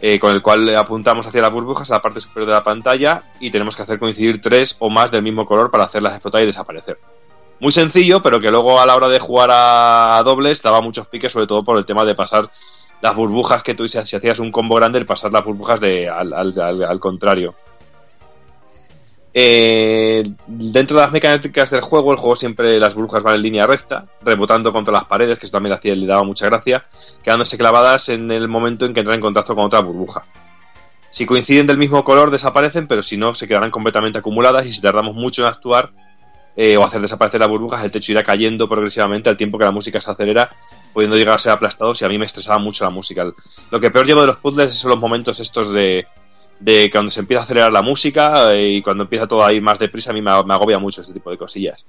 eh, con el cual apuntamos hacia las burbujas a la parte superior de la pantalla y tenemos que hacer coincidir tres o más del mismo color para hacerlas explotar y desaparecer. Muy sencillo, pero que luego a la hora de jugar a, dobles daba muchos piques, sobre todo por el tema de pasar las burbujas que tú, si, hacías un combo grande, el pasar las burbujas de, al contrario. Eh, dentro de las mecánicas del juego, el juego siempre las burbujas van en línea recta, rebotando contra las paredes, que eso también le, daba mucha gracia, quedándose clavadas en el momento en que entran en contacto con otra burbuja. Si coinciden del mismo color, desaparecen, pero si no, se quedarán completamente acumuladas y si tardamos mucho en actuar eh, o hacer desaparecer las burbujas, el techo irá cayendo progresivamente al tiempo que la música se acelera, pudiendo llegar a ser aplastado si a mí me estresaba mucho la música. Lo que peor llevo de los puzzles son los momentos estos de de cuando se empieza a acelerar la música eh, y cuando empieza todo a ir más deprisa, a mí me, agobia mucho este tipo de cosillas.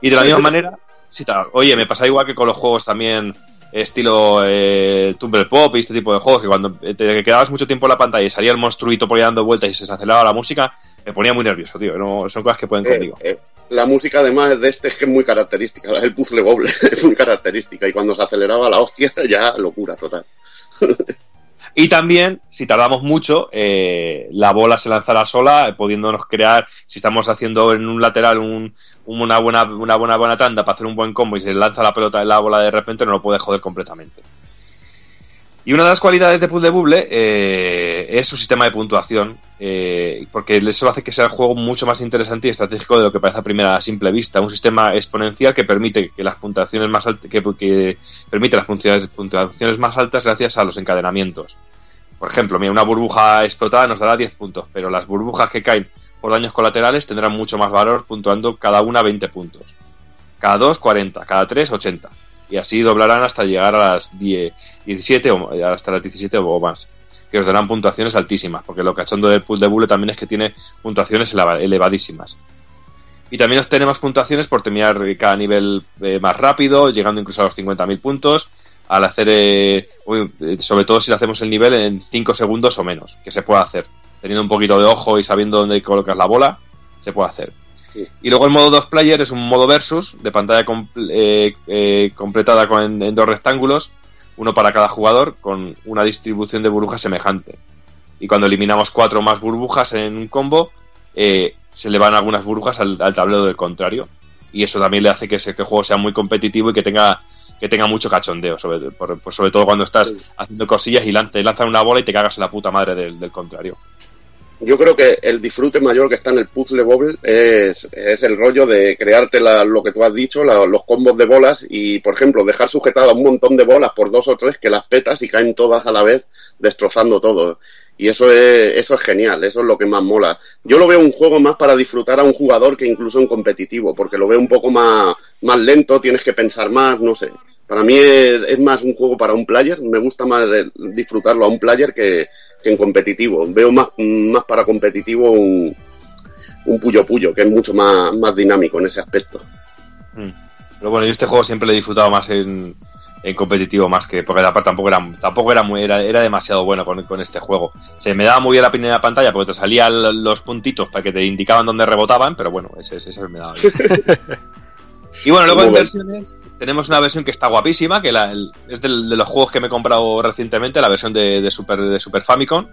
Y de la misma manera, sí, tal, oye, me pasa igual que con los juegos también estilo eh, Tumble Pop y este tipo de juegos, que cuando te quedabas mucho tiempo en la pantalla y salía el monstruito por ahí dando vueltas y se aceleraba la música, me ponía muy nervioso, tío. No, son cosas que pueden eh, conmigo. Eh, la música, además de este, es que es muy característica. El puzzle boble es muy característica. Y cuando se aceleraba la hostia, ya locura total. Y también, si tardamos mucho, eh, la bola se lanzará sola, pudiéndonos crear, si estamos haciendo en un lateral una, buena, una buena buena tanda para hacer un buen combo y se lanza la pelota de la bola de repente, no lo puede joder completamente. Y una de las cualidades de Puzzle Bubble eh, es su sistema de puntuación, eh, porque eso hace que sea el juego mucho más interesante y estratégico de lo que parece a primera simple vista. Un sistema exponencial que permite que las puntuaciones más altas, que, permite las puntuaciones más altas gracias a los encadenamientos. Por ejemplo, mira, una burbuja explotada nos dará 10 puntos, pero las burbujas que caen por daños colaterales tendrán mucho más valor, puntuando cada una 20 puntos. Cada 2, 40, cada 3, 80 y así doblarán hasta llegar a las 10, 17 o hasta las 17 o más que os darán puntuaciones altísimas, porque lo cachondo del pool de bule también es que tiene puntuaciones elevadísimas. Y también obtenemos puntuaciones por terminar cada nivel eh, más rápido, llegando incluso a los 50.000 puntos, al hacer, eh, sobre todo si hacemos el nivel en 5 segundos o menos, que se puede hacer. Teniendo un poquito de ojo y sabiendo dónde colocas la bola, se puede hacer. Y luego el modo 2 player es un modo versus de pantalla eh, eh, completada con, en dos rectángulos, uno para cada jugador, con una distribución de burbujas semejante. Y cuando eliminamos cuatro más burbujas en un combo, eh, se le van algunas burbujas al, tablero del contrario. Y eso también le hace que, ese, el juego sea muy competitivo y que tenga que tenga mucho cachondeo, sobre, sobre todo cuando estás haciendo cosillas y te lanzan una bola y te cagas en la puta madre del contrario yo creo que el disfrute mayor que está en el puzzle bobble es, es el rollo de crearte lo que tú has dicho, los combos de bolas y, por ejemplo, dejar sujetadas un montón de bolas por dos o tres que las petas y caen todas a la vez, destrozando todo. Y eso es, eso es genial, eso es lo que más mola. Yo lo veo un juego más para disfrutar a un jugador que incluso un competitivo, porque lo veo un poco más, más lento, tienes que pensar más, no sé. Para mí es, es más un juego para un player, me gusta más disfrutarlo a un player que, que en competitivo. Veo más, más para competitivo un, un Puyo Puyo, que es mucho más, más dinámico en ese aspecto. Mm. Pero bueno, yo este juego siempre lo he disfrutado más en, en competitivo más que porque aparte tampoco era tampoco era muy era, era demasiado bueno con, con, este juego se me daba muy bien la primera pantalla porque te salían los puntitos para que te indicaban dónde rebotaban pero bueno ese, ese, me daba bien y bueno luego en versiones tenemos una versión que está guapísima, que es de los juegos que me he comprado recientemente, la versión de, Super, Famicom.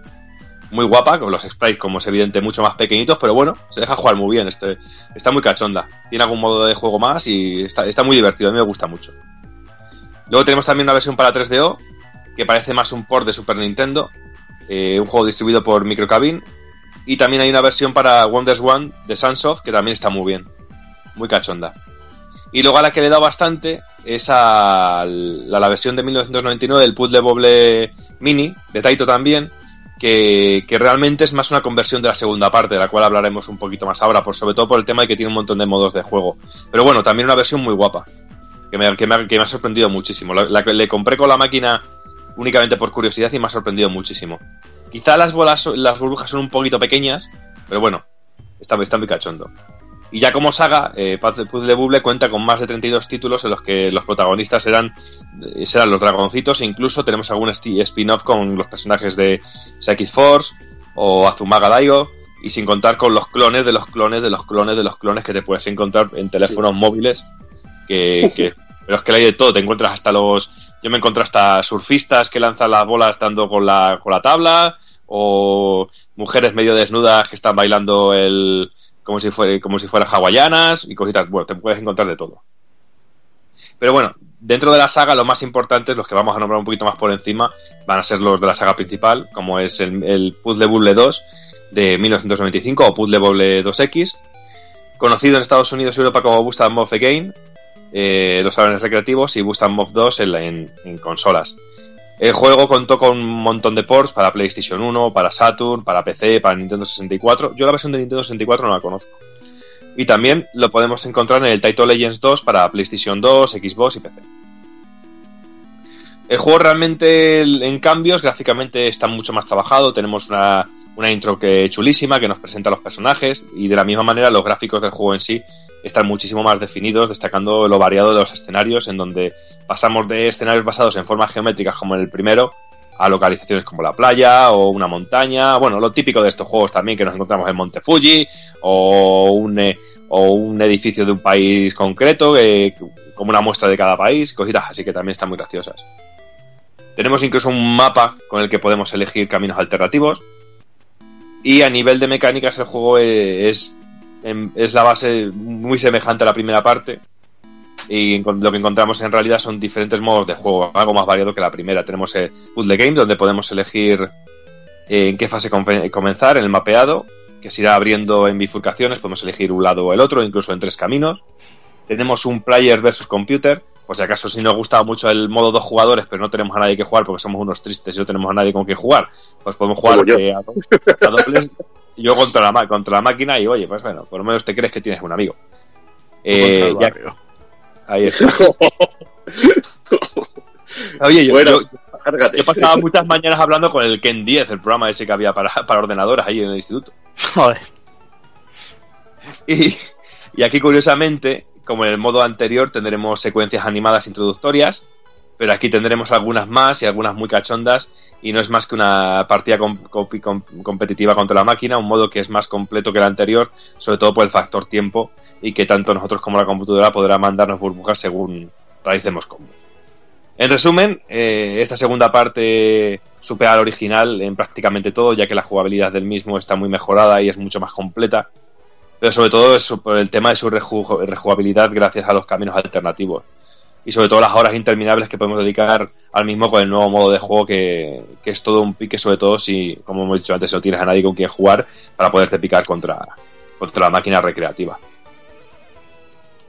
Muy guapa, con los sprites, como es evidente, mucho más pequeñitos, pero bueno, se deja jugar muy bien. Este, está muy cachonda. Tiene algún modo de juego más y está, está muy divertido. A mí me gusta mucho. Luego tenemos también una versión para 3DO, que parece más un port de Super Nintendo. Eh, un juego distribuido por Microcabin. Y también hay una versión para Wonders One de Sunsoft, que también está muy bien. Muy cachonda. Y luego a la que le he dado bastante es a la, versión de 1999 del Puzzle Bobble Mini, de Taito también, que, realmente es más una conversión de la segunda parte, de la cual hablaremos un poquito más ahora, por, sobre todo por el tema de que tiene un montón de modos de juego. Pero bueno, también una versión muy guapa, que me, que me, ha, sorprendido muchísimo. La, que le compré con la máquina únicamente por curiosidad y me ha sorprendido muchísimo. Quizá las bolas, las burbujas son un poquito pequeñas, pero bueno, está, está muy cachondo. Y ya como saga, eh, Puzzle Bubble cuenta con más de 32 títulos en los que los protagonistas eran, eh, serán los dragoncitos. E incluso tenemos algún spin-off con los personajes de Psychic Force o Azumaga Daigo y sin contar con los clones de los clones de los clones de los clones que te puedes encontrar en teléfonos móviles que, que pero es que hay de todo, te encuentras hasta los Yo me encontré hasta surfistas que lanzan las bolas estando con la, con la tabla, o mujeres medio desnudas que están bailando el como si fuera como si fueran hawaianas y cositas. Bueno, te puedes encontrar de todo. Pero bueno, dentro de la saga, los más importantes, los que vamos a nombrar un poquito más por encima, van a ser los de la saga principal, como es el, el Puzzle Bubble 2 de 1995 o Puzzle Bubble 2X, conocido en Estados Unidos y Europa como Mob the Game, eh, los salones recreativos, y Boost Mob 2 en, en, consolas. El juego contó con un montón de ports para PlayStation 1, para Saturn, para PC, para Nintendo 64. Yo la versión de Nintendo 64 no la conozco. Y también lo podemos encontrar en el Title Legends 2 para PlayStation 2, Xbox y PC. El juego realmente en cambios gráficamente está mucho más trabajado, tenemos una, una intro que chulísima que nos presenta los personajes y de la misma manera los gráficos del juego en sí están muchísimo más definidos, destacando lo variado de los escenarios en donde pasamos de escenarios basados en formas geométricas como en el primero a localizaciones como la playa o una montaña, bueno, lo típico de estos juegos también que nos encontramos en Monte Fuji o un, eh, o un edificio de un país concreto, eh, como una muestra de cada país, cositas así que también están muy graciosas. Tenemos incluso un mapa con el que podemos elegir caminos alternativos. Y a nivel de mecánicas el juego eh, es, es la base muy semejante a la primera parte, y lo que encontramos en realidad son diferentes modos de juego, algo más variado que la primera. Tenemos el Puzzle Game, donde podemos elegir eh, en qué fase comenzar, en el mapeado, que se irá abriendo en bifurcaciones, podemos elegir un lado o el otro, incluso en tres caminos. Tenemos un Player versus Computer, por si acaso si nos gusta mucho el modo dos jugadores, pero no tenemos a nadie que jugar porque somos unos tristes y no tenemos a nadie con quien jugar, pues podemos jugar eh, a, dobles, yo contra la, contra la máquina y oye, pues bueno, por lo menos te crees que tienes un amigo. Eh, Ahí está. Oye, yo, he pasado muchas mañanas hablando con el Ken 10, el programa ese que había para, para ordenadores ahí en el instituto. Joder. Y, y aquí, curiosamente, como en el modo anterior, tendremos secuencias animadas introductorias, pero aquí tendremos algunas más y algunas muy cachondas, y no es más que una partida competitiva contra la máquina, un modo que es más completo que el anterior, sobre todo por el factor tiempo, y que tanto nosotros como la computadora podrá mandarnos burbujas según realicemos combo. En resumen, eh, esta segunda parte supera al original en prácticamente todo, ya que la jugabilidad del mismo está muy mejorada y es mucho más completa, pero sobre todo es por el tema de su rejugabilidad gracias a los caminos alternativos y sobre todo las horas interminables que podemos dedicar al mismo con el nuevo modo de juego que, que es todo un pique, sobre todo si, como hemos dicho antes, no tienes a nadie con quien jugar para poderte picar contra, contra la máquina recreativa.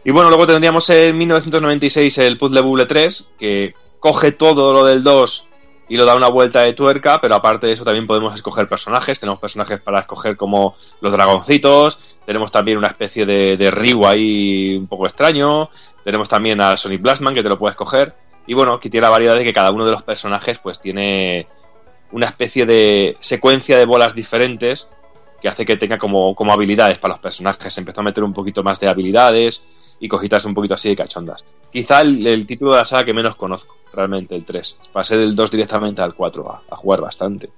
Y bueno, luego tendríamos en 1996 el Puzzle Bubble 3, que coge todo lo del 2 y lo da una vuelta de tuerca, pero aparte de eso también podemos escoger personajes. Tenemos personajes para escoger como los dragoncitos, tenemos también una especie de, de Ryu ahí un poco extraño, tenemos también a Sonic Blastman que te lo puedes escoger. Y bueno, aquí tiene la variedad de que cada uno de los personajes pues tiene una especie de secuencia de bolas diferentes que hace que tenga como, como habilidades para los personajes. Empezó a meter un poquito más de habilidades, y cogitas un poquito así de cachondas. Quizá el, título de la saga que menos conozco, realmente, el 3. Pasé del 2 directamente al 4 a, jugar bastante.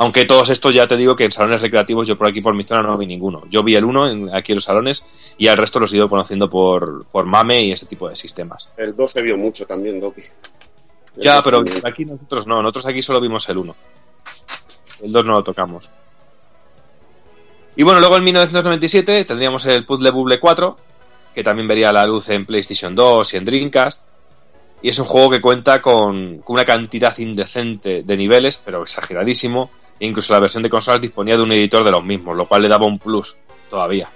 Aunque todos estos ya te digo que en salones recreativos yo por aquí por mi zona no vi ninguno. Yo vi el 1 aquí en los salones y al resto los he ido conociendo por, por MAME y ese tipo de sistemas. El 2 se vio mucho también, Doki. Ya, pero aquí nosotros no, nosotros aquí solo vimos el 1. El 2 no lo tocamos. Y bueno, luego en 1997 tendríamos el Puzzle Bubble 4, que también vería la luz en PlayStation 2 y en Dreamcast. Y es un juego que cuenta con, una cantidad indecente de niveles, pero exageradísimo. Incluso la versión de consolas disponía de un editor de los mismos, lo cual le daba un plus todavía.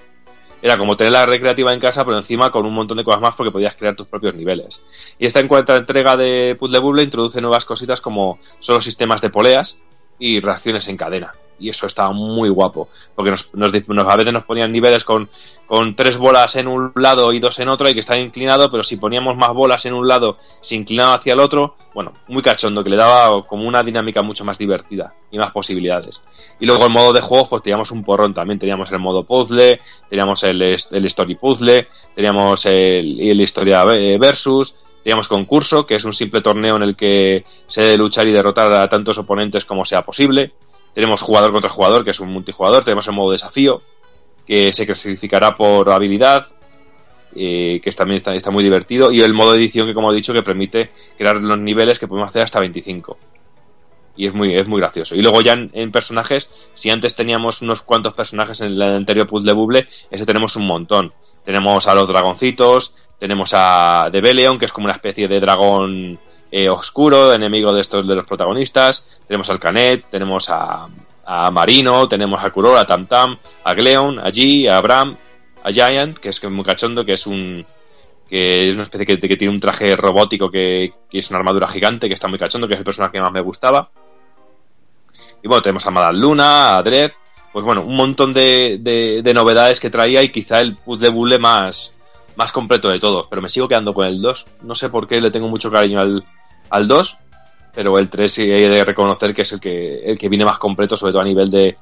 Era como tener la recreativa en casa, pero encima con un montón de cosas más porque podías crear tus propios niveles. Y esta encuentra entrega de Puzzle Bubble introduce nuevas cositas como son los sistemas de poleas y reacciones en cadena y eso estaba muy guapo, porque nos, a veces nos ponían niveles con, con tres bolas en un lado y dos en otro y que estaba inclinado, pero si poníamos más bolas en un lado, se inclinaba hacia el otro, bueno, muy cachondo, que le daba como una dinámica mucho más divertida y más posibilidades. Y luego el modo de juego, pues teníamos un porrón también, teníamos el modo puzzle, teníamos el, el story puzzle, teníamos el, el historia versus, teníamos concurso, que es un simple torneo en el que se debe luchar y derrotar a tantos oponentes como sea posible. Tenemos jugador contra jugador, que es un multijugador. Tenemos el modo desafío, que se clasificará por habilidad. eh, que también está, está, muy divertido, y el modo edición que, como he dicho, que permite crear los niveles que podemos hacer hasta 25. Y es muy, es muy gracioso. Y luego ya en, personajes, si antes teníamos unos cuantos personajes en el anterior puzzle buble, ese tenemos un montón. Tenemos a los dragoncitos, tenemos a Debeleon, que es como una especie de dragón eh, oscuro, enemigo de estos de los protagonistas. Tenemos al Canet, tenemos a, a Marino, tenemos a Kurora, a Tamtam, a Gleon, a G, a Abram, a Giant, que es muy cachondo, que es un que es una especie que, que tiene un traje robótico que, es una armadura gigante, que está muy cachondo, que es el personaje que más me gustaba. Y bueno, tenemos a Madame Luna, a Dredd, pues bueno, un montón de, de, novedades que traía y quizá el puzzle bulle más, más completo de todos, pero me sigo quedando con el 2. No sé por qué le tengo mucho cariño al, al 2, pero el 3 sí hay de reconocer que es el que, el que viene más completo, sobre todo a nivel de,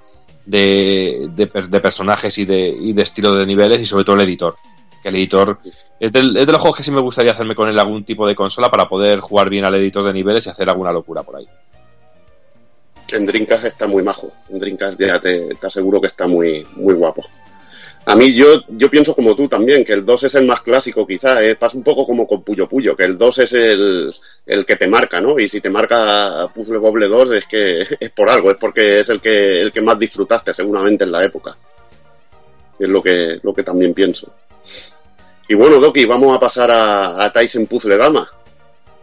de, de, personajes y de, y de estilo de niveles y sobre todo el editor. Que el editor es, del, de los juegos que sí me gustaría hacerme con él algún tipo de consola para poder jugar bien al editor de niveles y hacer alguna locura por ahí. En Dreamcast está muy majo. En Dreamcast ya te, te aseguro que está muy, muy guapo. A mí yo, yo pienso como tú también, que el 2 es el más clásico quizá, ¿eh? pasa un poco como con Puyo Puyo, que el 2 es el, el que te marca, ¿no? Y si te marca Puzzle Bobble 2 es que es por algo, es porque es el que, el que más disfrutaste seguramente en la época. Es lo que, lo que también pienso. Y bueno, Doki, vamos a pasar a, a Tyson Puzzle Dama.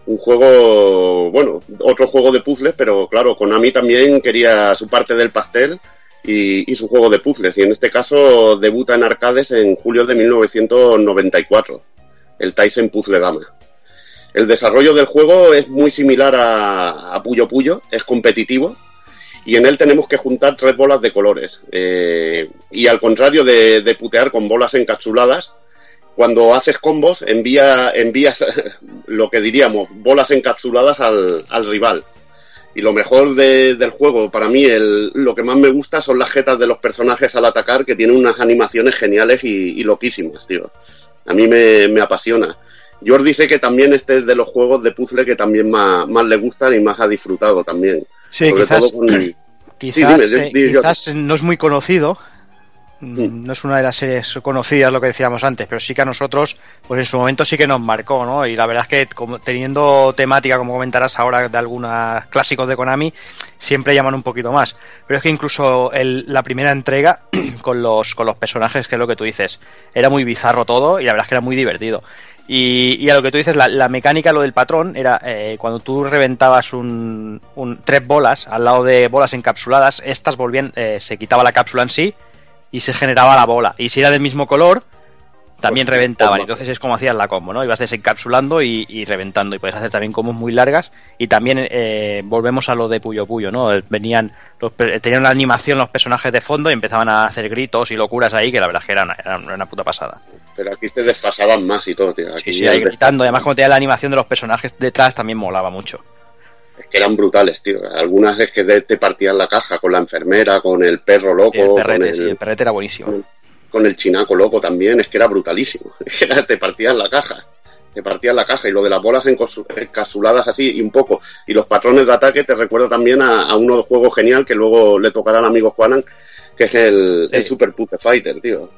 Un juego, bueno, otro juego de puzzles, pero claro, Konami también quería su parte del pastel y, su juego de puzzles. Y en este caso debuta en arcades en julio de 1994, el Tyson Puzzle Dama. El desarrollo del juego es muy similar a, Puyo Puyo, es competitivo y en él tenemos que juntar tres bolas de colores. Eh, y al contrario de, putear con bolas encapsuladas, cuando haces combos envía, envías lo que diríamos bolas encapsuladas al rival. Y lo mejor del juego, para mí, el, lo que más me gusta son las jetas de los personajes al atacar, que tienen unas animaciones geniales y, loquísimas, tío. A mí me, apasiona. Jordi sé que también este es de los juegos de puzzle que también más, le gustan y más ha disfrutado también. Sí, quizás, quizás, eh, quizás no es muy conocido, No es una de las series conocidas lo que decíamos antes, pero sí que a nosotros, pues en su momento sí que nos marcó, ¿no? Y la verdad es que como, teniendo temática, como comentarás ahora, de algunos clásicos de Konami, siempre llaman un poquito más. Pero es que incluso la primera entrega, con los, con los personajes, que es lo que tú dices, era muy bizarro todo y la verdad es que era muy divertido. Y, a lo que tú dices, la, mecánica, lo del patrón, era eh, cuando tú reventabas un, tres bolas al lado de bolas encapsuladas, estas volvían, eh, se quitaba la cápsula en sí y se generaba la bola. Y si era del mismo color, también pues, reventaban. Entonces es como hacías la combo, ¿no? Ibas desencapsulando y, y reventando. Y puedes hacer también combos muy largas. Y también eh, volvemos a lo de Puyo Puyo, ¿no? Venían, los, tenían la animación los personajes de fondo y empezaban a hacer gritos y locuras ahí, que la verdad es que era una, puta pasada. Pero aquí te desfasaban más y todo, tío. Aquí sí, sí, ahí gritando. Y además, como tenía la animación de los personajes detrás, también molaba mucho que eran brutales, tío. Algunas es que te partían la caja con la enfermera, con el perro loco. El perrete, el, perrete era buenísimo. Con, el chinaco loco también, es que era brutalísimo. te partían la caja. Te partían la caja y lo de las bolas encapsuladas así y un poco. Y los patrones de ataque te recuerdo también a, uno de juegos genial que luego le tocará al amigo Juanan, que es el, Super Pute Fighter, tío.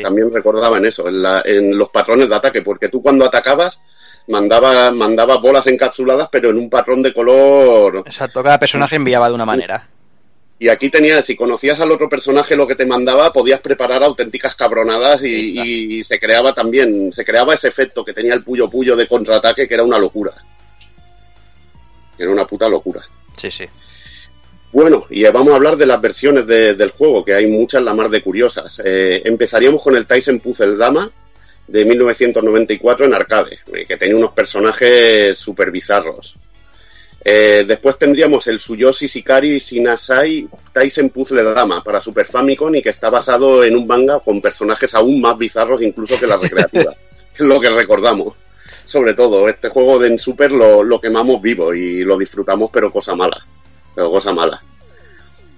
También recordaba en eso, en, en los patrones de ataque, porque tú cuando atacabas mandaba, mandaba bolas encapsuladas, pero en un patrón de color. Exacto, cada personaje enviaba de una manera. Y aquí tenías, si conocías al otro personaje lo que te mandaba, podías preparar auténticas cabronadas y, se creaba también, se creaba ese efecto que tenía el puyo puyo de contraataque que era una locura. era una puta locura. Sí, sí. Bueno, y vamos a hablar de las versiones del juego, que hay muchas la más de curiosas. Eh, empezaríamos con el Tyson Puzzle Dama, de 1994 en arcade, eh, que tenía unos personajes súper bizarros. Eh, después tendríamos el Suyoshi Shikari Shinasai Tyson Puzzle Dama para Super Famicom y que está basado en un manga con personajes aún más bizarros incluso que la recreativa, que es lo que recordamos. Sobre todo, este juego de en Super lo, lo quemamos vivo y lo disfrutamos, pero cosa mala. Pero cosa mala.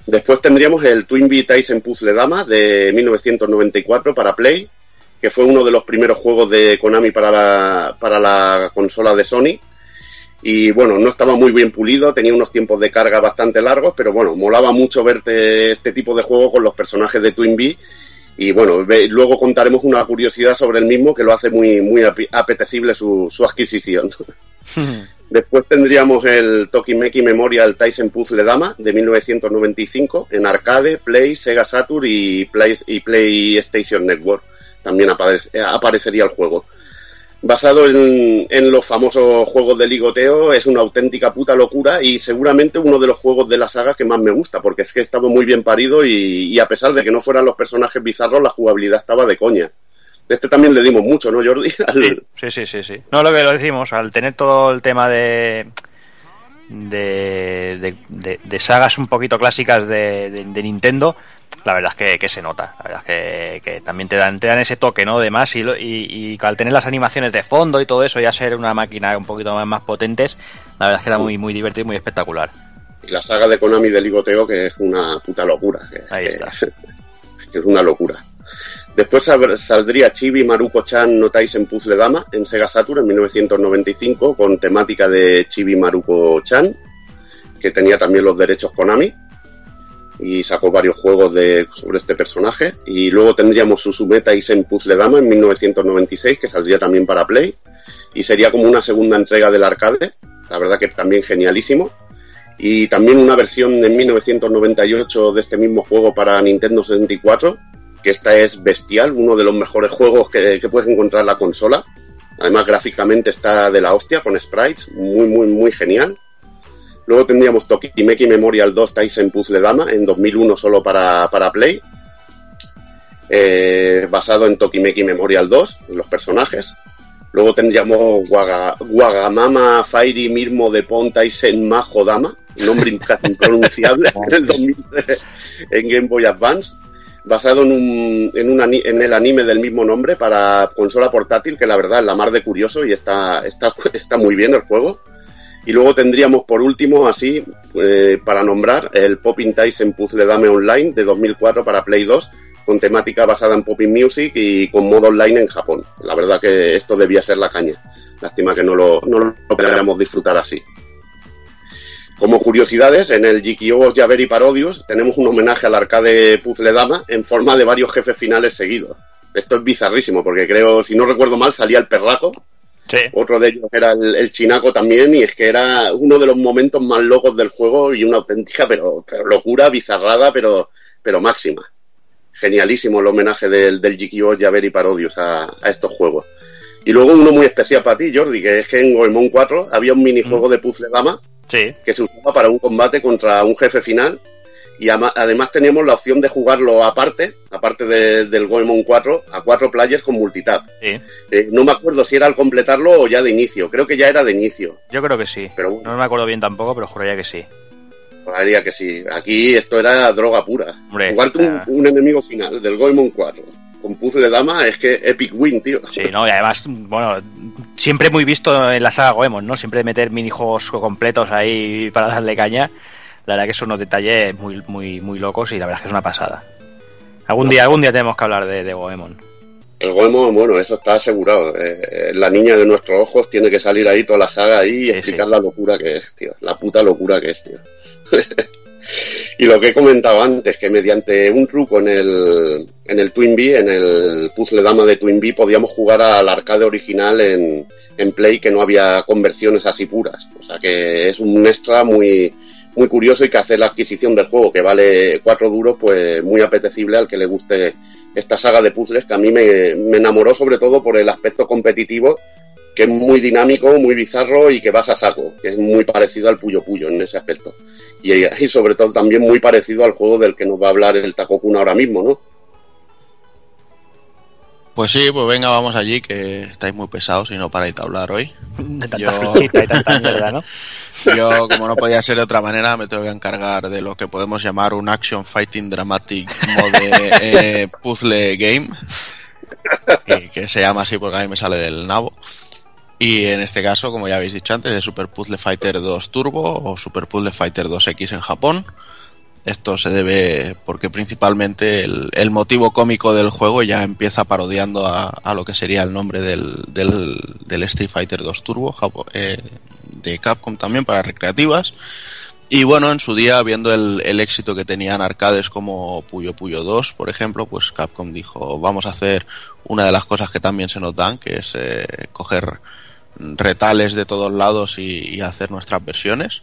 Después tendríamos el Twin Bee Tyson Puzzle Dama de 1994 para Play, que fue uno de los primeros juegos de Konami para la, para la consola de Sony. Y bueno, no estaba muy bien pulido, tenía unos tiempos de carga bastante largos, pero bueno, molaba mucho verte este tipo de juego con los personajes de Twin Bee Y bueno, luego contaremos una curiosidad sobre el mismo que lo hace muy, muy apetecible su, su adquisición. Después tendríamos el Tokimeki Memorial Tyson Puzzle Dama de 1995 en arcade, Play, Sega Saturn y, Play, y PlayStation Network. También aparecería el juego basado en, los famosos juegos de ligoteo, es una auténtica puta locura y seguramente uno de los juegos de la saga que más me gusta, porque es que estaba muy bien parido y, a pesar de que no fueran los personajes bizarros, la jugabilidad estaba de coña. Este también le dimos mucho, ¿no, Jordi? Sí, sí, sí, sí, No, lo que lo decimos, al tener todo el tema de... De, de, sagas un poquito clásicas de Nintendo, la verdad es que, se nota, la verdad es que, también te dan, te dan ese toque, ¿no? De más y, y, al tener las animaciones de fondo y todo eso, ya ser una máquina un poquito más, más potentes, la verdad es que era muy, muy divertido y muy espectacular. Y la saga de Konami de Ligoteo, que es una puta locura. Ahí está. Que es una locura. Después saldría Chibi Maruko-chan no en Puzzle Dama en Sega Saturn en 1995 con temática de Chibi Maruko-chan, que tenía también los derechos Konami y sacó varios juegos de, sobre este personaje. Y luego tendríamos Susume Taisen Puzzle Dama en 1996, que saldría también para Play. Y sería como una segunda entrega del arcade. La verdad que también genialísimo. Y también una versión de 1998 de este mismo juego para Nintendo 64, que esta es bestial, uno de los mejores juegos que, que puedes encontrar en la consola. Además, gráficamente está de la hostia, con sprites, muy, muy, muy genial. Luego tendríamos Tokimeki Memorial 2 Tyson Puzzle Dama en 2001 solo para, Play. Eh, basado en Tokimeki Memorial 2, los personajes. Luego tendríamos Wagamama Fairy Mirmo de Pon Tyson Majo Dama, nombre casi impronunciable, en, en Game Boy Advance. Basado en, un, en, en el anime del mismo nombre para consola portátil, que la verdad es la mar de curioso y está, está, está muy bien el juego. Y luego tendríamos por último, así, eh, para nombrar, el Popping Tyson Puzzle Dame Online de 2004 para Play 2, con temática basada en Popping Music y con modo online en Japón. La verdad que esto debía ser la caña. Lástima que no lo, no lo disfrutar así. Como curiosidades, en el Jikio Javeri Parodius tenemos un homenaje al arcade Puzzle Dama en forma de varios jefes finales seguidos. Esto es bizarrísimo, porque creo, si no recuerdo mal, salía el perraco, otro de ellos era el, chinaco también, y es que era uno de los momentos más locos del juego y una auténtica, pero, locura, bizarrada, pero, pero máxima. Genialísimo el homenaje del, del GKO Javeri Parodius a, a estos juegos. Y luego uno muy especial para ti, Jordi, que es que en Goemon 4 había un minijuego mm. de puzzle dama que se usaba para un combate contra un jefe final y además teníamos la opción de jugarlo aparte, aparte del Goemon 4, a cuatro players con multitap. Eh, no me acuerdo si era al completarlo o ya de inicio, creo que ya era de inicio. Yo creo que sí, pero no me acuerdo bien tampoco, pero juraría que sí. Juraría que sí, aquí esto era droga pura. Jugarte un, enemigo final del Goemon 4 con puzzle de dama es que epic win, tío. Sí, no, y además, bueno, siempre muy visto en la saga Goemon, ¿no? Siempre meter minijuegos completos ahí para darle caña la verdad que son unos detalles muy, muy, muy locos y la verdad es que es una pasada. Algún día, algún día tenemos que hablar de, Goemon. El Goemon, bueno, eso está asegurado. Eh, la niña de nuestros ojos tiene que salir ahí toda la saga ahí y explicar la locura que es, tío. La puta locura que es, tío. y lo que he comentado antes, que mediante un truco en el, en el Twin Bee, en el puzzle dama de Twin Bee, podíamos jugar al arcade original en, en Play, que no había conversiones así puras. O sea que es un extra muy, muy curioso y que hace la adquisición del juego, que vale cuatro duros, pues muy apetecible al que le guste esta saga de puzzles, que a mí me, enamoró sobre todo por el aspecto competitivo, que es muy dinámico, muy bizarro y que vas a saco, que es muy parecido al Puyo Puyo en ese aspecto. Y, y sobre todo también muy parecido al juego del que nos va a hablar el Takokuna ahora mismo, ¿no? Pues sí, pues venga, vamos allí, que estáis muy pesados y no paráis de hablar hoy. De tanta Yo... y tanta mierda, ¿no? Yo, como no podía ser de otra manera, me tengo que encargar de lo que podemos llamar un Action Fighting Dramatic Mode eh, Puzzle Game, que, se llama así porque a mí me sale del nabo. Y en este caso, como ya habéis dicho antes, es Super Puzzle Fighter 2 Turbo o Super Puzzle Fighter 2X en Japón. Esto se debe porque principalmente el, motivo cómico del juego ya empieza parodiando a, lo que sería el nombre del, del, Street Fighter 2 Turbo, eh, de Capcom también para recreativas. Y bueno, en su día, viendo el, el, éxito que tenían arcades como Puyo Puyo 2, por ejemplo, pues Capcom dijo, vamos a hacer una de las cosas que también se nos dan, que es eh, coger retales de todos lados y, y, hacer nuestras versiones,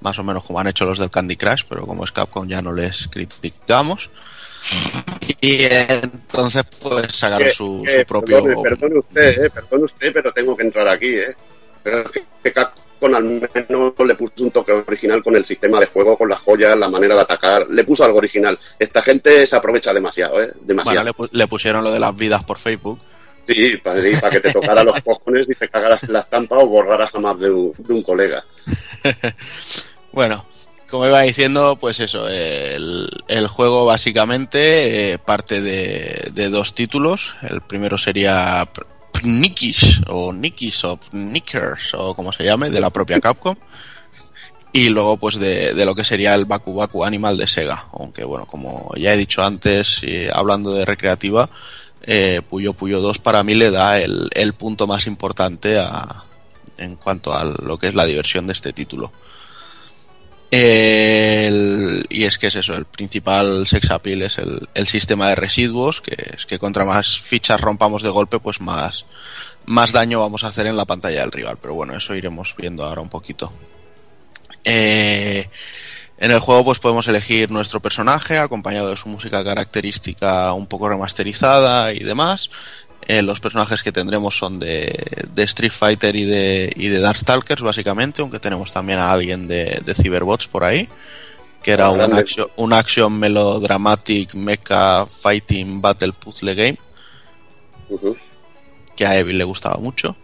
más o menos como han hecho los del Candy Crush, pero como es Capcom ya no les criticamos. Y entonces pues sacaron que, su, su, propio... Perdone, perdone usted, eh, perdone usted, pero tengo que entrar aquí, ¿eh? Pero es que Capcom al menos le puso un toque original con el sistema de juego, con las joyas, la manera de atacar, le puso algo original. Esta gente se aprovecha demasiado, ¿eh? Demasiado. Bueno, le, le pusieron lo de las vidas por Facebook. Sí, para, para que te tocara los cojones y te cagaras en la estampa o borraras jamás de un, de un colega. bueno, como iba diciendo, pues eso, el, el juego básicamente eh, parte de, de, dos títulos. El primero sería Nikis o Nikis o Nickers o como se llame, de la propia Capcom. Y luego pues de, lo que sería el Baku Baku Animal de Sega. Aunque bueno, como ya he dicho antes, hablando de recreativa, eh, Puyo Puyo 2 para mí le da el, el punto más importante a, en cuanto a lo que es la diversión de este título. El, y es que es eso, el principal sex appeal es el, el, sistema de residuos, que es que contra más fichas rompamos de golpe, pues más, más daño vamos a hacer en la pantalla del rival. Pero bueno, eso iremos viendo ahora un poquito. Eh, en el juego pues podemos elegir nuestro personaje acompañado de su música característica un poco remasterizada y demás. Eh, los personajes que tendremos son de, de, Street Fighter y de, y de Darkstalkers, básicamente, aunque tenemos también a alguien de, de Cyberbots por ahí, que era un action, un action melodramatic mecha fighting battle puzzle game, uh -huh. que a Evil le gustaba mucho.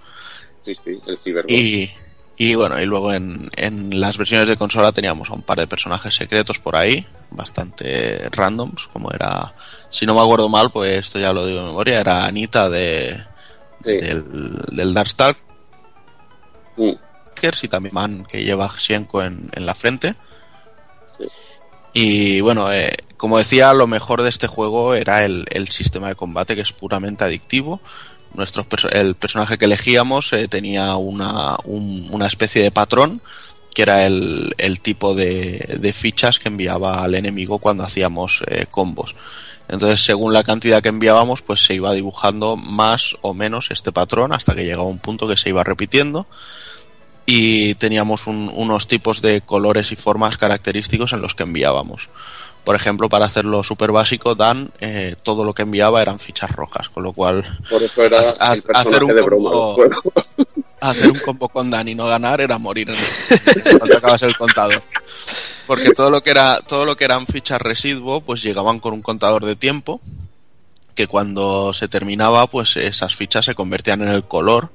Sí, sí, el Cyberbots. Y, y bueno, y luego en, en las versiones de consola teníamos a un par de personajes secretos por ahí, bastante randoms, como era, si no me acuerdo mal, pues esto ya lo digo de memoria, era Anita de sí. del, del Darkstalk mm. y también Man que lleva Shenko en, en la frente. Sí. Y bueno, eh, como decía, lo mejor de este juego era el, el, sistema de combate que es puramente adictivo. Nuestros, el personaje que elegíamos eh, tenía una, un, una especie de patrón que era el, el tipo de, de, fichas que enviaba al enemigo cuando hacíamos eh, combos. Entonces, según la cantidad que enviábamos, pues se iba dibujando más o menos este patrón hasta que llegaba un punto que se iba repitiendo. Y teníamos un, unos tipos de colores y formas característicos en los que enviábamos. Por ejemplo, para hacerlo súper básico, Dan, eh, todo lo que enviaba eran fichas rojas, con lo cual Por eso era a, a, hacer un combo, hacer un combo con Dan y no ganar era morir en, cuando acabas el contador. Porque todo lo que era todo lo que eran fichas residuo, pues llegaban con un contador de tiempo que cuando se terminaba, pues esas fichas se convertían en el color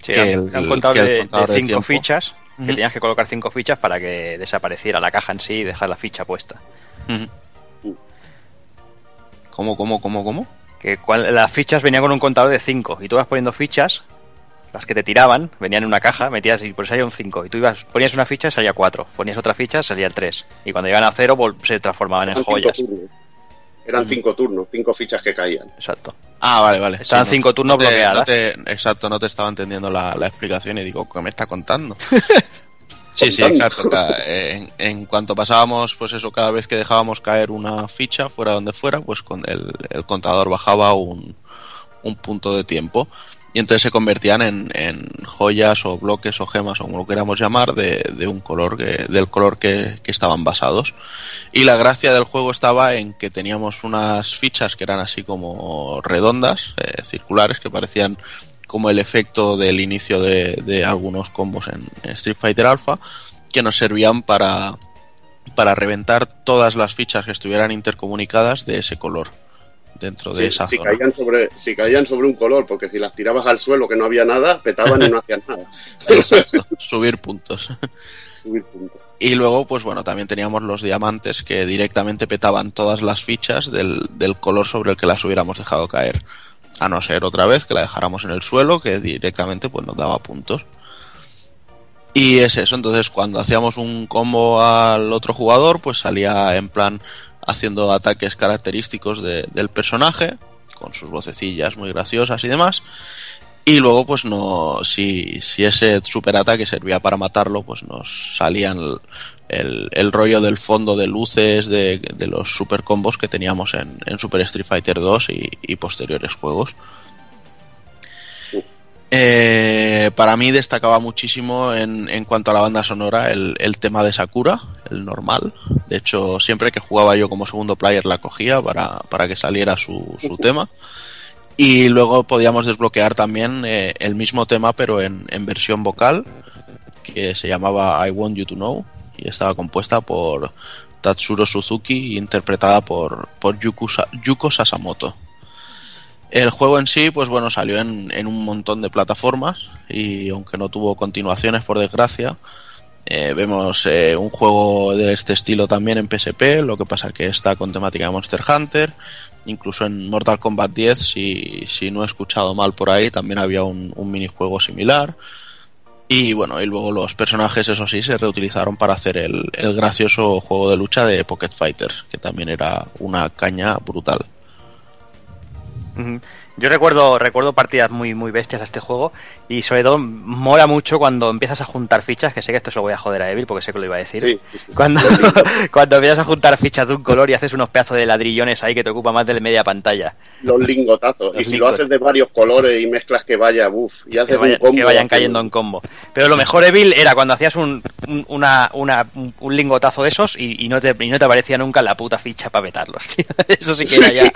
sí, que el, un contador, que el contador de, de, cinco fichas uh -huh. tenías que colocar cinco fichas para que desapareciera la caja en sí y dejar la ficha puesta. ¿Cómo, cómo, cómo, cómo? Que cual, las fichas venían con un contador de 5 y tú vas poniendo fichas, las que te tiraban, venían en una caja, metías y por salía un 5. Y tú ibas, ponías una ficha, salía 4. Ponías otra ficha, salía el 3. Y cuando llegaban a 0, se transformaban en joyas. Eran 5 turnos, 5 fichas que caían. Exacto. Ah, vale, vale. Estaban 5 sí, no, turnos no te, bloqueadas. No te, exacto, no te estaba entendiendo la, la explicación y digo, ¿qué me está contando? Sí, sí, exacto. En, en, cuanto pasábamos, pues eso, cada vez que dejábamos caer una ficha, fuera donde fuera, pues con el, el contador bajaba un, un, punto de tiempo. Y entonces se convertían en, joyas o bloques o gemas o como lo queramos llamar de, un color que, del color que, estaban basados. Y la gracia del juego estaba en que teníamos unas fichas que eran así como redondas, eh, circulares, que parecían como el efecto del inicio de, de algunos combos en, en, Street Fighter Alpha que nos servían para, para reventar todas las fichas que estuvieran intercomunicadas de ese color dentro de sí, esa si zona. Caían sobre, si caían sobre un color, porque si las tirabas al suelo que no había nada, petaban y no hacían nada. Exacto, subir puntos. subir puntos. Y luego, pues bueno, también teníamos los diamantes que directamente petaban todas las fichas del, del color sobre el que las hubiéramos dejado caer a no ser otra vez que la dejáramos en el suelo, que directamente pues nos daba puntos. Y es eso, entonces cuando hacíamos un combo al otro jugador, pues salía en plan haciendo ataques característicos de, del personaje, con sus vocecillas muy graciosas y demás. Y luego, pues no, si, si ese superataque servía para matarlo, pues nos salían el, rollo del fondo de luces de, los super combos que teníamos en, Super Street Fighter 2 y, y posteriores juegos. Eh, para mí destacaba muchísimo en, en, cuanto a la banda sonora el, el, tema de Sakura, el normal. De hecho, siempre que jugaba yo como segundo player la cogía para, para que saliera su, su tema. Y luego podíamos desbloquear también eh, el mismo tema, pero en, en, versión vocal, que se llamaba I Want You to Know, y estaba compuesta por Tatsuro Suzuki, interpretada por, por Yuko, Yuko Sasamoto. El juego en sí, pues bueno, salió en, un montón de plataformas y aunque no tuvo continuaciones, por desgracia, eh, vemos eh, un juego de este estilo también en PSP, lo que pasa que está con temática de Monster Hunter, incluso en Mortal Kombat 10, si, si no he escuchado mal por ahí, también había un, un minijuego similar. Y bueno, y luego los personajes, eso sí, se reutilizaron para hacer el, el gracioso juego de lucha de Pocket Fighters, que también era una caña brutal. Uh -huh. Yo recuerdo, recuerdo partidas muy, muy bestias a este juego y sobre todo mola mucho cuando empiezas a juntar fichas, que sé que esto se lo voy a joder a Evil porque sé que lo iba a decir. Sí, sí. Cuando, cuando empiezas a juntar fichas de un color y haces unos pedazos de ladrillones ahí que te ocupa más de media pantalla. Los lingotazos. Los y si lingos. lo haces de varios colores y mezclas que vaya, uff, y haces que, vaya, un combo. que vayan cayendo en combo. Pero lo mejor, Evil, era cuando hacías un, un, una, una, un lingotazo de esos y, y, no te, y no te aparecía nunca la puta ficha para meterlos, tío. Eso sí que era ya.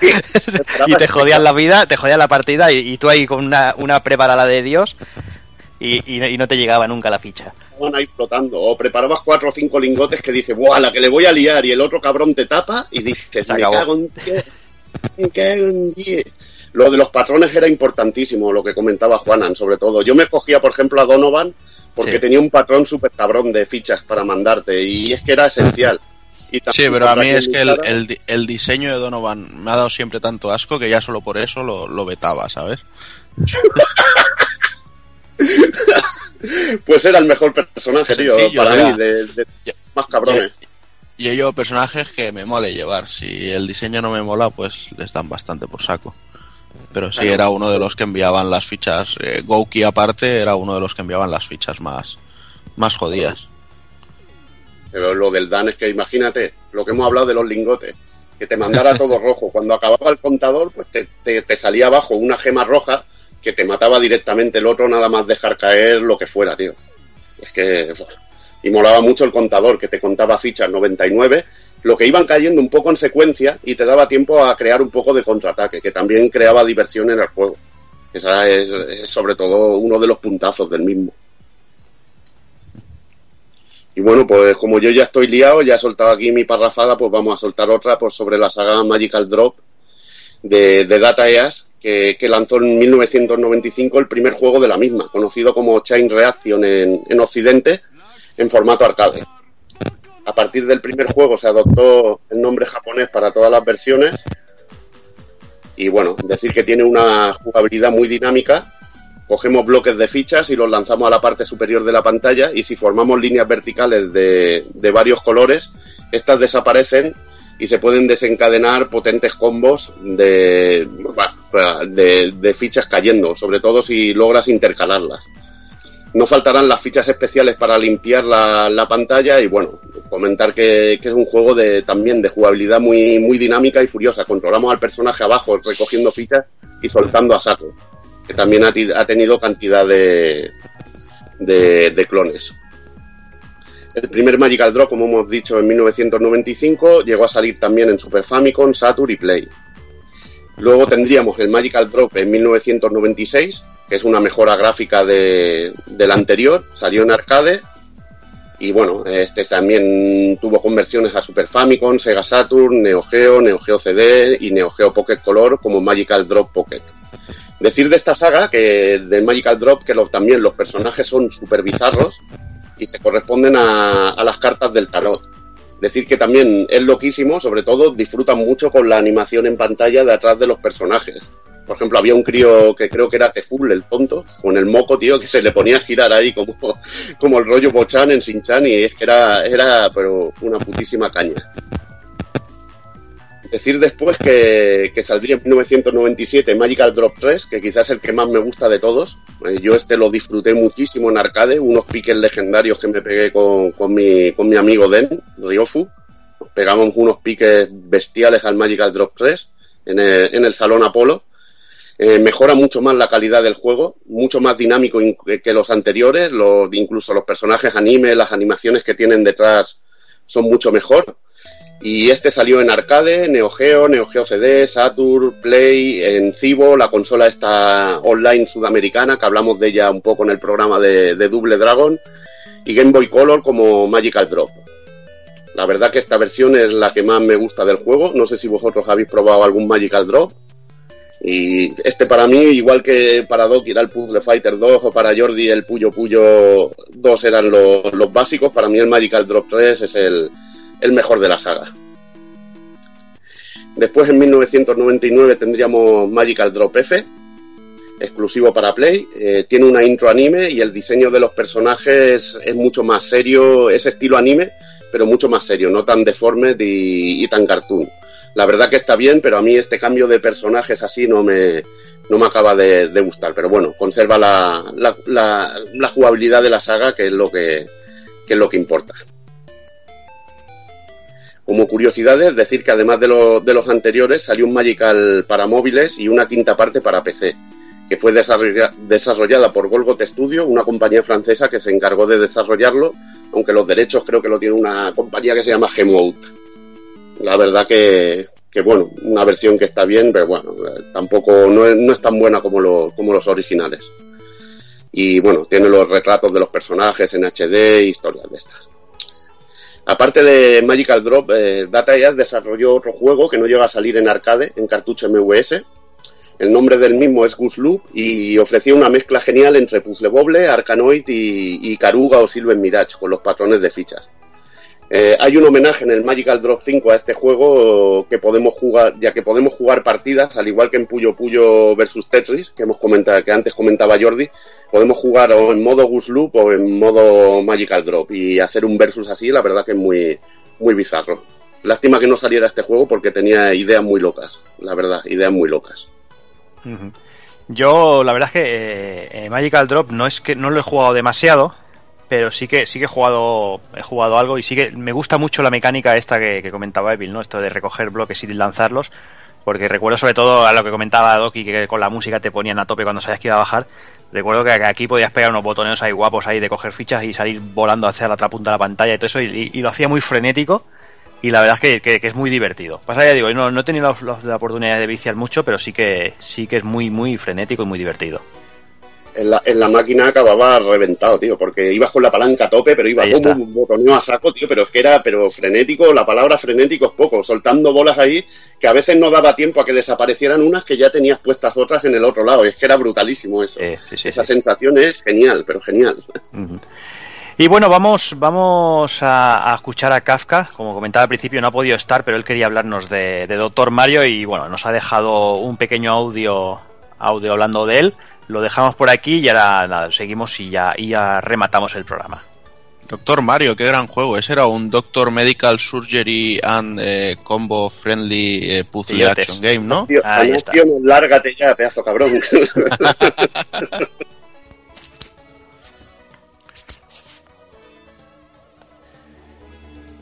y te jodían la vida, te jodían la partida y, y tú ahí con una, una preparada de Dios y, y, y, no te llegaba nunca la ficha. Estaban ahí flotando. O preparabas cuatro o cinco lingotes que dices, ¡buah, la que le voy a liar! Y el otro cabrón te tapa y dices, me cago en me cago en diez. Lo de los patrones era importantísimo, lo que comentaba Juanan, sobre todo. Yo me cogía, por ejemplo, a Donovan porque sí. tenía un patrón súper cabrón de fichas para mandarte y es que era esencial. Sí, pero a mí es que el, el, el, diseño de Donovan me ha dado siempre tanto asco que ya solo por eso lo, lo vetaba, ¿sabes? pues era el mejor personaje, tío, sí, para mí, de, de yo, más cabrones. Yo, yo personajes que me mole llevar. Si el diseño no me mola, pues les dan bastante por saco. Pero sí, era uno de los que enviaban las fichas. Eh, Gouki, aparte, era uno de los que enviaban las fichas más, más jodidas. Pero lo del Dan es que imagínate, lo que hemos hablado de los lingotes, que te mandara todo rojo. Cuando acababa el contador, pues te, te, te salía abajo una gema roja que te mataba directamente el otro nada más dejar caer lo que fuera, tío. Es que... Y molaba mucho el contador, que te contaba fichas 99, lo que iban cayendo un poco en secuencia y te daba tiempo a crear un poco de contraataque, que también creaba diversión en el juego. Esa es, es sobre todo uno de los puntazos del mismo. Y bueno, pues como yo ya estoy liado, ya he soltado aquí mi parrafada, pues vamos a soltar otra pues, sobre la saga Magical Drop de, Data EAS, que, que, lanzó en 1995 el primer juego de la misma, conocido como Chain Reaction en, en Occidente, en formato arcade. A partir del primer juego se adoptó el nombre japonés para todas las versiones. Y bueno, decir que tiene una jugabilidad muy dinámica. Cogemos bloques de fichas y los lanzamos a la parte superior de la pantalla y si formamos líneas verticales de, varios colores, estas desaparecen y se pueden desencadenar potentes combos de, fichas cayendo, sobre todo si logras intercalarlas. No faltarán las fichas especiales para limpiar la, la pantalla y bueno, comentar que, que, es un juego de también de jugabilidad muy, muy dinámica y furiosa. Controlamos al personaje abajo recogiendo fichas y soltando a saco, que también ha, tenido cantidad de, de, de clones. El primer Magical Draw, como hemos dicho, en 1995, llegó a salir también en Super Famicom, Saturn y Play. Luego tendríamos el Magical Drop en 1996, que es una mejora gráfica de, del anterior, salió en arcade. Y bueno, este también tuvo conversiones a Super Famicom, Sega Saturn, Neo Geo, Neo Geo CD y Neo Geo Pocket Color como Magical Drop Pocket. Decir de esta saga, que del Magical Drop, que también los personajes son súper bizarros, y se corresponden a, a, las cartas del tarot. Decir que también es loquísimo, sobre todo disfrutan mucho con la animación en pantalla de atrás de los personajes. Por ejemplo, había un crío que creo que era Teful, el tonto, con el moco, tío, que se le ponía a girar ahí como, como el rollo Bochan en Sinchan y es que era, era pero una putísima caña. Decir después que, saldría en 1997 Magical Drop 3, que quizás es el que más me gusta de todos. Eh, yo este lo disfruté muchísimo en arcade, unos piques legendarios que me pegué con, mi, amigo Den, Ryofu. Pegamos unos piques bestiales al Magical Drop 3 en el, en el Salón Apolo. Eh, mejora mucho más la calidad del juego, mucho más dinámico que los anteriores, incluso los personajes anime, las animaciones que tienen detrás son mucho mejor. Y este salió en arcade, Neo Geo, Neo Geo CD, Saturn, Play, en Cibo, la consola esta online sudamericana, que hablamos de ella un poco en el programa de, de Double Dragon, y Game Boy Color como Magical Drop. La verdad que esta versión es la que más me gusta del juego. No sé si vosotros habéis probado algún Magical Drop. Y este para mí, igual que para Doc era el Puzzle Fighter 2 o para Jordi el Puyo Puyo 2 eran los, básicos, para mí el Magical Drop 3 es el, mejor de la saga. Después en 1999 tendríamos Magical Drop F, exclusivo para Play. Eh, tiene una intro anime y el diseño de los personajes es mucho más serio, es estilo anime, pero mucho más serio, no tan deforme y tan cartoon la verdad que está bien, pero a mí este cambio de personajes así no me, no me acaba de, gustar. Pero bueno, conserva la, la, jugabilidad de la saga, que es lo que, es lo que importa. Como curiosidades, decir que además de, de los anteriores, salió un Magical para móviles y una quinta parte para PC, que fue desarrollada por Golgot Studio, una compañía francesa que se encargó de desarrollarlo, aunque los derechos creo que lo tiene una compañía que se llama Gemote la verdad que, bueno, una versión que está bien, pero bueno, eh, tampoco no es, tan buena como, como los originales. Y bueno, tiene los retratos de los personajes en HD, historias de estas. Aparte de Magical Drop, eh, Data East desarrolló otro juego que no llega a salir en arcade, en cartucho MVS. El nombre del mismo es Goose Loop y ofrecía una mezcla genial entre Puzzle Bobble, Arkanoid y, y Karuga o Silver Mirage con los patrones de fichas. Eh, hay un homenaje en el Magical Drop 5 a este juego que podemos jugar, ya que podemos jugar partidas, al igual que en Puyo Puyo versus Tetris, que hemos comentado, que antes comentaba Jordi, podemos jugar o en modo Goose Loop o en modo Magical Drop y hacer un versus así, la verdad que es muy, muy bizarro. Lástima que no saliera este juego porque tenía ideas muy locas, la verdad, ideas muy locas. Yo, la verdad es que eh, Magical Drop no es que no lo he jugado demasiado, pero sí que sí que he jugado he jugado algo y sí que me gusta mucho la mecánica esta que, comentaba Evil, ¿no? Esto de recoger bloques y lanzarlos, porque recuerdo sobre todo a lo que comentaba Doki que con la música te ponían a tope cuando sabías que iba a bajar. Recuerdo que aquí podías pegar unos botones ahí guapos ahí de coger fichas y salir volando hacia la otra punta de la pantalla y todo eso y, lo hacía muy frenético y la verdad es que, es muy divertido. Pasa ya digo, no, no he tenido la, oportunidad de viciar mucho, pero sí que sí que es muy muy frenético y muy divertido en la, en la máquina acababa reventado, tío, porque ibas con la palanca a tope, pero iba como un botoneo a saco, tío, pero es que era pero frenético, la palabra frenético es poco, soltando bolas ahí que a veces no daba tiempo a que desaparecieran unas que ya tenías puestas otras en el otro lado, y es que era brutalísimo eso. Esa sensación es genial, pero genial. Y bueno, vamos, vamos a, escuchar a Kafka. Como comentaba al principio, no ha podido estar, pero él quería hablarnos de, de Doctor Mario y bueno, nos ha dejado un pequeño audio, audio hablando de él lo dejamos por aquí y ahora nada, seguimos y ya, y ya rematamos el programa. Doctor Mario, qué gran juego. Ese era un Doctor Medical Surgery and eh, Combo Friendly eh, Puzzle Action Game, ¿no? Ahí está. lárgate ya, pedazo cabrón.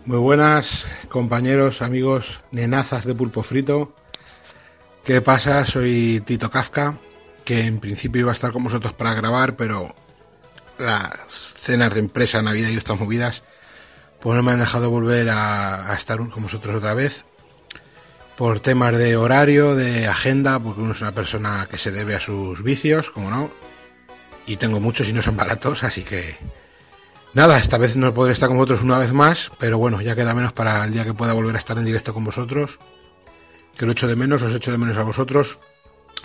Muy buenas, compañeros, amigos, nenazas de pulpo frito. ¿Qué pasa? Soy Tito Kafka que en principio iba a estar con vosotros para grabar, pero las cenas de empresa, Navidad y estas movidas, pues no me han dejado volver a, estar con vosotros otra vez. Por temas de horario, de agenda, porque uno es una persona que se debe a sus vicios, como no. Y tengo muchos y no son baratos, así que Nada, esta vez no podré estar con vosotros una vez más, pero bueno, ya queda menos para el día que pueda volver a estar en directo con vosotros. Que lo echo de menos, os echo de menos a vosotros.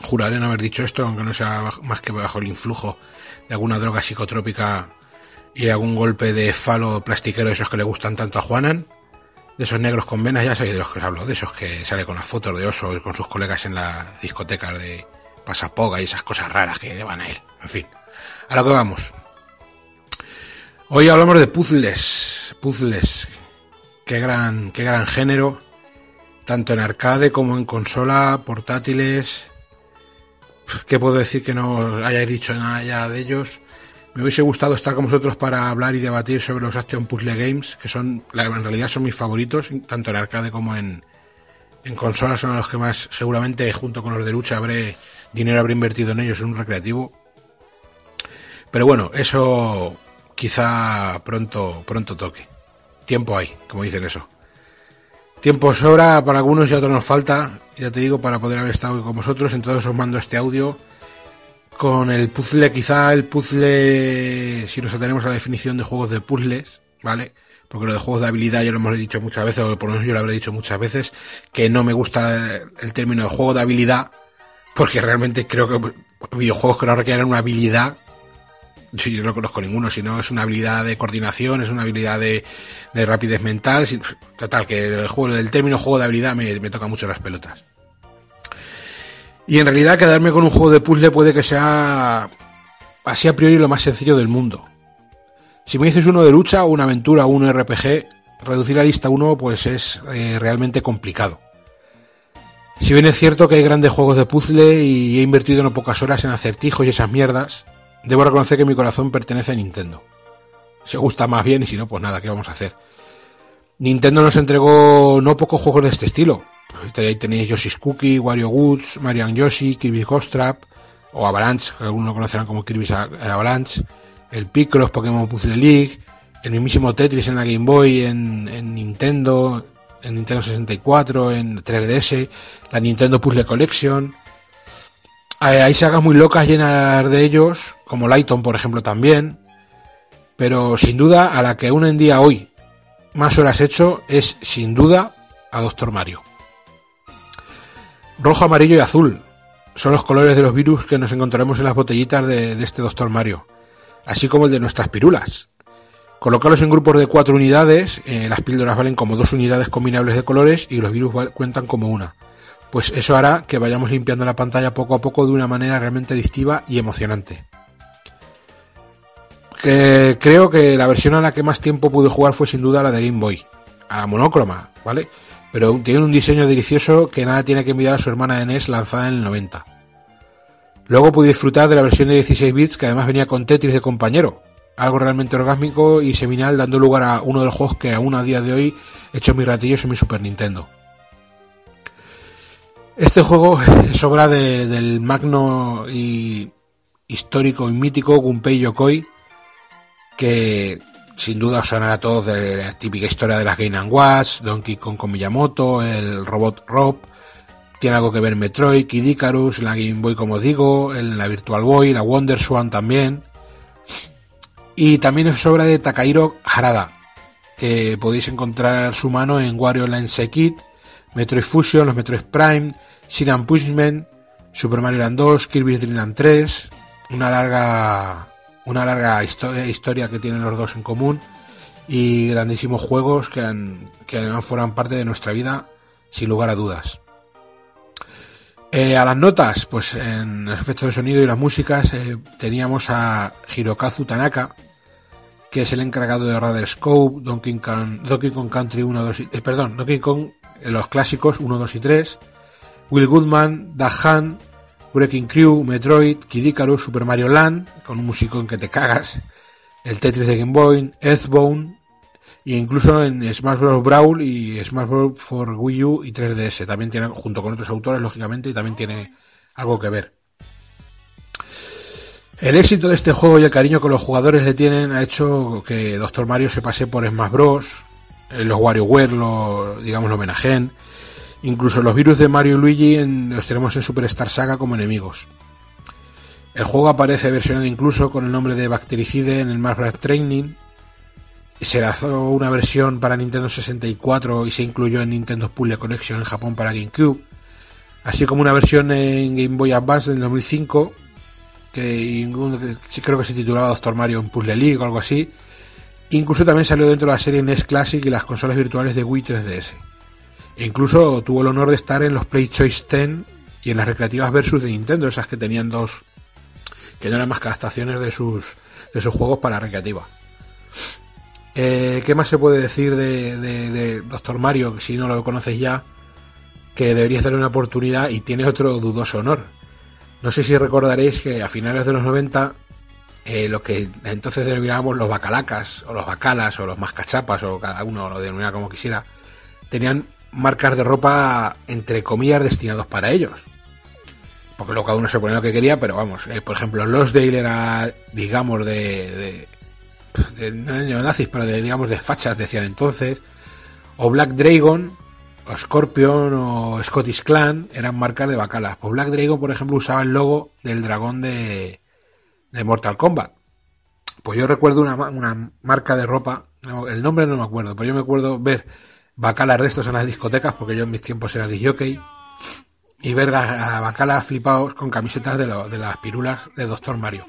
Juraré no haber dicho esto, aunque no sea más que bajo el influjo de alguna droga psicotrópica y algún golpe de falo plastiquero de esos que le gustan tanto a Juanan. De esos negros con venas, ya sabéis de los que os hablo, de esos que sale con las fotos de oso y con sus colegas en la discoteca de Pasapoga y esas cosas raras que llevan a él. En fin, a lo que vamos. Hoy hablamos de puzzles, puzzles. Qué gran, qué gran género tanto en arcade como en consola, portátiles. ¿Qué puedo decir que no hayáis dicho nada ya de ellos? Me hubiese gustado estar con vosotros para hablar y debatir sobre los Action Puzzle Games, que son, en realidad son mis favoritos, tanto en arcade como en, en consola, son los que más, seguramente, junto con los de lucha, habré dinero habré invertido en ellos en un recreativo. Pero bueno, eso quizá pronto, pronto toque. Tiempo hay, como dicen eso. Tiempo sobra para algunos y otros nos falta, ya te digo, para poder haber estado con vosotros. Entonces os mando este audio con el puzzle, quizá el puzzle, si nos atenemos a la definición de juegos de puzzles, ¿vale? Porque lo de juegos de habilidad ya lo hemos dicho muchas veces, o por lo menos yo lo habré dicho muchas veces, que no me gusta el término de juego de habilidad, porque realmente creo que videojuegos que no requieren una habilidad yo no conozco ninguno, sino es una habilidad de coordinación, es una habilidad de, rapidez mental. Total, que el juego del término juego de habilidad me, toca mucho las pelotas. Y en realidad quedarme con un juego de puzzle puede que sea así a priori lo más sencillo del mundo. Si me dices uno de lucha, una aventura o un RPG, reducir la lista a uno pues es eh, realmente complicado. Si bien es cierto que hay grandes juegos de puzzle y he invertido no pocas horas en acertijos y esas mierdas, Debo reconocer que mi corazón pertenece a Nintendo. Si gusta más bien y si no, pues nada, ¿qué vamos a hacer? Nintendo nos entregó no pocos juegos de este estilo. Pues ahí tenéis Yoshi's Cookie, Wario Woods, Mario Yoshi, Kirby Ghost Trap, o Avalanche, que algunos conocerán como Kirby's Avalanche, el Picross Pokémon Puzzle League, el mismísimo Tetris en la Game Boy, en, en Nintendo, en Nintendo 64, en 3DS, la Nintendo Puzzle Collection, hay sagas muy locas llenas de ellos, como Lighton, por ejemplo, también. Pero sin duda, a la que aún en día hoy más horas hecho es sin duda a Doctor Mario. Rojo, amarillo y azul son los colores de los virus que nos encontraremos en las botellitas de, este Doctor Mario, así como el de nuestras pirulas. Colocarlos en grupos de cuatro unidades, eh, las píldoras valen como dos unidades combinables de colores y los virus cuentan como una pues eso hará que vayamos limpiando la pantalla poco a poco de una manera realmente adictiva y emocionante. creo que la versión a la que más tiempo pude jugar fue sin duda la de Game Boy, a la monocroma, ¿vale? Pero tiene un diseño delicioso que nada tiene que envidiar a su hermana de NES lanzada en el 90. Luego pude disfrutar de la versión de 16 bits que además venía con Tetris de compañero, algo realmente orgásmico y seminal dando lugar a uno de los juegos que aún a día de hoy he hecho mis ratillos en mi Super Nintendo. Este juego es obra del magno y histórico y mítico Gunpei Yokoi, que sin duda os sonará a todos de la típica historia de las Game Watch, Donkey Kong con Miyamoto, el robot Rob, tiene algo que ver Metroid, Kid Icarus, la Game Boy como os digo, en la Virtual Boy, la Wonder Swan también. Y también es obra de Takahiro Harada, que podéis encontrar su mano en Wario Land Kit Metroid Fusion, los Metroid Prime, Sin Pushman, Super Mario Land 2, Kirby's Dream Land 3, una larga, una larga historia, que tienen los dos en común y grandísimos juegos que, han, que además forman parte de nuestra vida sin lugar a dudas. Eh, a las notas, pues en efectos de sonido y las músicas eh, teníamos a Hirokazu Tanaka, que es el encargado de Radar Scope, Donkey Kong, Donkey Kong Country 1, 2 y, eh, perdón, Donkey Kong los clásicos 1, 2 y 3, Will Goodman, Dahan, Breaking Crew, Metroid, Kid Icarus, Super Mario Land, con un músico en que te cagas, el Tetris de Game Boy, Earthbound, e incluso en Smash Bros. Brawl y Smash Bros. for Wii U y 3DS. También tiene, junto con otros autores, lógicamente, y también tiene algo que ver. El éxito de este juego y el cariño que los jugadores le tienen ha hecho que Doctor Mario se pase por Smash Bros. Eh, los WarioWare, digamos, los homenajen. Incluso los virus de Mario y Luigi los tenemos en Superstar Saga como enemigos. El juego aparece versionado incluso con el nombre de Bactericide en el Marvel Training. Se lanzó una versión para Nintendo 64 y se incluyó en Nintendo Puzzle Connection en Japón para GameCube. Así como una versión en Game Boy Advance del 2005 que creo que se titulaba Doctor Mario en Puzzle League o algo así Incluso también salió dentro de la serie NES Classic y las consolas virtuales de Wii 3DS. E incluso tuvo el honor de estar en los Play Choice 10 y en las recreativas Versus de Nintendo, esas que tenían dos, que no eran más que adaptaciones de sus, de sus juegos para recreativa. Eh, ¿Qué más se puede decir de, de, Doctor Mario? Si no lo conoces ya, que deberías darle una oportunidad y tiene otro dudoso honor. No sé si recordaréis que a finales de los 90 eh, lo que entonces denominábamos los bacalacas, o los bacalas, o los mascachapas, o cada uno lo denominaba como quisiera, tenían marcas de ropa, entre comillas, destinados para ellos. Porque luego cada uno se ponía lo que quería, pero vamos, eh, por ejemplo, Los Dale era, digamos, de, de, no nazis, pero de, digamos, de fachas, decían entonces. O Black Dragon, o Scorpion, o Scottish Clan, eran marcas de bacalas. Pues Black Dragon, por ejemplo, usaba el logo del dragón de, de Mortal Kombat. Pues yo recuerdo una, una marca de ropa, el nombre no me acuerdo, pero yo me acuerdo ver bacalas de estos en las discotecas, porque yo en mis tiempos era disjockey, y ver a, bacalas flipados con camisetas de, de las pirulas de Doctor Mario.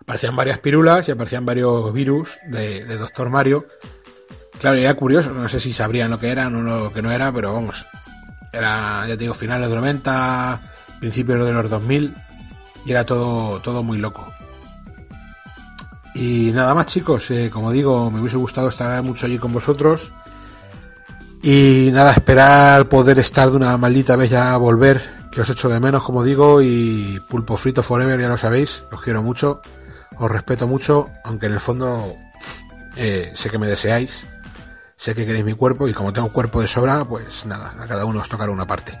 Aparecían varias pirulas y aparecían varios virus de, de Doctor Mario. Claro, era curioso, no sé si sabrían lo que eran o lo que no era, pero vamos, era, ya digo, finales de los 90, principios de los 2000, y era todo, todo muy loco. Y nada más chicos, eh, como digo, me hubiese gustado estar mucho allí con vosotros. Y nada, esperar poder estar de una maldita vez ya volver, que os echo de menos, como digo, y pulpo frito forever, ya lo sabéis, os quiero mucho, os respeto mucho, aunque en el fondo eh, sé que me deseáis, sé que queréis mi cuerpo y como tengo cuerpo de sobra, pues nada, a cada uno os tocará una parte.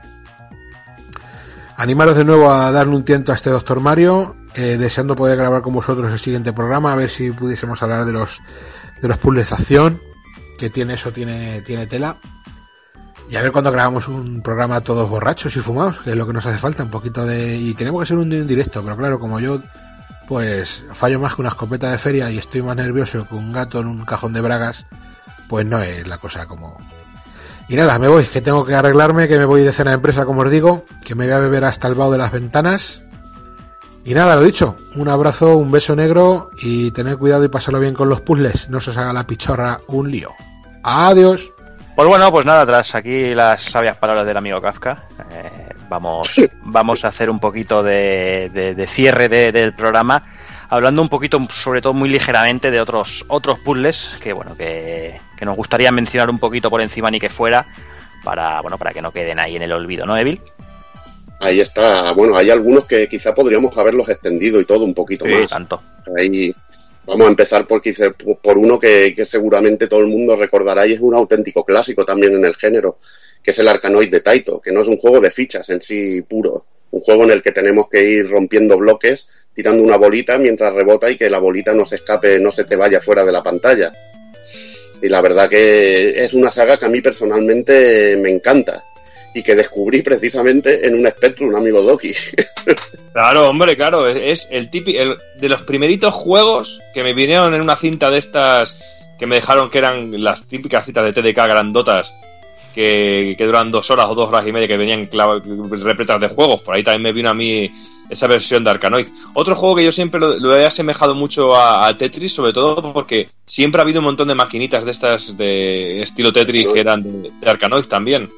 Animaros de nuevo a darle un tiento a este Doctor Mario, eh, deseando poder grabar con vosotros el siguiente programa, a ver si pudiésemos hablar de los de los puzzles de acción, que tiene eso, tiene, tiene tela. Y a ver cuando grabamos un programa todos borrachos y fumados, que es lo que nos hace falta, un poquito de... Y tenemos que ser un, directo, pero claro, como yo, pues fallo más que una escopeta de feria y estoy más nervioso que un gato en un cajón de bragas, pues no es la cosa como... Y nada, me voy, que tengo que arreglarme, que me voy de cena de empresa, como os digo, que me voy a beber hasta el vaho de las ventanas y nada, lo dicho, un abrazo, un beso negro y tener cuidado y pasarlo bien con los puzzles, no se os haga la pichorra un lío. Adiós. Pues bueno, pues nada, tras aquí las sabias palabras del amigo Kafka, eh, vamos, vamos a hacer un poquito de, cierre del programa, hablando un poquito, sobre todo muy ligeramente, de otros, otros puzzles que bueno, que, que nos gustaría mencionar un poquito por encima ni que fuera, para, bueno, para que no queden ahí en el olvido, ¿no, Evil? Ahí está. Bueno, hay algunos que quizá podríamos haberlos extendido y todo un poquito sí, más. tanto. Ahí vamos a empezar por, por uno que, seguramente todo el mundo recordará y es un auténtico clásico también en el género, que es el Arcanoid de Taito, que no es un juego de fichas en sí puro. Un juego en el que tenemos que ir rompiendo bloques, tirando una bolita mientras rebota y que la bolita no se escape, no se te vaya fuera de la pantalla. Y la verdad que es una saga que a mí personalmente me encanta y que descubrí precisamente en un Spectrum, un amigo Doki. claro, hombre, claro, es el típico de los primeritos juegos que me vinieron en una cinta de estas que me dejaron que eran las típicas citas de TDK grandotas que, que duran dos horas o dos horas y media que venían repletas de juegos. Por ahí también me vino a mí esa versión de Arkanoid. Otro juego que yo siempre lo, he asemejado mucho a, Tetris, sobre todo porque siempre ha habido un montón de maquinitas de estas de estilo Tetris que eran de, de Arkanoid también.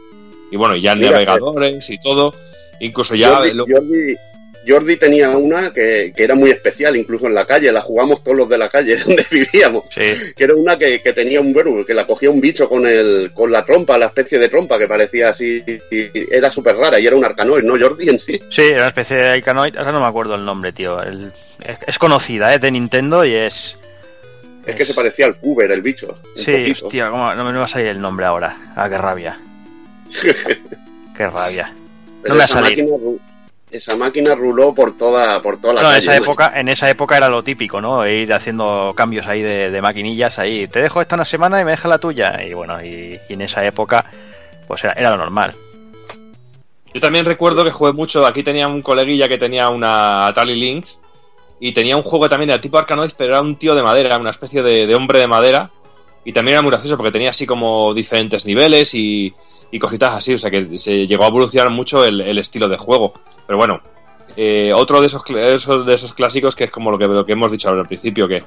Y bueno, ya navegadores y todo. Incluso ya. Jordi, tenía una que, era muy especial, incluso en la calle. La jugamos todos los de la calle donde vivíamos. Que era una que, tenía un bueno, que la cogía un bicho con el con la trompa, la especie de trompa que parecía así. Y era súper rara y era un arcanoid, ¿no, Jordi en sí? Sí, era una especie de arcanoid. Ahora no me acuerdo el nombre, tío. es, conocida, ¿eh? De Nintendo y es. Es, que se parecía al Cuber, el bicho. sí, hostia, no me va a salir el nombre ahora. Ah, qué rabia. Qué rabia. no me esa, máquina, esa máquina ruló por toda, por toda la no, En esa, época, en esa época era lo típico, ¿no? Ir haciendo cambios ahí de, maquinillas ahí. Te dejo esta una semana y me deja la tuya. Y bueno, y, en esa época, pues era, lo normal. Yo también recuerdo que jugué mucho. Aquí tenía un coleguilla que tenía una Atari Lynx y tenía un juego también de tipo Arcanoid, pero era un tío de madera, una especie de, de hombre de madera. Y también era muy gracioso porque tenía así como diferentes niveles y, y cositas así, o sea que se llegó a evolucionar mucho el, estilo de juego. Pero bueno, eh, otro de esos, de esos clásicos que es como lo que, lo que hemos dicho al principio, que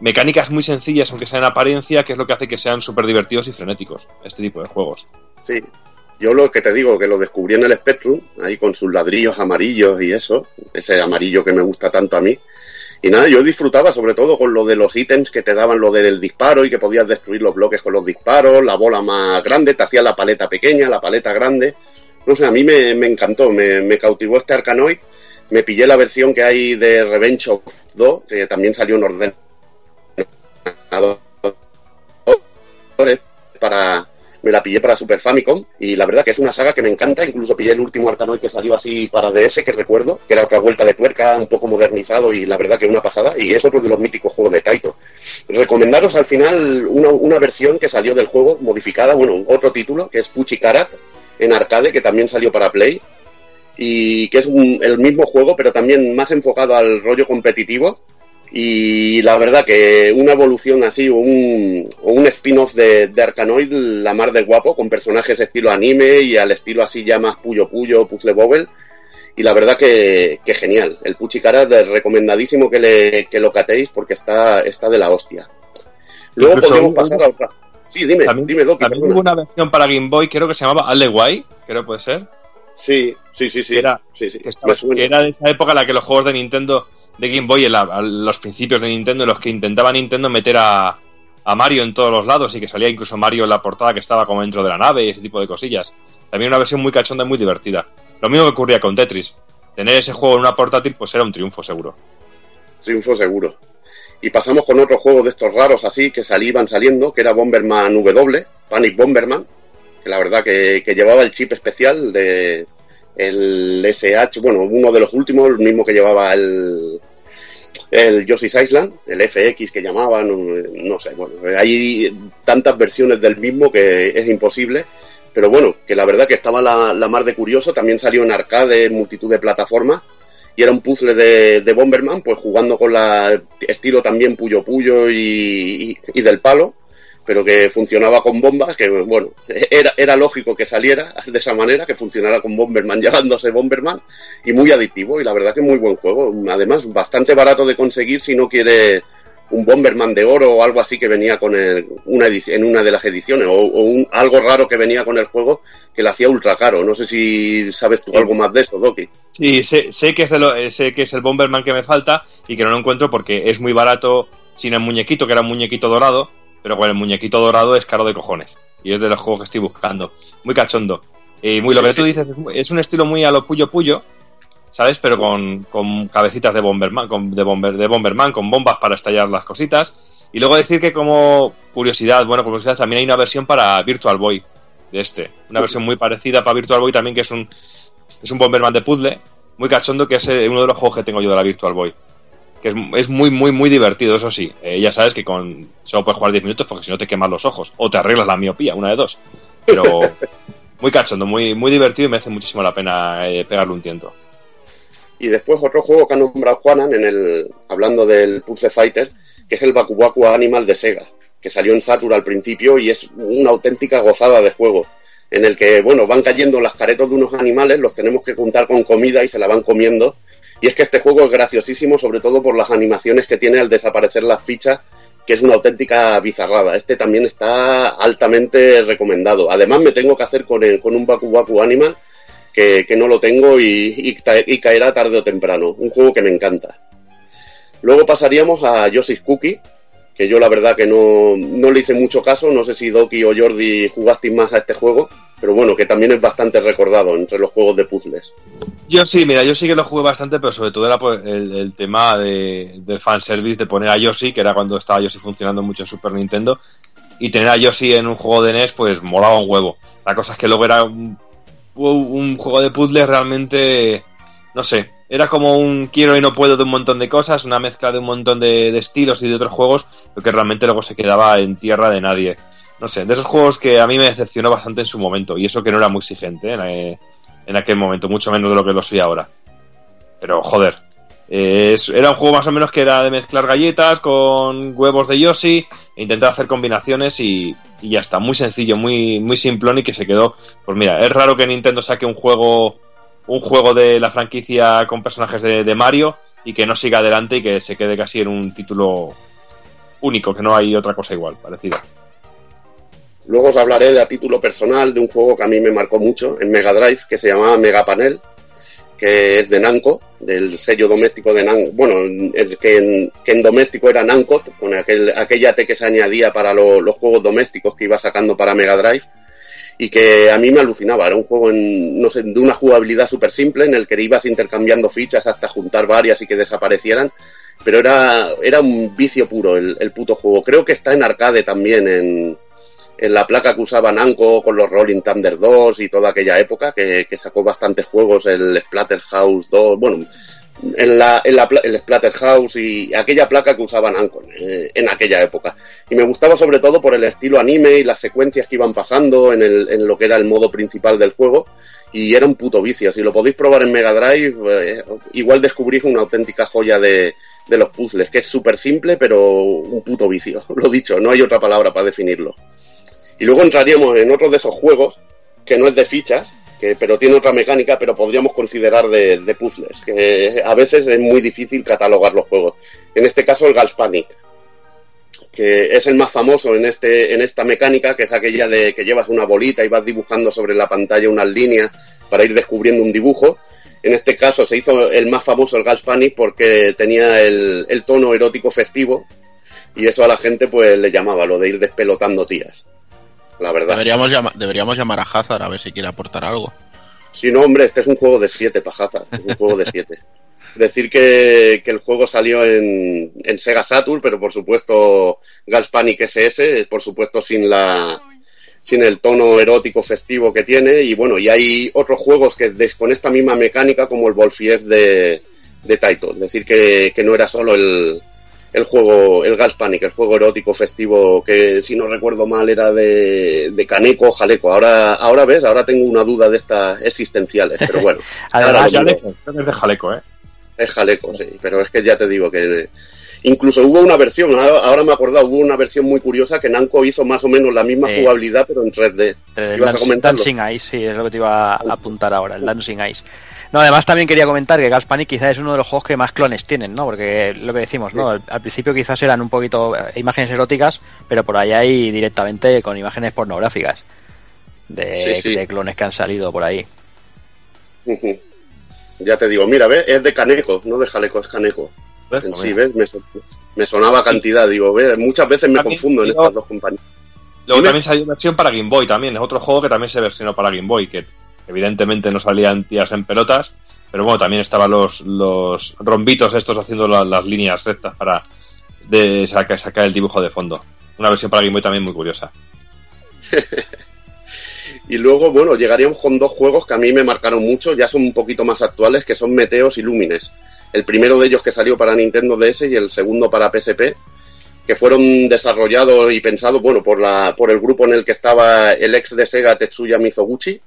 mecánicas muy sencillas, aunque sean en apariencia, que es lo que hace que sean súper divertidos y frenéticos, este tipo de juegos. Sí, yo lo que te digo, que lo descubrí en el Spectrum, ahí con sus ladrillos amarillos y eso, ese amarillo que me gusta tanto a mí, y nada, yo disfrutaba sobre todo con lo de los ítems que te daban lo del disparo y que podías destruir los bloques con los disparos, la bola más grande, te hacía la paleta pequeña, la paleta grande. no sé, a mí me, encantó, me, cautivó este Arkanoid. Me pillé la versión que hay de Revenge of 2, que también salió en ordenador para, me la pillé para Super Famicom y la verdad que es una saga que me encanta, incluso pillé el último Arkanoid que salió así para DS, que recuerdo, que era otra vuelta de tuerca, un poco modernizado y la verdad que una pasada, y es otro de los míticos juegos de Taito. Recomendaros al final una, una versión que salió del juego modificada, bueno, otro título, que es Puchi Karat, en arcade, que también salió para Play, y que es el mismo juego, pero también más enfocado al rollo competitivo, y la verdad que una evolución así, o un, un spin-off de, de, Arkanoid, la mar de guapo, con personajes estilo anime y al estilo así ya más puyo puyo, puzzle bobble. Y la verdad que, que genial. El Puchicara es recomendadísimo que, le, que lo catéis porque está, está de la hostia. Luego podemos pasar a otra. Sí, dime, dime, Doki. También hubo una versión para Game Boy, creo que se llamaba Guay, creo que puede ser. Sí, sí, sí, sí. era, sí, sí. que era de esa época en la que los juegos de Nintendo de Game Boy, a los principios de Nintendo, en los que intentaba Nintendo meter a, a, Mario en todos los lados y que salía incluso Mario en la portada que estaba como dentro de la nave y ese tipo de cosillas. También una versión muy cachonda y muy divertida. Lo mismo que ocurría con Tetris. Tener ese juego en una portátil pues era un triunfo seguro. Triunfo seguro. Y pasamos con otro juego de estos raros así que salían saliendo, que era Bomberman W, Panic Bomberman, que la verdad que llevaba el chip especial de, el SH, bueno, uno de los últimos, el mismo que llevaba el, el Yoshi's Island, el FX que llamaban, no sé, bueno, hay tantas versiones del mismo que es imposible, pero bueno, que la verdad que estaba la, la mar de curioso, también salió en arcade en multitud de plataformas, y era un puzzle de, de Bomberman, pues jugando con la estilo también Puyo Puyo y, y del palo, pero que funcionaba con bombas, que bueno, era, era lógico que saliera de esa manera, que funcionara con Bomberman llamándose Bomberman, y muy adictivo, y la verdad que muy buen juego. Además, bastante barato de conseguir si no quiere un Bomberman de oro o algo así que venía con el, una en una de las ediciones, o, un, algo raro que venía con el juego que lo hacía ultra caro. No sé si sabes tú algo más de eso, Doki. Sí, sé, sé, que es de lo, sé que es el Bomberman que me falta y que no lo encuentro porque es muy barato sin el muñequito, que era un muñequito dorado, pero con el muñequito dorado es caro de cojones. Y es de los juegos que estoy buscando. Muy cachondo. Y muy lo que tú dices, es un estilo muy a lo puyo puyo, ¿sabes? Pero con, con cabecitas de Bomberman, con, de, bomber, de Bomberman, con bombas para estallar las cositas. Y luego decir que como curiosidad, bueno, curiosidad, también hay una versión para Virtual Boy de este. Una versión muy parecida para Virtual Boy también, que es un, es un Bomberman de puzzle, muy cachondo, que es eh, uno de los juegos que tengo yo de la Virtual Boy que es, muy, muy, muy divertido, eso sí. Eh, ya sabes que con solo puedes jugar 10 minutos porque si no te quemas los ojos o te arreglas la miopía, una de dos. Pero muy cachondo, muy, muy divertido y merece muchísimo la pena eh, pegarle un tiento. Y después otro juego que ha nombrado Juanan, en el, hablando del Puzzle Fighter, que es el Baku Baku Animal de Sega, que salió en Saturn al principio y es una auténtica gozada de juego en el que, bueno, van cayendo las caretas de unos animales, los tenemos que juntar con comida y se la van comiendo y es que este juego es graciosísimo, sobre todo por las animaciones que tiene al desaparecer las fichas, que es una auténtica bizarrada. Este también está altamente recomendado. Además, me tengo que hacer con, con un Baku Baku Animal, que, no lo tengo y, y, caerá tarde o temprano. Un juego que me encanta. Luego pasaríamos a Yoshi's Cookie, que yo la verdad que no, no le hice mucho caso. No sé si Doki o Jordi jugasteis más a este juego pero bueno, que también es bastante recordado entre los juegos de puzzles. Yo sí, mira, yo sí que lo jugué bastante, pero sobre todo era por el, tema de, del fanservice de poner a Yoshi, que era cuando estaba Yoshi funcionando mucho en Super Nintendo, y tener a Yoshi en un juego de NES, pues molaba un huevo. La cosa es que luego era un, juego de puzzles realmente, no sé, era como un quiero y no puedo de un montón de cosas, una mezcla de un montón de, de estilos y de otros juegos, lo que realmente luego se quedaba en tierra de nadie no sé, de esos juegos que a mí me decepcionó bastante en su momento, y eso que no era muy exigente en, en aquel momento, mucho menos de lo que lo soy ahora. Pero joder, era un juego más o menos que era de mezclar galletas con huevos de Yoshi e intentar hacer combinaciones y, ya está, muy sencillo, muy, muy simplón y que se quedó. Pues mira, es raro que Nintendo saque un juego, un juego de la franquicia con personajes de, de Mario y que no siga adelante y que se quede casi en un título único, que no hay otra cosa igual, parecida. Luego os hablaré de a título personal de un juego que a mí me marcó mucho en Mega Drive, que se llamaba Mega Panel, que es de Namco, del sello doméstico de Namco. Bueno, que en, que en doméstico era Namco, con aquel, aquella T que se añadía para los juegos domésticos que iba sacando para Mega Drive. y que a mí me alucinaba. Era un juego en, no sé, de una jugabilidad súper simple en el que ibas intercambiando fichas hasta juntar varias y que desaparecieran, pero era, era un vicio puro el, el puto juego. Creo que está en arcade también, en, en la placa que usaba Namco con los Rolling Thunder 2 y toda aquella época, que, sacó bastantes juegos, el Splatterhouse 2, bueno, en la, en la el Splatterhouse y aquella placa que usaban Namco eh, en aquella época. Y me gustaba sobre todo por el estilo anime y las secuencias que iban pasando en, el, en lo que era el modo principal del juego. Y era un puto vicio. Si lo podéis probar en Mega Drive, eh, igual descubrís una auténtica joya de, de los puzzles, que es súper simple, pero un puto vicio. Lo dicho, no hay otra palabra para definirlo. Y luego entraríamos en otro de esos juegos, que no es de fichas, que, pero tiene otra mecánica, pero podríamos considerar de, de, puzzles, que a veces es muy difícil catalogar los juegos. En este caso el Galspanic, que es el más famoso en, este, en esta mecánica, que es aquella de que llevas una bolita y vas dibujando sobre la pantalla unas líneas para ir descubriendo un dibujo. En este caso se hizo el más famoso el Galspanic porque tenía el, el tono erótico festivo y eso a la gente pues le llamaba lo de ir despelotando tías la verdad. Deberíamos, llama, deberíamos llamar a Hazard a ver si quiere aportar algo. Sí, no, hombre, este es un juego de 7 para Hazard, es un juego de 7. Decir que, que, el juego salió en, en, Sega Saturn, pero por supuesto Galspanic SS, por supuesto sin la sin el tono erótico festivo que tiene y bueno, y hay otros juegos que con esta misma mecánica como el Wolfiev de, de Taito, es decir que, que no era solo el, el juego, el Gas Panic, el juego erótico festivo que si no recuerdo mal era de, de Caneco o Jaleco. Ahora, ahora ves, ahora tengo una duda de estas existenciales, pero bueno. Además, Jaleco, es de Jaleco, ¿eh? Es Jaleco, sí, pero es que ya te digo que incluso hubo una versión, ahora me he acordado, hubo una versión muy curiosa que Namco hizo más o menos la misma jugabilidad pero en 3D. ¿Ibas a comentarlo? Dancing Ice, sí, es lo que te iba a apuntar ahora, el Dancing Ice. No, además también quería comentar que Galspanic quizás es uno de los juegos que más clones tienen, ¿no? Porque lo que decimos, ¿no? Al, al, principio quizás eran un poquito imágenes eróticas, pero por ahí hay directamente con imágenes pornográficas de, sí, sí. de clones que han salido por ahí. Uh -huh. Ya te digo, mira, ¿ves? Es de Caneco, no de Jaleco, es Caneco. ¿Ves? En sí, ¿ves? Me, me, sonaba cantidad, digo, ¿ves? Muchas veces me también, confundo en estas dos compañías. Luego también salió versión para Game Boy también, es otro juego que también se versionó para Game Boy, que evidentemente no salían tías en pelotas, pero bueno, también estaban los, los rombitos estos haciendo la, las líneas rectas para sacar, sacar el dibujo de fondo. Una versión para Game Boy también muy curiosa. y luego, bueno, llegaríamos con dos juegos que a mí me marcaron mucho, ya son un poquito más actuales, que son Meteos y Lumines. El primero de ellos que salió para Nintendo DS y el segundo para PSP, que fueron desarrollados y pensados, bueno, por, la, por el grupo en el que estaba el ex de Sega Tetsuya Mizoguchi,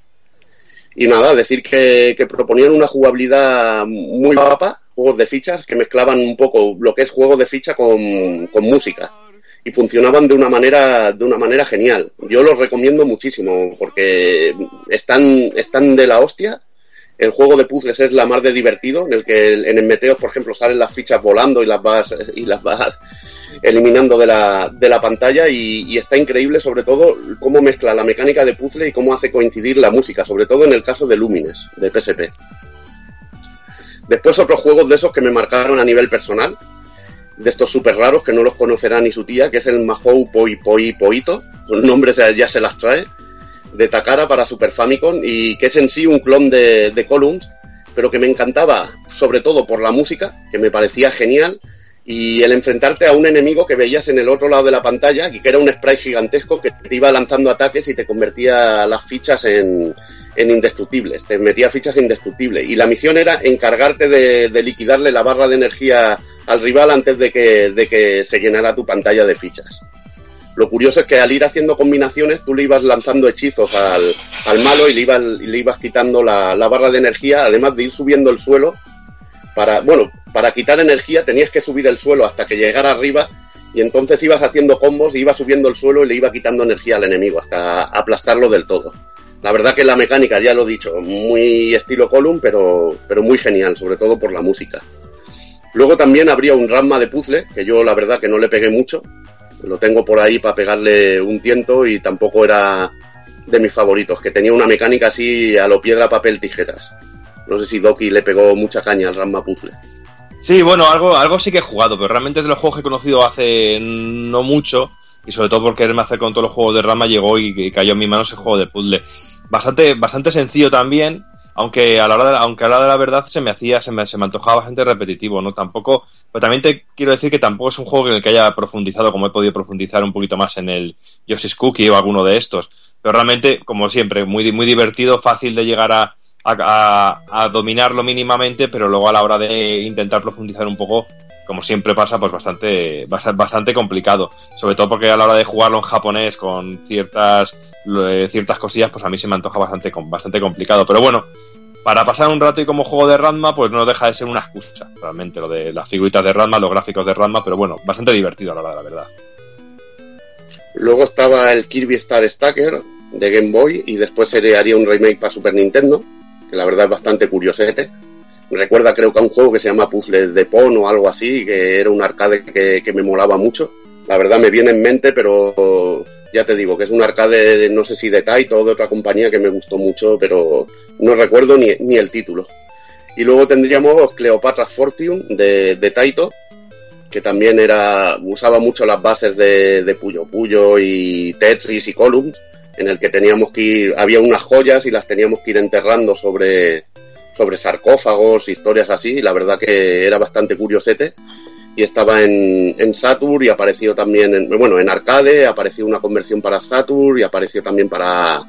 y nada, decir que, que, proponían una jugabilidad muy guapa, juegos de fichas que mezclaban un poco lo que es juego de ficha con, con, música y funcionaban de una manera de una manera genial. Yo los recomiendo muchísimo porque están están de la hostia. El juego de puzzles es la más de divertido, en el que en el Meteos, por ejemplo, salen las fichas volando y las vas y las vas eliminando de la, de la pantalla y, está increíble sobre todo cómo mezcla la mecánica de puzzle y cómo hace coincidir la música, sobre todo en el caso de Lumines, de PSP. Después otros juegos de esos que me marcaron a nivel personal, de estos súper raros que no los conocerá ni su tía, que es el Mahou Poi Poi Poito, con nombres ya se las trae, de Takara para Super Famicom y que es en sí un clon de, de Columns, pero que me encantaba sobre todo por la música, que me parecía genial, y el enfrentarte a un enemigo que veías en el otro lado de la pantalla y que era un spray gigantesco que te iba lanzando ataques y te convertía las fichas en, en indestructibles, te metía fichas indestructibles y la misión era encargarte de, de, liquidarle la barra de energía al rival antes de que, de que se llenara tu pantalla de fichas. Lo curioso es que al ir haciendo combinaciones tú le ibas lanzando hechizos al, al malo y le ibas, le ibas quitando la, la barra de energía, además de ir subiendo el suelo para, bueno, para quitar energía tenías que subir el suelo hasta que llegara arriba y entonces ibas haciendo combos y ibas subiendo el suelo y le iba quitando energía al enemigo hasta aplastarlo del todo. La verdad que la mecánica, ya lo he dicho, muy estilo Column, pero, pero muy genial, sobre todo por la música. Luego también habría un Ramma de puzzle, que yo la verdad que no le pegué mucho. Lo tengo por ahí para pegarle un tiento y tampoco era de mis favoritos, que tenía una mecánica así a lo piedra, papel, tijeras. No sé si Doki le pegó mucha caña al Ramma puzzle. Sí, bueno, algo, algo sí que he jugado, pero realmente es de los juegos que he conocido hace no mucho y sobre todo por quererme hacer con todos los juegos de Rama llegó y, cayó en mi mano ese juego de puzzle. Bastante, bastante sencillo también, aunque a la hora de, aunque a la de la verdad se me hacía, se me, se me antojaba bastante repetitivo, ¿no? Tampoco, pero también te quiero decir que tampoco es un juego en el que haya profundizado como he podido profundizar un poquito más en el Yoshi's Cookie o alguno de estos. Pero realmente, como siempre, muy, muy divertido, fácil de llegar a, a, dominarlo mínimamente, pero luego a la hora de intentar profundizar un poco, como siempre pasa, pues bastante, bastante complicado. Sobre todo porque a la hora de jugarlo en japonés con ciertas, eh, ciertas cosillas, pues a mí se me antoja bastante, bastante complicado. Pero bueno, para pasar un rato y como juego de Ranma, pues no deja de ser una excusa, realmente, lo de las figuritas de Ranma, los gráficos de Ranma, pero bueno, bastante divertido a la hora de la verdad. Luego estaba el Kirby Star Stacker de Game Boy y después se haría un remake para Super Nintendo, que la verdad es bastante curiosete. Me recuerda creo que a un juego que se llama Puzzles de Pon o algo así, que era un arcade que, que me molaba mucho. La verdad me viene en mente, pero ya te digo que es un arcade, no sé si de Taito o de otra compañía que me gustó mucho, pero no recuerdo ni, ni el título. Y luego tendríamos Cleopatra Fortune de, de, Taito, que también era usaba mucho las bases de, de Puyo Puyo y Tetris y Columns, en el que teníamos que ir, había unas joyas y las teníamos que ir enterrando sobre, sobre sarcófagos, historias así, y la verdad que era bastante curiosete y estaba en, en Saturn y apareció también, en, bueno, en arcade, apareció una conversión para Saturn y apareció también para,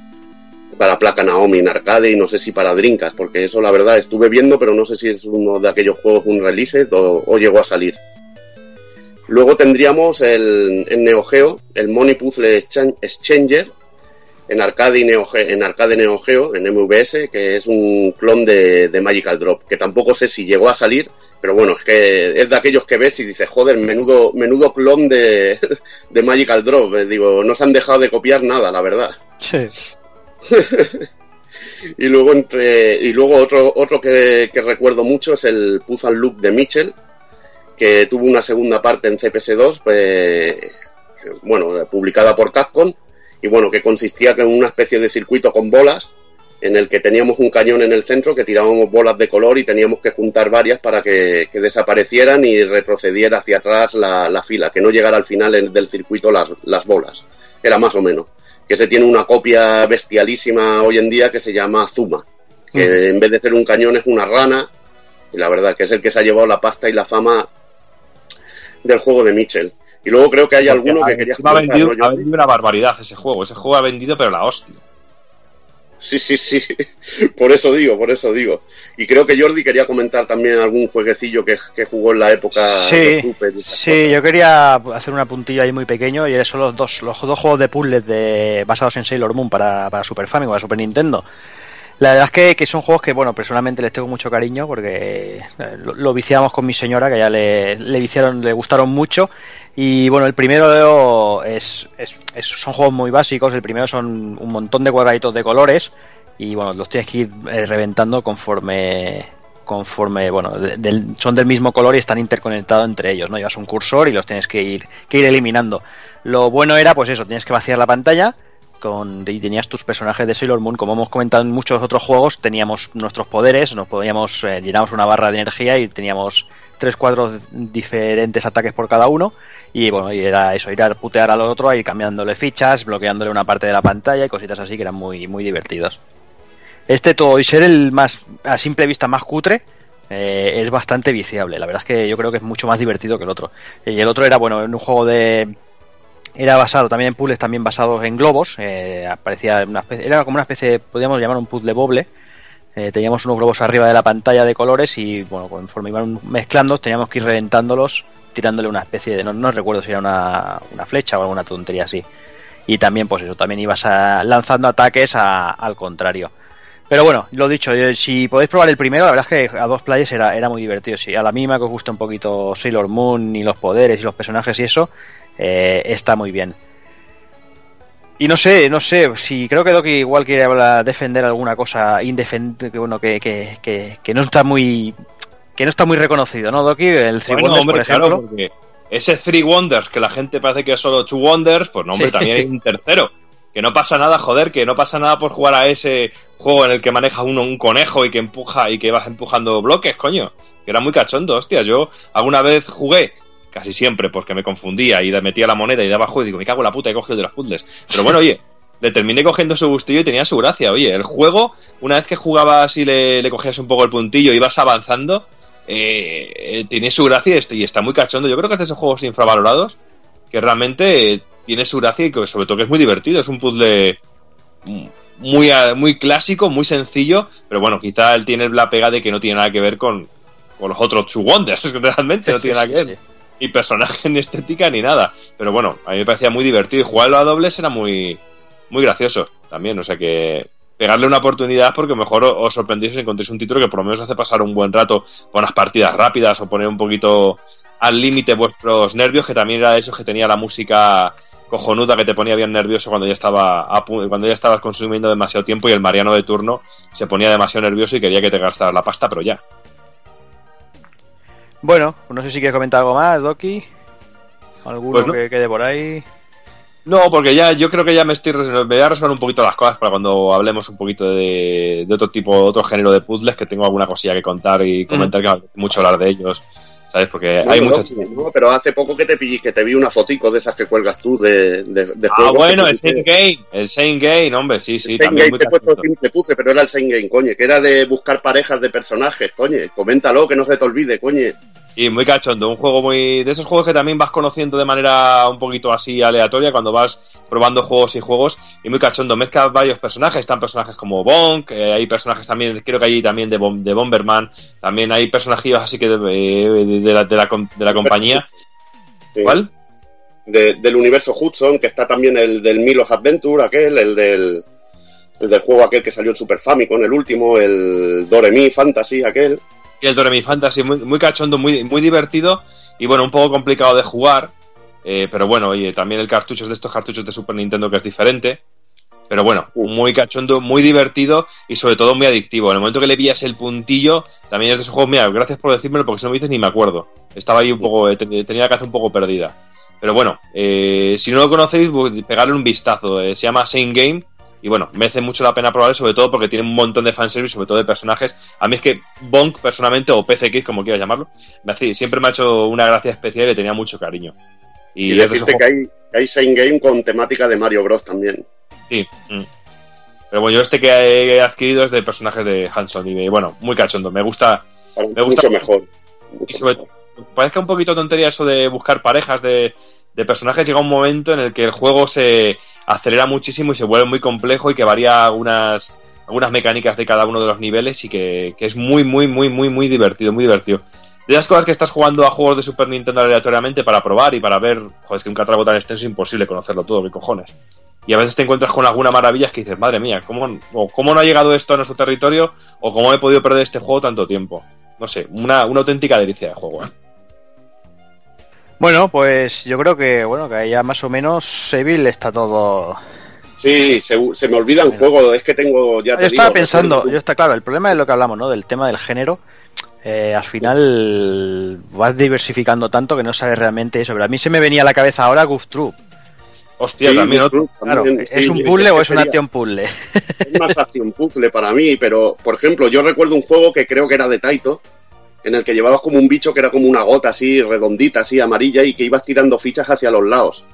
para placa Naomi en arcade y no sé si para Drinkas, porque eso la verdad estuve viendo, pero no sé si es uno de aquellos juegos un release o, llegó a salir. Luego tendríamos el, en Neo Geo, el Money Puzzle Exchanger, en arcade, y Neo Geo, en arcade Neo Geo, en MVS, que es un clon de, de Magical Drop, que tampoco sé si llegó a salir, pero bueno, es que es de aquellos que ves y dices, joder, menudo, menudo clon de, de Magical Drop. Eh, digo, no se han dejado de copiar nada, la verdad. Sí. y luego entre y luego otro otro que, recuerdo mucho es el Puzzle Loop de Mitchell, que tuvo una segunda parte en CPS2, pues, bueno, publicada por Capcom, y bueno, que consistía en una especie de circuito con bolas en el que teníamos un cañón en el centro que tirábamos bolas de color y teníamos que juntar varias para que, desaparecieran y retrocediera hacia atrás la, fila, que no llegara al final del circuito las, las, bolas. Era más o menos. Que se tiene una copia bestialísima hoy en día que se llama Zuma, que mm. en vez de ser un cañón es una rana, y la verdad que es el que se ha llevado la pasta y la fama del juego de Mitchell. Y luego creo que hay alguno que quería... Ha vendido, ha vendido una barbaridad ese juego, ese juego ha vendido pero la hostia. Sí, sí, sí. Por eso digo, por eso digo. Y creo que Jordi quería comentar también algún jueguecillo que, jugó en la época sí, de Super Sí, yo quería hacer una puntilla ahí muy pequeño y son los dos, los dos juegos de puzzles de, basados en Sailor Moon para, para Super Famicom, para Super Nintendo. La verdad es que, son juegos que, bueno, personalmente les tengo mucho cariño porque eh, lo, viciamos con mi señora, que ya le, le viciaron, le gustaron mucho. Y bueno, el primero es, son juegos muy básicos. El primero son un montón de cuadraditos de colores y bueno, los tienes que ir eh, reventando conforme conforme, bueno, son del mismo color y están interconectados entre ellos, ¿no? Llevas un cursor y los tienes que ir, que ir eliminando. Lo bueno era, pues eso, tienes que vaciar la pantalla, con, y tenías tus personajes de Sailor Moon, como hemos comentado en muchos otros juegos, teníamos nuestros poderes, nos podíamos, eh, una barra de energía y teníamos tres cuadros diferentes ataques por cada uno. Y bueno, era eso, ir a putear al otro, ir cambiándole fichas, bloqueándole una parte de la pantalla y cositas así que eran muy, muy divertidos. Este todo y ser el más, a simple vista, más cutre, eh, es bastante viciable. La verdad es que yo creo que es mucho más divertido que el otro. Y el otro era, bueno, en un juego de, era basado también en puzzles también basados en globos eh, aparecía una era como una especie podríamos llamar un puzzle boble eh, teníamos unos globos arriba de la pantalla de colores y bueno conforme iban mezclando teníamos que ir reventándolos tirándole una especie de no, no recuerdo si era una, una, flecha o alguna tontería así y también pues eso también ibas lanzando ataques al contrario pero bueno, lo dicho, eh, si podéis probar el primero, la verdad es que a dos playas era, era muy divertido. Si a la mínima que os gusta un poquito Sailor Moon y los poderes y los personajes y eso, eh, está muy bien. Y no sé, no sé, si creo que Doki igual quiere defender alguna cosa indefendible, que bueno, que, que, que, no está muy que no está muy reconocido, ¿no, Doki? El Three Wonders, por ejemplo. ese Three Wonders, que la gente parece que es solo Two Wonders, pues no, hombre, también hay un tercero. Que no pasa nada, joder, que no pasa nada por jugar a ese juego en el que maneja uno un conejo y que empuja y que vas empujando bloques, coño. Que era muy cachondo, hostia. Yo alguna vez jugué casi siempre porque me confundía y metía la moneda y daba juego y digo, me cago en la puta, he cogido de los puzzles. Pero bueno, oye, le terminé cogiendo su gustillo y tenía su gracia. Oye, el juego, una vez que jugabas y le, le cogías un poco el puntillo ibas avanzando, eh, eh, tiene su gracia y está muy cachondo. Yo creo que es de esos juegos infravalorados que realmente eh, tiene su gracia y que sobre todo que es muy divertido. Es un puzzle muy, muy clásico, muy sencillo, pero bueno, quizá él tiene la pega de que no tiene nada que ver con, con los otros Two Wonders, realmente no tiene nada que ver. Ni personaje, ni estética, ni nada. Pero bueno, a mí me parecía muy divertido y jugarlo a dobles era muy, muy gracioso también. O sea que pegarle una oportunidad porque mejor os sorprendéis si encontréis un título que por lo menos hace pasar un buen rato con unas partidas rápidas o poner un poquito al límite vuestros nervios, que también era de esos que tenía la música cojonuda que te ponía bien nervioso cuando ya estaba cuando ya estabas consumiendo demasiado tiempo y el Mariano de turno se ponía demasiado nervioso y quería que te gastaras la pasta, pero ya. Bueno, no sé si quieres comentar algo más, Doki. ¿Alguno pues que quede por ahí? No, porque ya yo creo que ya me estoy me voy a resolver un poquito las cosas para cuando hablemos un poquito de, otro tipo, otro género de puzzles que tengo alguna cosilla que contar y comentar que mucho hablar de ellos. ¿Sabes? Porque hay muchas. No, pero hace poco que te que te vi una fotico de esas que cuelgas tú de, de, Ah, bueno, el Same Game. El Same Game, hombre, sí, sí. también te, puesto, te puse, pero era el Same Game, coño. Que era de buscar parejas de personajes, coño. Coméntalo, que no se te olvide, coño. Y muy cachondo, un juego muy. de esos juegos que también vas conociendo de manera un poquito así aleatoria cuando vas probando juegos y juegos. Y muy cachondo, mezcla varios personajes, están personajes como Bonk, eh, hay personajes también, creo que hay también de, de Bomberman, también hay personajes así que de, de, la, de, la, compañía. ¿Cuál? del universo Hudson, que está también el del Milos Adventure, aquel, el del. El del juego aquel que salió en Super Famicom, el último, el Doremi Fantasy, aquel. Y el Doremi Fantasy, muy, muy cachondo, muy, muy divertido y bueno, un poco complicado de jugar. Eh, pero bueno, oye, también el cartucho es de estos cartuchos de Super Nintendo que es diferente. Pero bueno, muy cachondo, muy divertido y sobre todo muy adictivo. En el momento que le pillas el puntillo, también es de esos juegos, mira, gracias por decírmelo porque si no me dices ni me acuerdo. Estaba ahí un poco, eh, tenía la cabeza un poco perdida. Pero bueno, eh, si no lo conocéis, pues, pegarle un vistazo. se llama Same Game y bueno, merece mucho la pena probar, sobre todo porque tiene un montón de fanservice, sobre todo de personajes. A mí es que Bonk, personalmente, o PCX, como quieras llamarlo, me siempre me ha hecho una gracia especial y le tenía mucho cariño. Y, decirte que hay, hay Same Game con temática de Mario Bros. también. Sí. Mm. Pero bueno, yo este que he adquirido es de personajes de Hanson y bueno, muy cachondo. Me gusta. Me gusta mucho mejor. y sobre parece un poquito tontería eso de buscar parejas de, de personajes. Llega un momento en el que el juego se acelera muchísimo y se vuelve muy complejo y que varía algunas, algunas mecánicas de cada uno de los niveles y que, es muy, muy, muy, muy, muy divertido, muy divertido. De las cosas que estás jugando a juegos de Super Nintendo aleatoriamente para probar y para ver, joder, es que un catálogo tan extenso es imposible conocerlo todo, qué cojones. Y a veces te encuentras con alguna maravilla que dices, madre mía, ¿cómo, ¿cómo no ha llegado esto a nuestro territorio? ¿O cómo he podido perder este juego tanto tiempo? No sé, una, una auténtica delicia de juego. ¿eh? Bueno, pues yo creo que bueno que ya más o menos Seville está todo. Sí, se, me olvida un juego, es que tengo ya. Te yo estaba pensando, yo está claro, el problema es lo que hablamos, ¿no? Del tema del género. Eh, al final vas diversificando tanto que no sabes realmente eso. Pero a mí se me venía a la cabeza ahora Goof Troop. Hostia, también, Claro, ¿es un puzzle o es una acción puzzle? Es más acción puzzle para mí, pero por ejemplo, yo recuerdo un juego que creo que era de Taito, en el que llevabas como un bicho que era como una gota así, redondita, así, amarilla, y que ibas tirando fichas hacia los lados.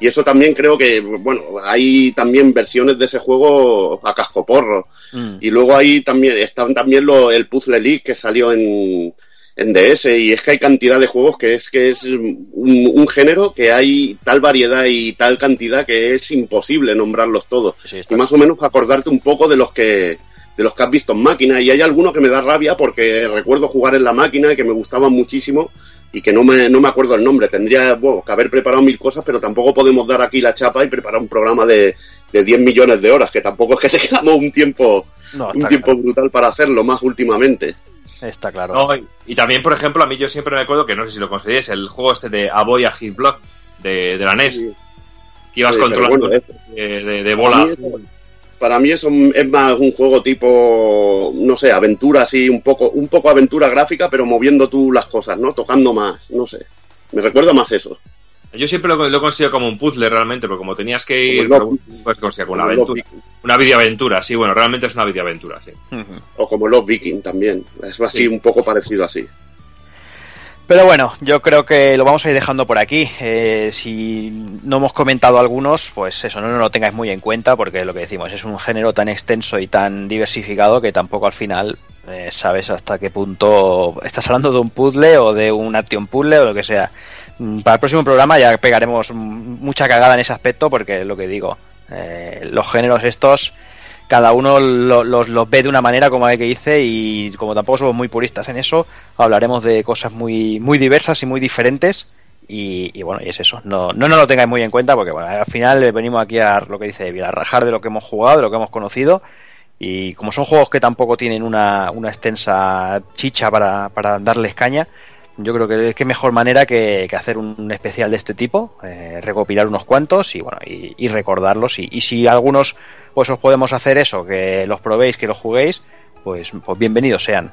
Y eso también creo que, bueno, hay también versiones de ese juego a cascoporro. Mm. Y luego ahí también están también lo, el Puzzle League que salió en, en DS. Y es que hay cantidad de juegos que es que es un, género que hay tal variedad y tal cantidad que es imposible nombrarlos todos. y más o menos acordarte un poco de los que de los que has visto en máquina y hay alguno que me da rabia porque recuerdo jugar en la máquina y que me gustaban muchísimo y que no me, no me acuerdo el nombre. Tendría bueno, que haber preparado mil cosas, pero tampoco podemos dar aquí la chapa y preparar un programa de, de 10 millones de horas, que tampoco es que tengamos un tiempo, un tiempo brutal para hacerlo más últimamente. Está claro. y, también, por ejemplo, a mí yo siempre me acuerdo que no sé si lo conseguís, el juego este de Aboy a Hit Block de, de la NES. Que ibas controlando de, de, bola para mí eso es más un juego tipo, no sé, aventura así, un poco, un poco aventura gráfica, pero moviendo tú las cosas, ¿no? Tocando más, no sé. Me recuerda más eso. Yo siempre lo, lo considero como un puzzle realmente, porque como tenías que ir, pues como una aventura. Una videoaventura, sí, bueno, realmente es una videoaventura, sí. O como los Viking también, es así un poco parecido así. Pero bueno, yo creo que lo vamos a ir dejando por aquí. Eh, si no hemos comentado algunos, pues eso, no, lo tengáis muy en cuenta porque lo que decimos es un género tan extenso y tan diversificado que tampoco al final eh, sabes hasta qué punto estás hablando de un puzzle o de un action puzzle o lo que sea. Mm, para el próximo programa ya pegaremos mucha cagada en ese aspecto porque lo que digo, eh, los géneros estos cada uno los, ve de una manera como hay que dice y como tampoco somos muy puristas en eso, hablaremos de cosas muy, muy diversas y muy diferentes y, bueno, y es eso, no, no nos lo tengáis muy en cuenta porque bueno, al final venimos aquí a lo que dice a rajar de lo que hemos jugado, de lo que hemos conocido y como son juegos que tampoco tienen una, una extensa chicha para, para darles caña, yo creo que es que mejor manera que, hacer un especial de este tipo, eh, recopilar unos cuantos y bueno, y, recordarlos. Y, y, si algunos pues os podemos hacer eso, que los probéis, que los juguéis, pues, pues bienvenidos sean.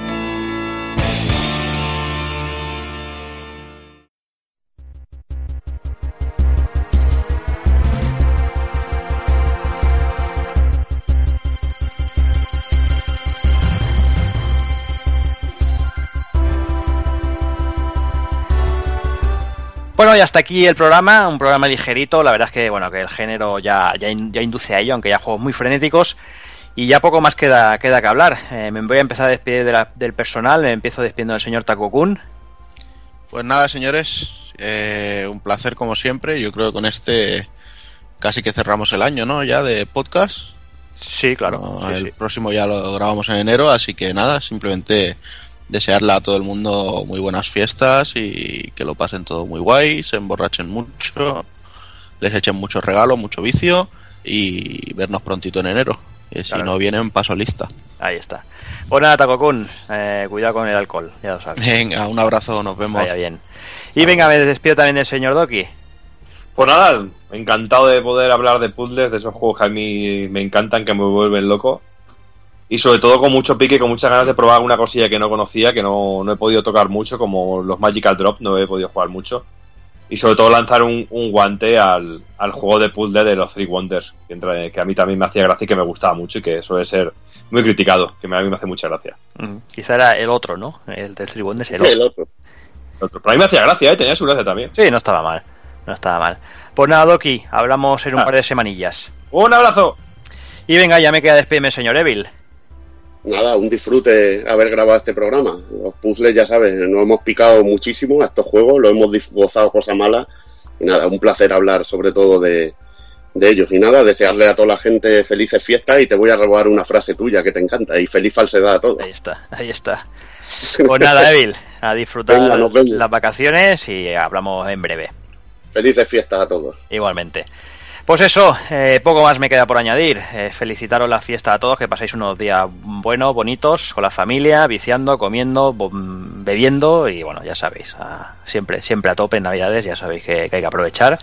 Bueno, y hasta aquí el programa, un programa ligerito. La verdad es que bueno, que el género ya, ya, induce a ello, aunque ya juegos muy frenéticos. Y ya poco más queda, queda que hablar. Eh, me voy a empezar a despedir del personal. Me empiezo despidiendo del señor Takokun. Pues nada, señores. Eh, un placer como siempre. Yo creo que con este casi que cerramos el año, ¿no? Ya de podcast. Sí, claro. el próximo ya lo grabamos en enero, así que nada, simplemente desearle a todo el mundo muy buenas fiestas y que lo pasen todo muy guay, se emborrachen mucho, les echen mucho regalo, mucho vicio y vernos prontito en enero. Y si no vienen, paso lista. Ahí está. Bueno, pues Takokun, eh, cuidado con el alcohol, ya lo sabes. Venga, un abrazo, nos vemos. Vaya bien. Y venga, me despido también del señor Doki. Pues nada, encantado de poder hablar de puzzles, de esos juegos que a mí me encantan, que me vuelven loco y sobre todo con mucho pique, con muchas ganas de probar alguna cosilla que no conocía, que no, he podido tocar mucho, como los Magical Drop, no he podido jugar mucho. Y sobre todo lanzar un, guante al, juego de puzzle de los Three Wonders, que, a mí también me hacía gracia y que me gustaba mucho y que suele ser muy criticado, que a mí me hace mucha gracia. Quizá era el otro, ¿no? El del Three Wonders, el, el otro. Pero a mí me hacía gracia, ¿eh? tenía su gracia también. Sí, no estaba mal. No estaba mal. Pues nada, Doki, hablamos en un ah. par de semanillas. ¡Un abrazo! Y venga, ya me queda despedirme, señor Evil nada, un disfrute haber grabado este programa. Los puzzles, ya sabes, nos hemos picado muchísimo a estos juegos, lo hemos gozado cosas malas. Y nada, un placer hablar sobre todo de, ellos. Y nada, desearle a toda la gente felices fiestas y te voy a robar una frase tuya que te encanta. Y feliz falsedad a todos. Ahí está, ahí está. Pues nada, Evil, a disfrutar las vacaciones y hablamos en breve. Felices fiestas a todos. Igualmente. Pues eso, eh, poco más me queda por añadir. Eh, felicitaros la fiesta a todos, que paséis unos días buenos, bonitos, con la familia, viciando, comiendo, bebiendo y bueno, ya sabéis, siempre, siempre a tope en Navidades, ya sabéis que, hay que aprovechar,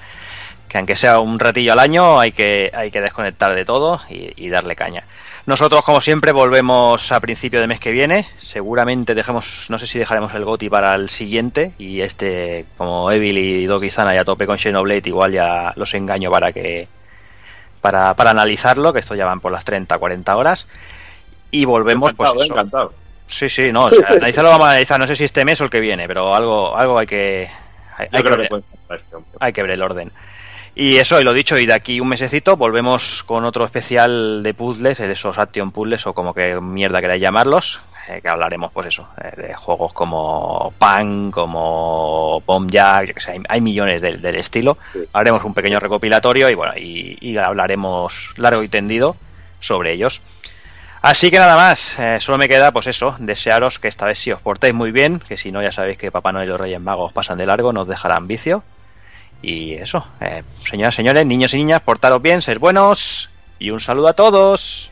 que aunque sea un ratillo al año, hay que, hay que desconectar de todo y darle caña. Nosotros, como siempre, volvemos a principio de mes que viene. Seguramente dejemos, no sé si dejaremos el GOTI para el siguiente. Y este, como Evil y Doki están ahí a tope con Xenoblade, igual ya los engaño para que. Para, para analizarlo, que esto ya van por las 30, 40 horas. Y volvemos, pues. Eso. Encantado. Sí, sí, no. analizarlo vamos a analizar, no sé si este mes o el que viene, pero algo, algo hay que. Hay, que, ver, este hay que ver el orden. Y eso, y lo dicho, y de aquí un mesecito volvemos con otro especial de puzzles, esos Action Puzzles o como que mierda queráis llamarlos, eh, que hablaremos pues eso, eh, de juegos como Pan, como Bomb Jack, que sé, hay, millones del, estilo. Haremos un pequeño recopilatorio y bueno, y, hablaremos largo y tendido sobre ellos. Así que nada más, eh, solo me queda pues eso, desearos que esta vez si os portéis muy bien, que si no ya sabéis que Papá Noel y los Reyes Magos pasan de largo, nos dejarán vicio Y eso, eh, señoras, señores, niños y niñas, portaros bien, ser buenos y un saludo a todos.